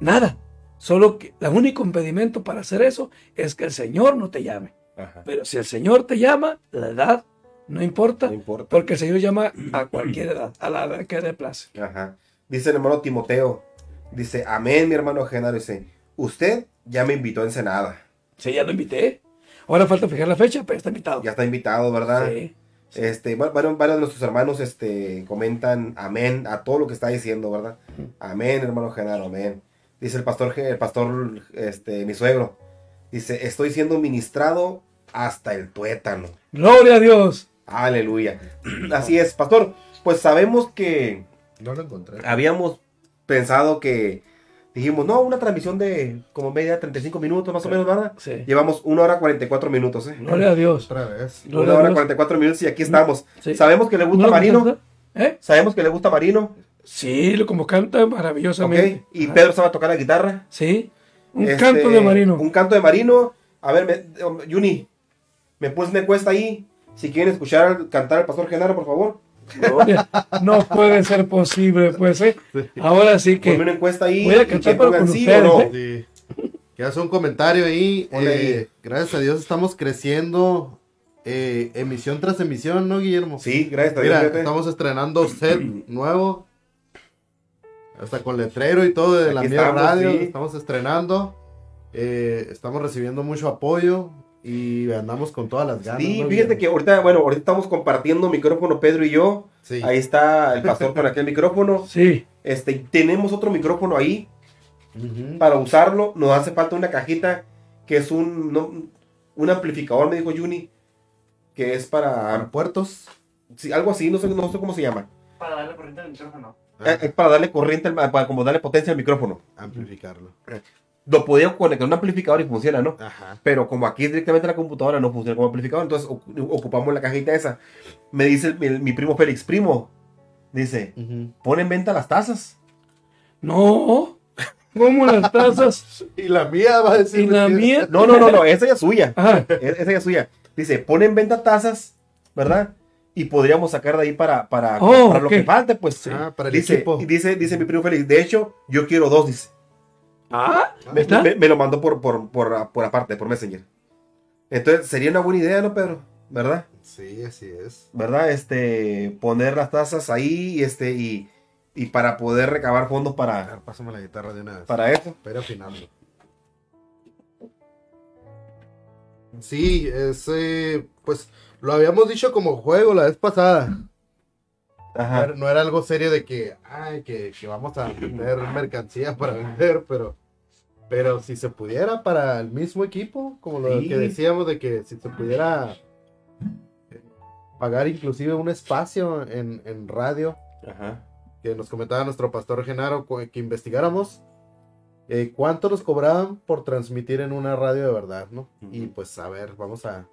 nada. Solo que el único impedimento para hacer eso es que el Señor no te llame. Ajá. Pero si el Señor te llama, la edad no importa, No importa. porque el Señor llama a cualquier edad, a la edad que le place. Ajá. Dice el hermano Timoteo. Dice, amén, mi hermano Genaro. Dice, usted ya me invitó a Ensenada. Sí, ya lo invité. Ahora falta fijar la fecha, pero está invitado. Ya está invitado, ¿verdad? Sí. Este, va- varios, varios de nuestros hermanos este, comentan amén a todo lo que está diciendo, ¿verdad? Amén, hermano Genaro, amén. Dice el pastor, el pastor, este, mi suegro. Dice, estoy siendo ministrado hasta el tuétano. Gloria a Dios. Aleluya. Así es, pastor. Pues sabemos que No lo encontré. habíamos pensado que dijimos, no, una transmisión de como media, 35 minutos más o menos, ¿verdad? Sí. Llevamos una hora 44 minutos, ¿eh? Gloria a Dios. Otra vez. Gloria Una hora Dios. 44 minutos y aquí estamos. Sí. Sabemos que le gusta ¿No lo Marino. ¿Eh? Sabemos que le gusta Marino. Sí, lo- como canta Ok. maravillosamente. Y Ajá. Pedro sabe tocar la guitarra. Sí. Un Este, canto de marino. Un canto de Marino. A ver, me, Juni, ¿me pones una encuesta ahí? Si quieren escuchar cantar al pastor Genaro, por favor. No puede ser posible, pues. ¿eh? Ahora sí Ponme que. una encuesta ahí. Voy a cantar, que pero pongan con sí ustedes, o no. ¿eh? Sí. Que hace un comentario ahí. Eh, ahí. gracias a Dios estamos creciendo eh, emisión tras emisión, ¿no, Guillermo? Sí, gracias a Dios. Mira, fíjate. estamos estrenando set nuevo. Hasta con letrero y todo de la mía estamos, radio. sí. Estamos estrenando. eh, estamos recibiendo mucho apoyo. Y andamos con todas las ganas. Sí, ¿no, fíjate que ahorita, bueno, ahorita estamos compartiendo micrófono Pedro y yo. Sí. Ahí está el pastor con aquel micrófono. Sí. Este, tenemos otro micrófono ahí Ujú. para usarlo. Nos hace falta una cajita que es un, no, un amplificador, me dijo Juni, que es Para puertos. sí, algo así, no sé, no sé cómo se llama. Para darle corriente al micrófono. Ah, Eh, Es para darle corriente, al- para como darle potencia al micrófono. amplificarlo. Lo podía conectar a un amplificador y funciona, ¿no? Ajá. Pero como aquí directamente la computadora no funciona como amplificador, entonces ocu- ocupamos la cajita esa. Me dice el- mi, mi primo Félix, primo, dice, Ujú. pon en venta las tazas. No. ¿Cómo las tazas? Y la mía va a decir. ¿Y la mía? No, no, no, no, esa ya es suya. Ajá. E- Esa ya es suya. Dice, pon en venta tazas, ¿verdad? Y podríamos sacar de ahí para, para, Oh, para lo ok. que falte, pues. Ah, para el dice, equipo. dice, dice mi primo Félix, de hecho, yo quiero dos, dice. Ah, Me, ¿está? me- me lo mandó por, por, por, por aparte, por Messenger. Entonces, sería una buena idea, ¿no, Pedro? ¿Verdad? Sí, así es. ¿Verdad? Este, poner las tazas ahí, este, y, y para poder recabar fondos para, ver, pásame la guitarra de una vez. para eso. Para ir afinando. Sí, ese, pues lo habíamos dicho como juego la vez pasada. No Ajá. era, no era algo serio de que, ay, que, que vamos a meter mercancía para vender, pero, pero si se pudiera para el mismo equipo, como lo Sí. que decíamos de que si se pudiera eh, pagar inclusive un espacio en, en radio, Ajá. que nos comentaba nuestro pastor Genaro que investigáramos eh, cuánto nos cobraban por transmitir en una radio de verdad, ¿no? Y pues a ver, vamos a...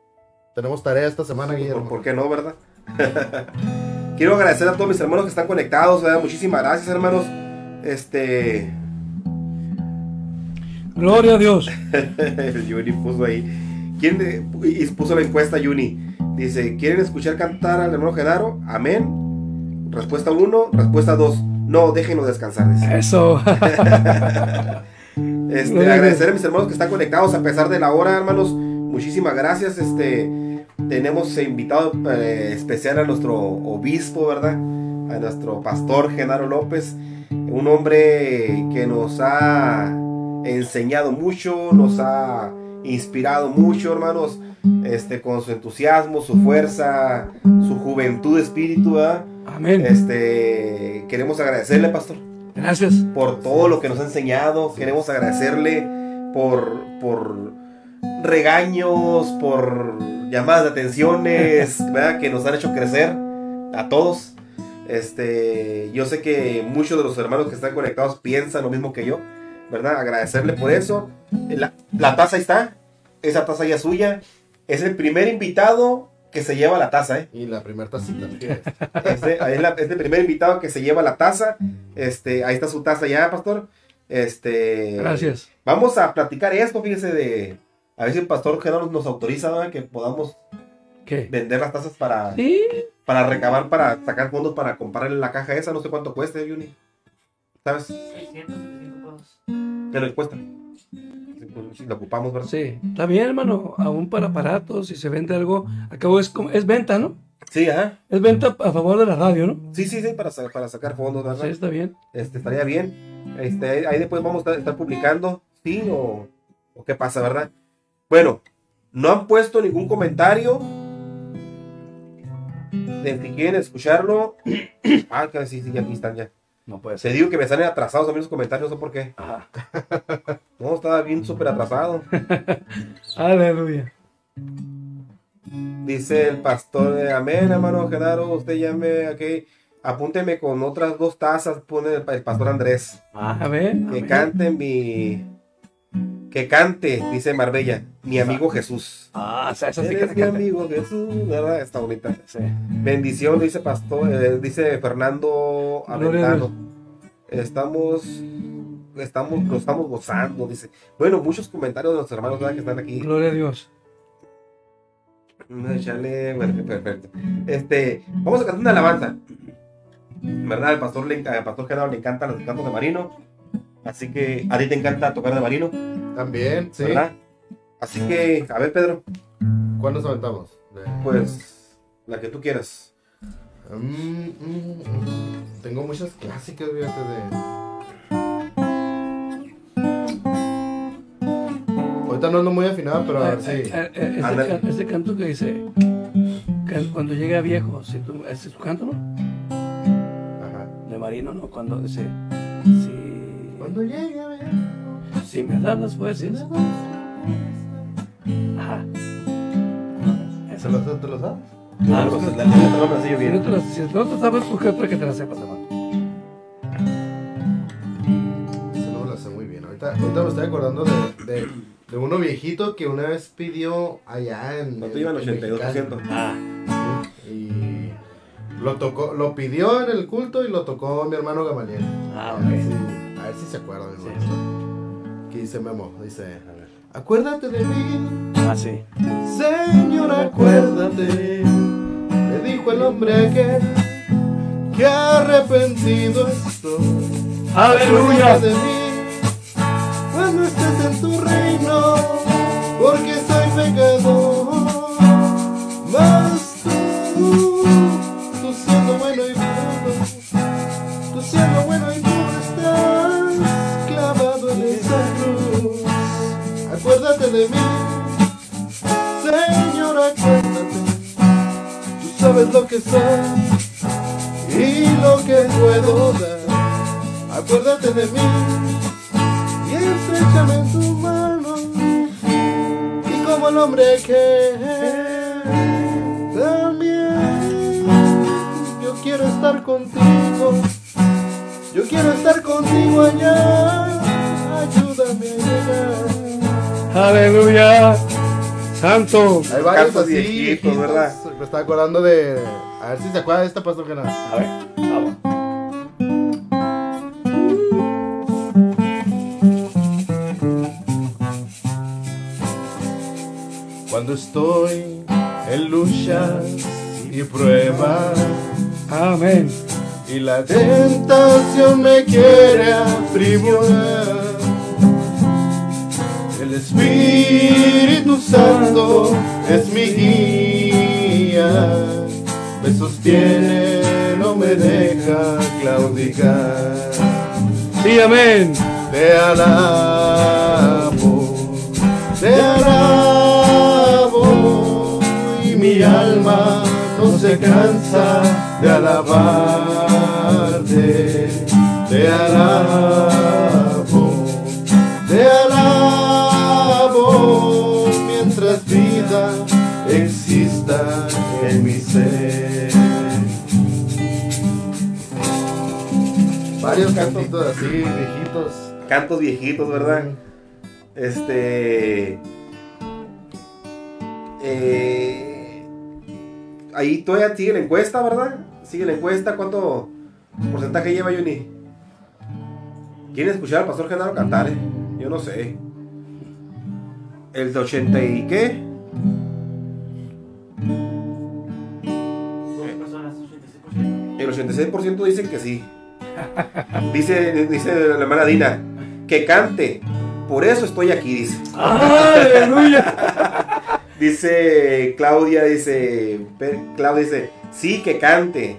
Tenemos tarea esta semana, ¿Por, Guillermo. por qué no, verdad? Quiero agradecer a todos mis hermanos que están conectados, ¿verdad? Muchísimas gracias, hermanos. Este. Gloria a Dios. El Juni puso ahí. ¿Quién puso la encuesta Juni? Dice, ¿quieren escuchar cantar al hermano Genaro? Amén. Respuesta 1, respuesta 2. No, déjenlo descansar. dice. Eso. Este, agradecer a mis hermanos que están conectados a pesar de la hora, hermanos. Muchísimas gracias. Este, tenemos invitado eh, especial a nuestro obispo, ¿verdad? A nuestro pastor Genaro López, un hombre que nos ha enseñado mucho, nos ha inspirado mucho, hermanos, este, con su entusiasmo, su fuerza, su juventud de espíritu, ¿verdad? Amén. Este, queremos agradecerle, pastor Gracias. por todo lo que nos ha enseñado. Queremos agradecerle por, por regaños, por llamadas de atenciones, ¿verdad? Que nos han hecho crecer a todos. Este, yo sé que muchos de los hermanos que están conectados piensan lo mismo que yo, ¿verdad? Agradecerle por eso. La, la taza ahí está, esa taza ya es suya. Es el primer invitado que se lleva la taza, ¿eh? Y la primera tacita. Este, es, la- es el primer invitado que se lleva la taza. Este, ahí está su taza ya, pastor. Este, Gracias. Vamos a platicar esto, fíjese de a ver si el pastor Genaro nos autoriza ¿verdad? que podamos ¿Qué? vender las tazas para, Sí, para recabar, para sacar fondos para comprarle la caja esa, no sé cuánto cueste, Juni. ¿Sabes? 675 pesos. ¿Qué le cuesta? Si, lo ocupamos, ¿verdad? sí. Está bien, hermano. Aún para aparatos, si se vende algo. Acabo es, es venta, ¿no? Sí, ajá. Es venta a favor de la radio, ¿no? Sí, sí, sí, para, para sacar fondos, ¿verdad? Sí, está bien. Este, estaría bien. Este, ahí después vamos a estar, estar publicando, ¿sí? O, o qué pasa, ¿verdad? Bueno, no han puesto ningún comentario. De si quieren escucharlo. Ah, que sí, sí, aquí están ya. No puede Se digo que me salen atrasados a mí los comentarios, no sé por qué. Ajá. No, estaba bien súper atrasado. Aleluya. Dice el pastor, amén, hermano Genaro, usted llame, aquí, apúnteme con otras dos tazas, pone el, pastor Andrés. A ver. Que amén. cante mi... Que cante, dice Marbella, mi amigo Jesús. Ah, o sea, esa sí que mi canta. amigo Jesús, ¿verdad? Está bonita. Sí. Bendición, dice pastor, eh, dice Fernando Aventano. Estamos, estamos, lo estamos gozando, dice. Bueno, muchos comentarios de los hermanos ¿verdad? que están aquí. Gloria a Dios. Echarle, bueno, perfecto. Este, vamos a cantar una alabanza. ¿Verdad? Al pastor, le, al pastor Gerardo le encantan los cantos de Marino. Así que a ti te encanta tocar de Marino, También, sí. ¿verdad? Así que, a ver, Pedro, ¿Cuándo nos aventamos? De- pues la que tú quieras. Mm, mm, mm. Tengo muchas clásicas, fíjate, de... Ahorita no ando muy afinado, pero a ver si... Ese, Ándale. can- ese canto que dice. que cuando llega viejo, si tú, ese es tu canto, ¿no? Ajá. De Marino, ¿no? Cuando dice. Si, Cuando llegue a. si me das las fuerzas. Ajá. ¿Se Eso. lo, te lo sabes? Ah, la letra no me la sé yo si bien. no te la- si no te sabes, busca otra que te la sepas, hermano. Ese no me lo sé muy bien. Ahorita, ahorita me estoy acordando de, de, de uno viejito que una vez pidió allá en... No te iban en 82%. Mexicali. Ah, Sí, Y lo tocó, lo pidió en el culto y lo tocó mi hermano Gamaliel. ah, A ver ok. si, a ver si se acuerda, mi Sí. hermano. Aquí dice Memo, dice, acuérdate de mí, Ah, sí. Señor, acuérdate. Le dijo el hombre aquel que arrepentido estoy. ¡Aleluya! De mí cuando estés en tu reino, porque soy pecador. Mas tú, tú siendo bueno y puro, tú siendo bueno y Acuérdate de mí, Señor, acuérdate. Tú sabes lo que soy y lo que puedo dar. Acuérdate de mí y estrechame en tu mano. Y como el hombre que también yo quiero estar contigo. Yo quiero estar contigo allá. Ayúdame a llegar. ¡Aleluya! ¡Santo! Hay varios Cantos así, viejitos. ¿verdad? Me estaba acordando de. A ver si se acuerda de esta pastor general. A ver, vamos. Cuando estoy en luchas y pruebas Amén. y la tentación me quiere aprisionar. El Espíritu Santo es mi guía, me sostiene, no me deja claudicar. Sí, amén. Te alabo, te alabo, y mi alma no se cansa de alabarte. Te alabo, en mi ser. Varios cantitos así, viejitos. cantos viejitos, ¿verdad? Este. eh, ahí todavía sigue la encuesta, ¿verdad? Sigue la encuesta. ¿Cuánto porcentaje lleva Juni? ¿Quieren escuchar al pastor Genaro cantar? eh? Yo no sé. ¿El de 80 y qué? 86%. El 86% dicen que sí. Dice, dice la hermana Dina, que cante. Por eso estoy aquí, dice. ¡Aleluya! Dice Claudia, dice. Claudia dice, sí, que cante.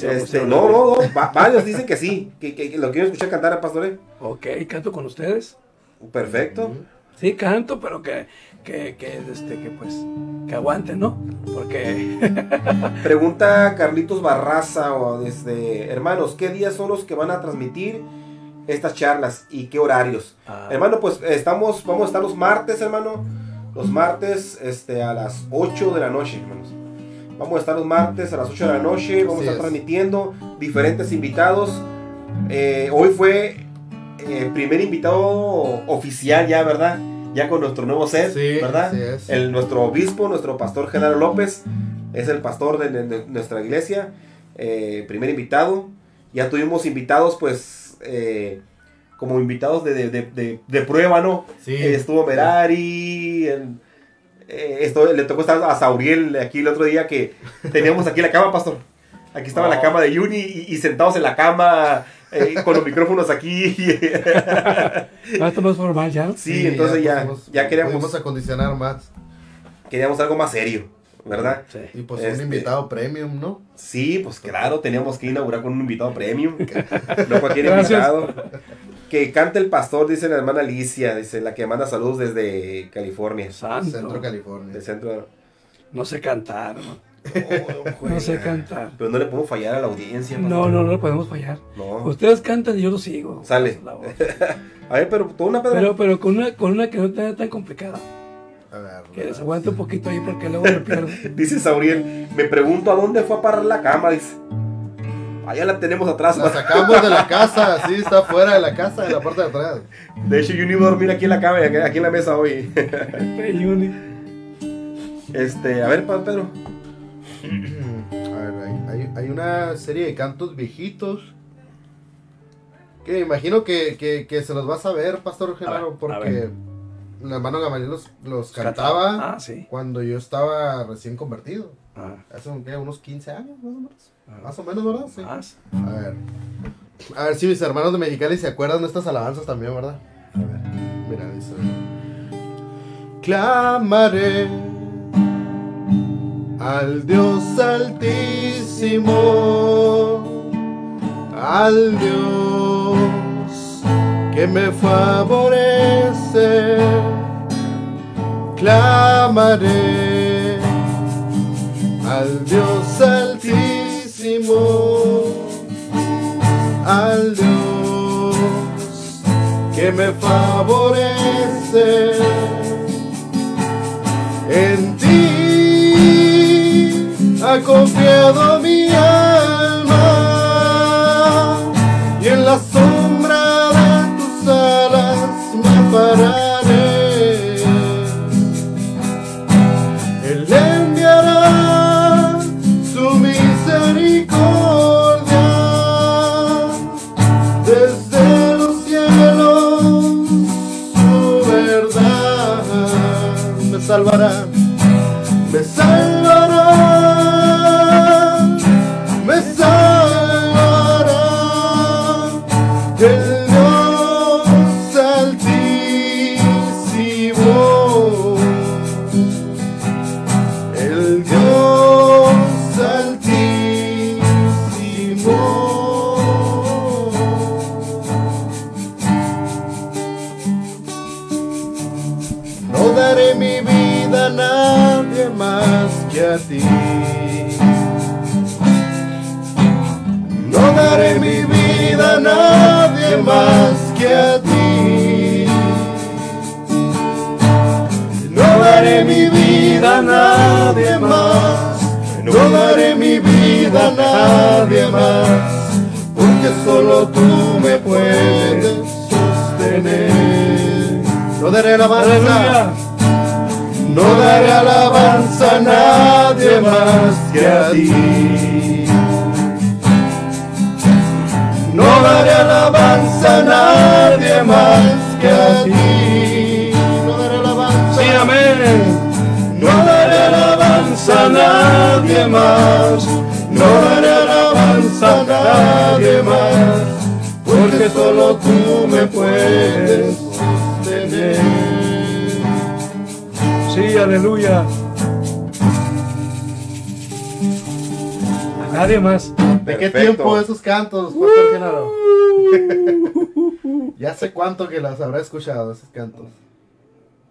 Este, no, no, no, va- varios dicen que sí, que, que- que lo quieren escuchar cantar a Pastore. Ok, canto con ustedes. Perfecto. Sí, canto, pero que, que, que, este, que pues, que aguanten, ¿no? Porque, Pregunta Carlitos Barraza, o desde, hermanos, ¿qué días son los que van a transmitir estas charlas y qué horarios? Ah. Hermano, pues estamos, vamos a estar los martes, hermano. Los martes este, a las 8 de la noche, hermanos. Vamos a estar los martes a las 8 de la noche. Vamos Así a estar es. transmitiendo diferentes invitados. Eh, hoy fue el primer invitado oficial ya, ¿verdad? Ya con nuestro nuevo set, Sí, ¿verdad? así es. El, nuestro obispo, nuestro pastor Genaro López, es el pastor de, nuestra iglesia. eh, primer invitado. Ya tuvimos invitados, pues, eh, como invitados de, de- de- prueba, ¿no? Sí. Eh, estuvo Merari. el- eh, esto, le tocó estar a Sauriel aquí el otro día que teníamos aquí la cama, pastor. Aquí estaba la cama de Yuni y, y sentados en la cama eh, con los micrófonos aquí. ¿Va esto más formal ya? sí, entonces ya, pusimos- ya queríamos, acondicionar más. queríamos algo más serio, ¿verdad? Sí. Y pues Este- un invitado premium, ¿no? Sí, pues claro, teníamos que inaugurar con un invitado premium. No cualquier Gracias. invitado. Que cante el pastor, dice la hermana Alicia, dice la que manda saludos desde California. Santo. Centro California. Centro. No sé cantar, ¿no? Oh, No sé cantar. Pero no le podemos fallar a la audiencia. No, no, no lo podemos fallar. No. Ustedes cantan y yo lo sigo. Sale. La voz. A ver, pero tú una Pedro. Pero, pero con una, con una que no esté tan complicada. A ver. Que les aguante un poquito ahí porque luego me pierdo. Dice Sauriel, me pregunto a dónde fue a parar la cama, dice. Allá la tenemos atrás. La sacamos de la casa, sí, está fuera de la casa, de la puerta de atrás. De hecho, yo ni iba a dormir aquí en la cama, aquí en la mesa hoy. Juni. Este, a ver, Pedro. A ver, hay, hay- hay una serie de cantos viejitos. Que me imagino que, que- que se los vas a ver, Pastor Genaro, ver, porque el hermano Gamaliel los, los cantaba Ah, sí. cuando yo estaba recién convertido. Ah, Hace unos 15 años, más o menos. ah. Más o menos, ¿verdad? Sí. Más. A ver. A ver si mis hermanos de Mexicali se acuerdan de estas alabanzas también, ¿verdad? A ver. Mira, dice. Clamaré al Dios altísimo, al Dios que me favorece. Clamaré al Dios altísimo, al Dios que me favorece. Ha confiado mi alma y en la sombra de tus alas me pararé. A nadie más. No daré mi vida a nadie más, porque solo tú me puedes sostener. No daré alabanza, no daré alabanza a nadie más que a ti. No daré alabanza a nadie más que a ti. Alabanza a nadie más, no daré alabanza a nadie más, porque solo tú me puedes sostener. Sí, aleluya. A nadie más. ¿De qué Perfecto. tiempo esos cantos, Pastor Genaro? ya sé cuánto que las habrá escuchado, esos cantos.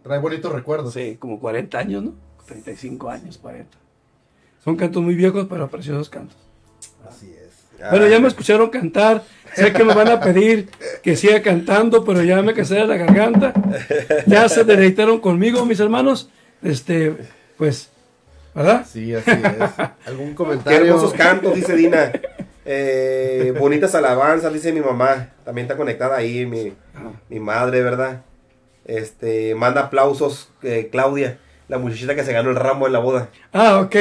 Trae bonitos recuerdos. Sí, como 40 años, ¿no? 35 años, 40. Son cantos muy viejos, pero preciosos cantos. Así es. Bueno, ya me escucharon cantar. Sé que me van a pedir que siga cantando, pero ya me casé de la garganta. Ya se deleitaron conmigo, mis hermanos. Este, pues, ¿verdad? Sí, así es. ¿Algún Qué comentario? hermosos cantos, dice Dina. Eh, bonitas alabanzas, dice mi mamá. También está conectada ahí, mi, mi madre, ¿verdad? Este, manda aplausos, eh, Claudia, la muchachita que se ganó el ramo en la boda. Ah, ok.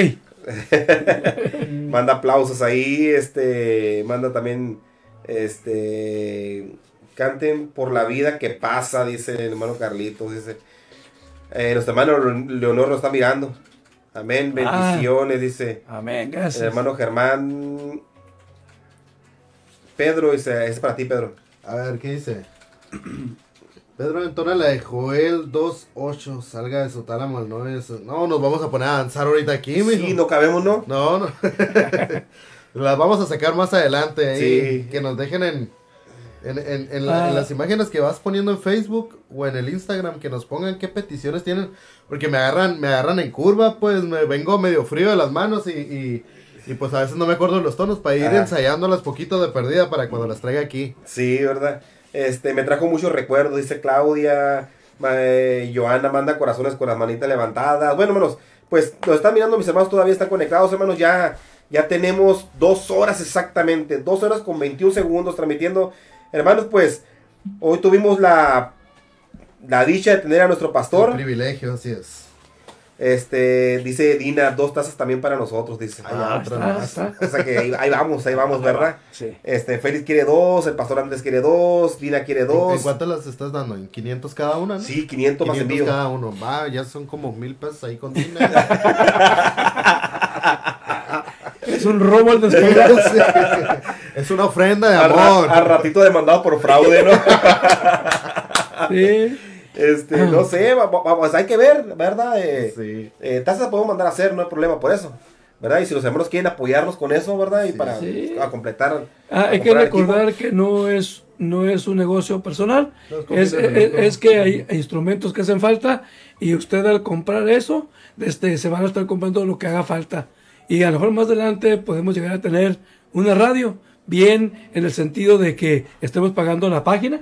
Manda aplausos ahí, este, manda también, este, canten por la vida que pasa, dice el hermano Carlitos, dice. Eh, nuestro hermano Leonor nos está mirando. Amén, Ah. bendiciones, dice. Amén, El gracias. hermano Germán. Pedro, dice, es para ti, Pedro. A ver, ¿qué dice? Pedro entona la de Joel 2.8, salga de su tálamo al 9. No, nos vamos a poner a danzar ahorita aquí, mijo. Sí, no cabemos, ¿no? No, no. las vamos a sacar más adelante ahí. Sí. Que nos dejen en, en, en- en la- Ah. en las imágenes que vas poniendo en Facebook o en el Instagram, que nos pongan qué peticiones tienen. Porque me agarran, me agarran en curva, pues me vengo medio frío de las manos y, y, y, pues a veces no me acuerdo los tonos para ir Ah. ensayándolas poquito de perdida para cuando las traiga aquí. Sí, ¿verdad? Este, me trajo muchos recuerdos, dice Claudia. eh, Joana manda corazones con las manitas levantadas. Bueno, hermanos, pues nos están mirando mis hermanos, todavía están conectados, hermanos. Ya, ya tenemos dos horas exactamente, dos horas con 21 segundos transmitiendo. Hermanos, pues hoy tuvimos la, la dicha de tener a nuestro Un pastor. privilegio, así es. Este, dice Dina, dos tazas también para nosotros, dice. Ah, Ah, está, está. O sea que ahí, ahí vamos, ahí vamos, ¿verdad? Sí. Este, Félix quiere dos, el pastor Andrés quiere dos, Dina quiere ¿En, dos. en cuánto las estás dando? ¿En 500 cada una? ¿no? Sí, 500 más 500 envío. cada uno. Va, ya son como mil pesos ahí con dinero. Es un robo al descubrir. es una ofrenda de Al, ra- amor. al ratito demandado por fraude, ¿no? Sí. Este, no sé, va- va- vamos, hay que ver, ¿verdad? Eh, Sí. eh, tazas podemos mandar a hacer, no hay problema por eso, ¿verdad? Y si los hermanos quieren apoyarnos con eso, ¿verdad? Y Sí. para Sí. a completar. Ah, a hay que recordar que no es, no es un negocio personal, No, es es, es que hay instrumentos que hacen falta y usted al comprar eso, este, se van a estar comprando lo que haga falta. Y a lo mejor más adelante podemos llegar a tener una radio, bien en el sentido de que estemos pagando la página,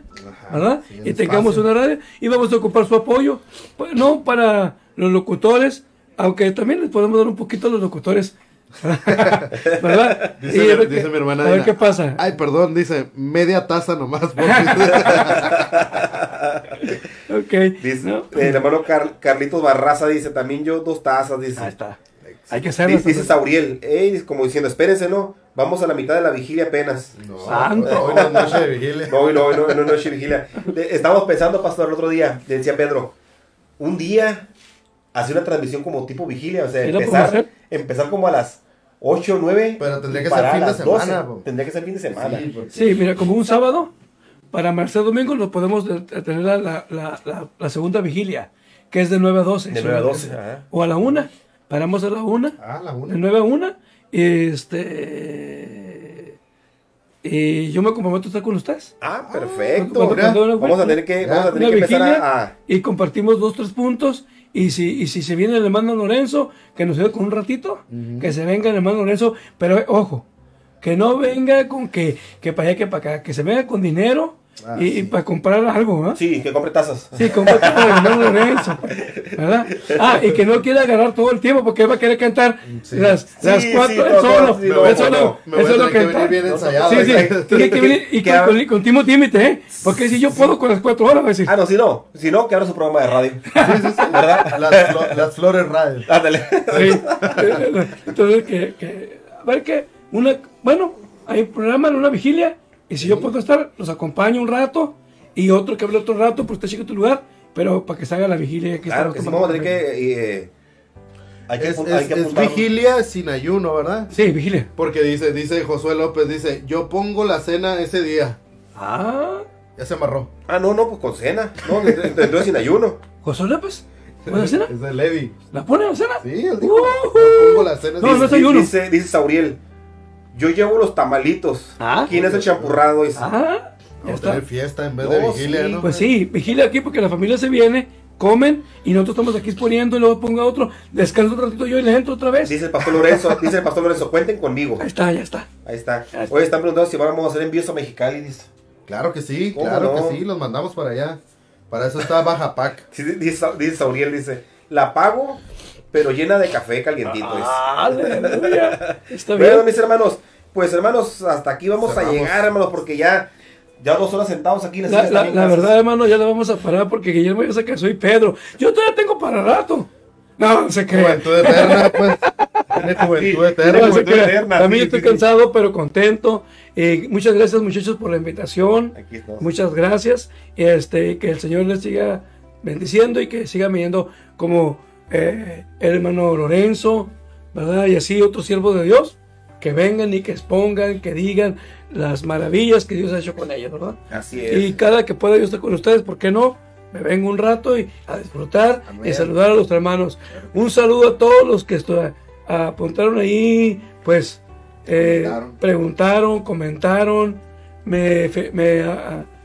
¿verdad? sí, y tengamos espacio. una radio y vamos a ocupar su apoyo, pues, no para los locutores, aunque también les podemos dar un poquito a los locutores. ¿Verdad? Dice, Y mi- a ver dice qué- mi hermana. A ver Dina, qué pasa. Ay, perdón, dice media taza nomás. porque- Ok. Dice, ¿no? El hermano Car- Carlitos Barraza dice, también yo dos tazas, dice. Ahí está. Hay que hacerlo. Dice, Sauriel, "Ey", como diciendo, espérense, ¿no? Vamos a la mitad de la vigilia apenas. No, Santo. Hoy no es noche de vigilia. No, no, no, no, no, es vigilia. De- Estábamos pensando, pastor, el otro día, le decía Pedro, un día hacer una transmisión como tipo vigilia, o sea, ¿Sí la empezar, empezar como a las 8 o 9. Pero tendría que ser fin de semana. Tendría que ser fin de semana. Sí, porque- Sí, mira, como un sábado, para martes a domingo lo podemos de- de tener la, la, la, la- segunda vigilia, que es de 9 a 12. De 9 a 12, ajá. O a la 1. Paramos a la 1. Ah, la De una. 9 a 1. Este. Y yo me comprometo a estar con ustedes. Ah, perfecto. Cuando- cuando una- vamos a tener que, vamos a tener una que empezar vigilia a, a- y compartimos dos, tres puntos. Y si, y si se viene el hermano Lorenzo, que nos ayude con un ratito, que se venga el hermano Lorenzo, pero eh, ojo, que no venga con que, que para allá, que para acá, que se venga con dinero, Ah, y, y sí. para comprar algo, ¿ah? Sí, que compre tazas. Sí, para el hermano Lorenzo, ¿verdad? Ah, y que no quiera agarrar todo el tiempo porque él va a querer cantar Sí. las, Sí, las sí, cuatro, él solo, sí, él lo voy voy él a solo tener que venir bien ensayado. Sí, sí, Exacto. tiene que venir y Que con, con, con Timo Tímite, ¿eh? Porque si yo puedo con las cuatro horas, va a decir, Ah, no, si no, si no, que abra su programa de radio. Sí, sí, sí. ¿Verdad? Las, flo- las flores radio. Ándale. Sí. Entonces, que, que, a ver que, una, bueno, hay un programa en una vigilia, y si yo puedo estar, los acompaño un rato, y otro que hable otro rato, pues usted cheque tu lugar, pero para que se haga la vigilia. Que Claro que sí, vamos a tener que. eh, hay que, Es, hay es- que es vigilia sin ayuno, ¿verdad? Sí, vigilia. Porque dice, dice Josué López, dice, yo pongo la cena ese día. Ah, Ya se amarró. Ah, no, no, pues con cena. No, entonces sin ayuno. José López, ¿puede cena? Es de Levi. ¿La pone a cena? Sí, él dijo, yo pongo la cena ese No, día. no es ayuno. Dice, dice Sauriel. Yo llevo los tamalitos. Ah. ¿Quién es el champurrado? Dice. Ah, ya Vamos a tener fiesta en vez No, de vigilia, sí, ¿no? Pues sí, vigilia aquí porque la familia se viene, comen y nosotros estamos aquí exponiendo y luego ponga otro, descanso un ratito yo y le entro otra vez. Dice el pastor Lorenzo, dice el pastor Lorenzo, cuenten conmigo. Ahí está, ya está. Ahí está. Ya está. Hoy están preguntando si vamos a hacer envíos a Mexicali. Dice, Claro que sí, ¿Cómo claro no? que sí, los mandamos para allá. Para eso está Baja Pac. Sí, dice, dice Sauriel, dice, la pago, pero llena de café calientito. dice. Aleluya. Está Bueno, bien. mis hermanos, pues hermanos, hasta aquí vamos a llegar, hermanos, porque ya, ya dos horas sentados aquí. las La, la- la verdad, hermano, ya la vamos a parar porque Guillermo ya se casó y Pedro. Yo todavía tengo para rato. No, no se crea. Juventud eterna, pues. Tiene juventud eterna. No juventud eterna, También sí, estoy sí, sí. cansado, pero contento. Eh, muchas gracias, muchachos, por la invitación. Aquí estamos. Muchas gracias. Este, que el Señor les siga bendiciendo y que siga viniendo como eh, el hermano Lorenzo, ¿verdad? Y así otros siervos de Dios, que vengan y que expongan, que digan las maravillas que Dios ha hecho con ellos, ¿verdad? Así es. Y cada que pueda yo estar con ustedes, ¿por qué no? Me vengo un rato y a disfrutar y Amén. saludar a los hermanos. Un saludo a todos los que apuntaron ahí, pues eh, preguntaron, comentaron, me, fe- me,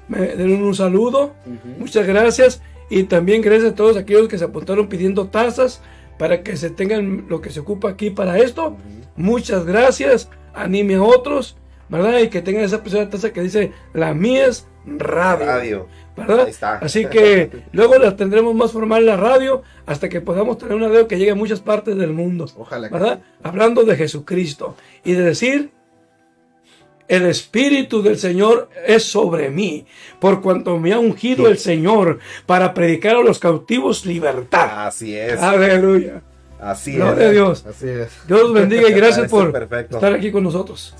me dieron un saludo. Muchas gracias. Y también gracias a todos aquellos que se apuntaron pidiendo tazas para que se tengan lo que se ocupa aquí para esto. Muchas gracias. Anime a otros, ¿verdad? Y que tengan esa preciosa taza que dice la mía es radio. Radio. ¿verdad? Ahí está. Así que luego la tendremos más formal en la radio hasta que podamos tener una radio que llegue a muchas partes del mundo. Ojalá que ¿Verdad? Hablando de Jesucristo y de decir, el Espíritu del Señor es sobre mí, por cuanto me ha ungido el Señor para predicar a los cautivos libertad. Así es. Aleluya. Así Gloria a es. Dios. Así es. Dios los bendiga y gracias por perfecto. estar aquí con nosotros.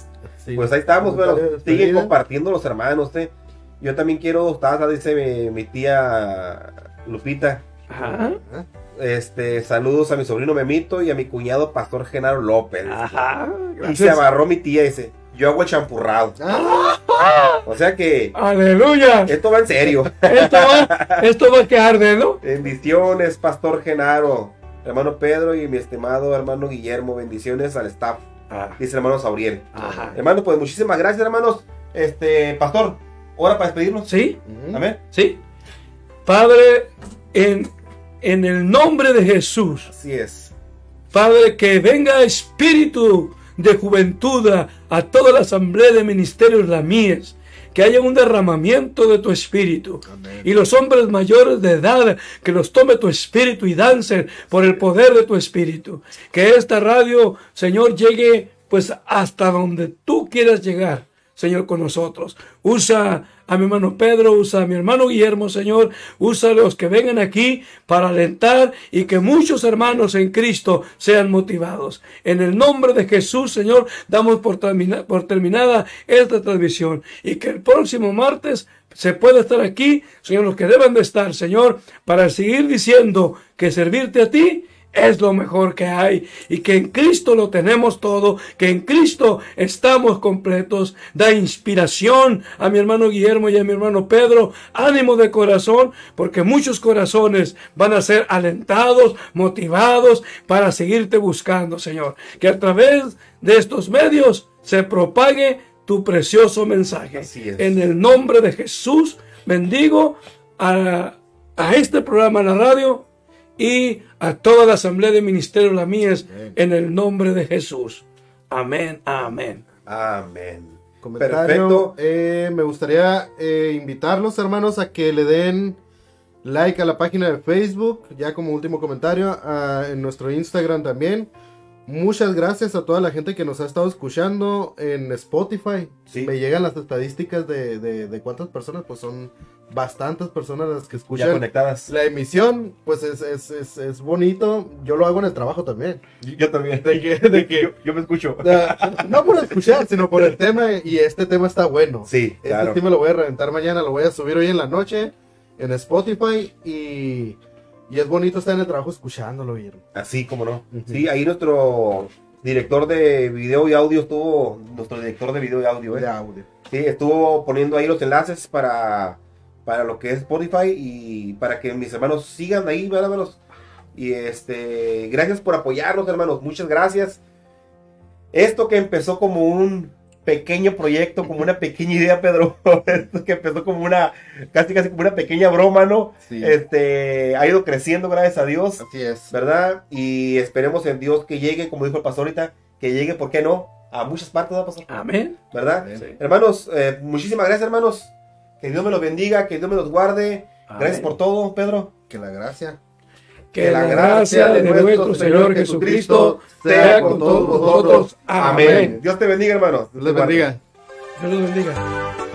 Sí. Pues ahí estamos, bueno, Comentario de siguen compartiendo los hermanos, ¿eh? Yo también quiero taza, dice mi, mi tía Lupita. Ajá. Este, saludos a mi sobrino Memito y a mi cuñado Pastor Genaro López. Ajá. y se amarró mi tía, dice, yo hago el champurrado. Ah, O sea que Aleluya. esto va en serio. Esto va, esto va a quedar de, ¿no? Bendiciones, Pastor Genaro, hermano Pedro y mi estimado hermano Guillermo. Bendiciones al staff, dice el hermano Sauriel. Ajá. Hermano, pues muchísimas gracias, hermanos. Este, Pastor, hora para despedirnos. ¿Sí? ujú. Amén. ¿Sí? Padre, en, en el nombre de Jesús, Así es. Padre, que venga espíritu de juventud a, toda la asamblea de ministerios la mies, que haya un derramamiento de tu espíritu. Y los hombres mayores de edad, que los tome tu espíritu y dancen por el poder de tu espíritu. Que esta radio, Señor, llegue pues hasta donde tú quieras llegar. Señor, con nosotros. Usa a mi hermano Pedro, usa a mi hermano Guillermo, Señor. Usa a los que vengan aquí para alentar y que muchos hermanos en Cristo sean motivados. En el nombre de Jesús, Señor, damos por, por terminada esta transmisión y que el próximo martes se pueda estar aquí, Señor, los que deben de estar, Señor, para seguir diciendo que servirte a ti es lo mejor que hay y que en Cristo lo tenemos todo, que en Cristo estamos completos. Da inspiración a mi hermano Guillermo y a mi hermano Pedro, ánimo de corazón, porque muchos corazones van a ser alentados, motivados para seguirte buscando, Señor. Que a través de estos medios se propague tu precioso mensaje. Así es. En el nombre de Jesús, bendigo a, a este programa en la radio y a toda la asamblea de ministerio la mies en el nombre de Jesús. Amén, amén. Amén. comentario. Perfecto. Eh, me gustaría eh, invitarlos, hermanos, a que le den like a la página de Facebook, ya como último comentario, a- en nuestro Instagram también. Muchas gracias a toda la gente que nos ha estado escuchando en Spotify. Sí. Me llegan las estadísticas de, de- de cuántas personas, pues son bastantes personas las que Ya escuchan conectadas. la emisión. Pues es, es, es, es bonito. Yo lo hago en el trabajo también. Yo también. De que, de que Yo, yo me escucho. Ah, no por escuchar, sino por el tema y este tema está bueno. Sí, Este claro. sí me lo voy a reventar mañana, lo voy a subir hoy en la noche en Spotify y, y es bonito estar en el trabajo escuchándolo, Guillermo. Así como no. Sí, ahí nuestro director de video y audio estuvo, nuestro director de video y audio, ¿eh? De audio. Sí, estuvo poniendo ahí los enlaces para, para lo que es Spotify y para que mis hermanos sigan ahí, ¿verdad, hermanos? Y este, gracias por apoyarnos, hermanos, muchas gracias. Esto que empezó como un pequeño proyecto, como una pequeña idea, Pedro, que empezó como una, casi casi como una pequeña broma, ¿no? Sí. Este, ha ido creciendo, gracias a Dios. Así es. ¿verdad? Y esperemos en Dios que llegue, como dijo el pastor ahorita, que llegue, ¿por qué no? A muchas partes, ¿verdad, pastor? Amén. ¿Verdad? Amén. Sí. Hermanos, eh, muchísimas gracias, hermanos. Que Dios me los bendiga, que Dios me los guarde. Gracias por todo, Pedro. Que la gracia Que la gracia de nuestro Señor Jesucristo sea con todos vosotros. Amén. Dios te bendiga, hermanos. les bendiga. Dios los bendiga.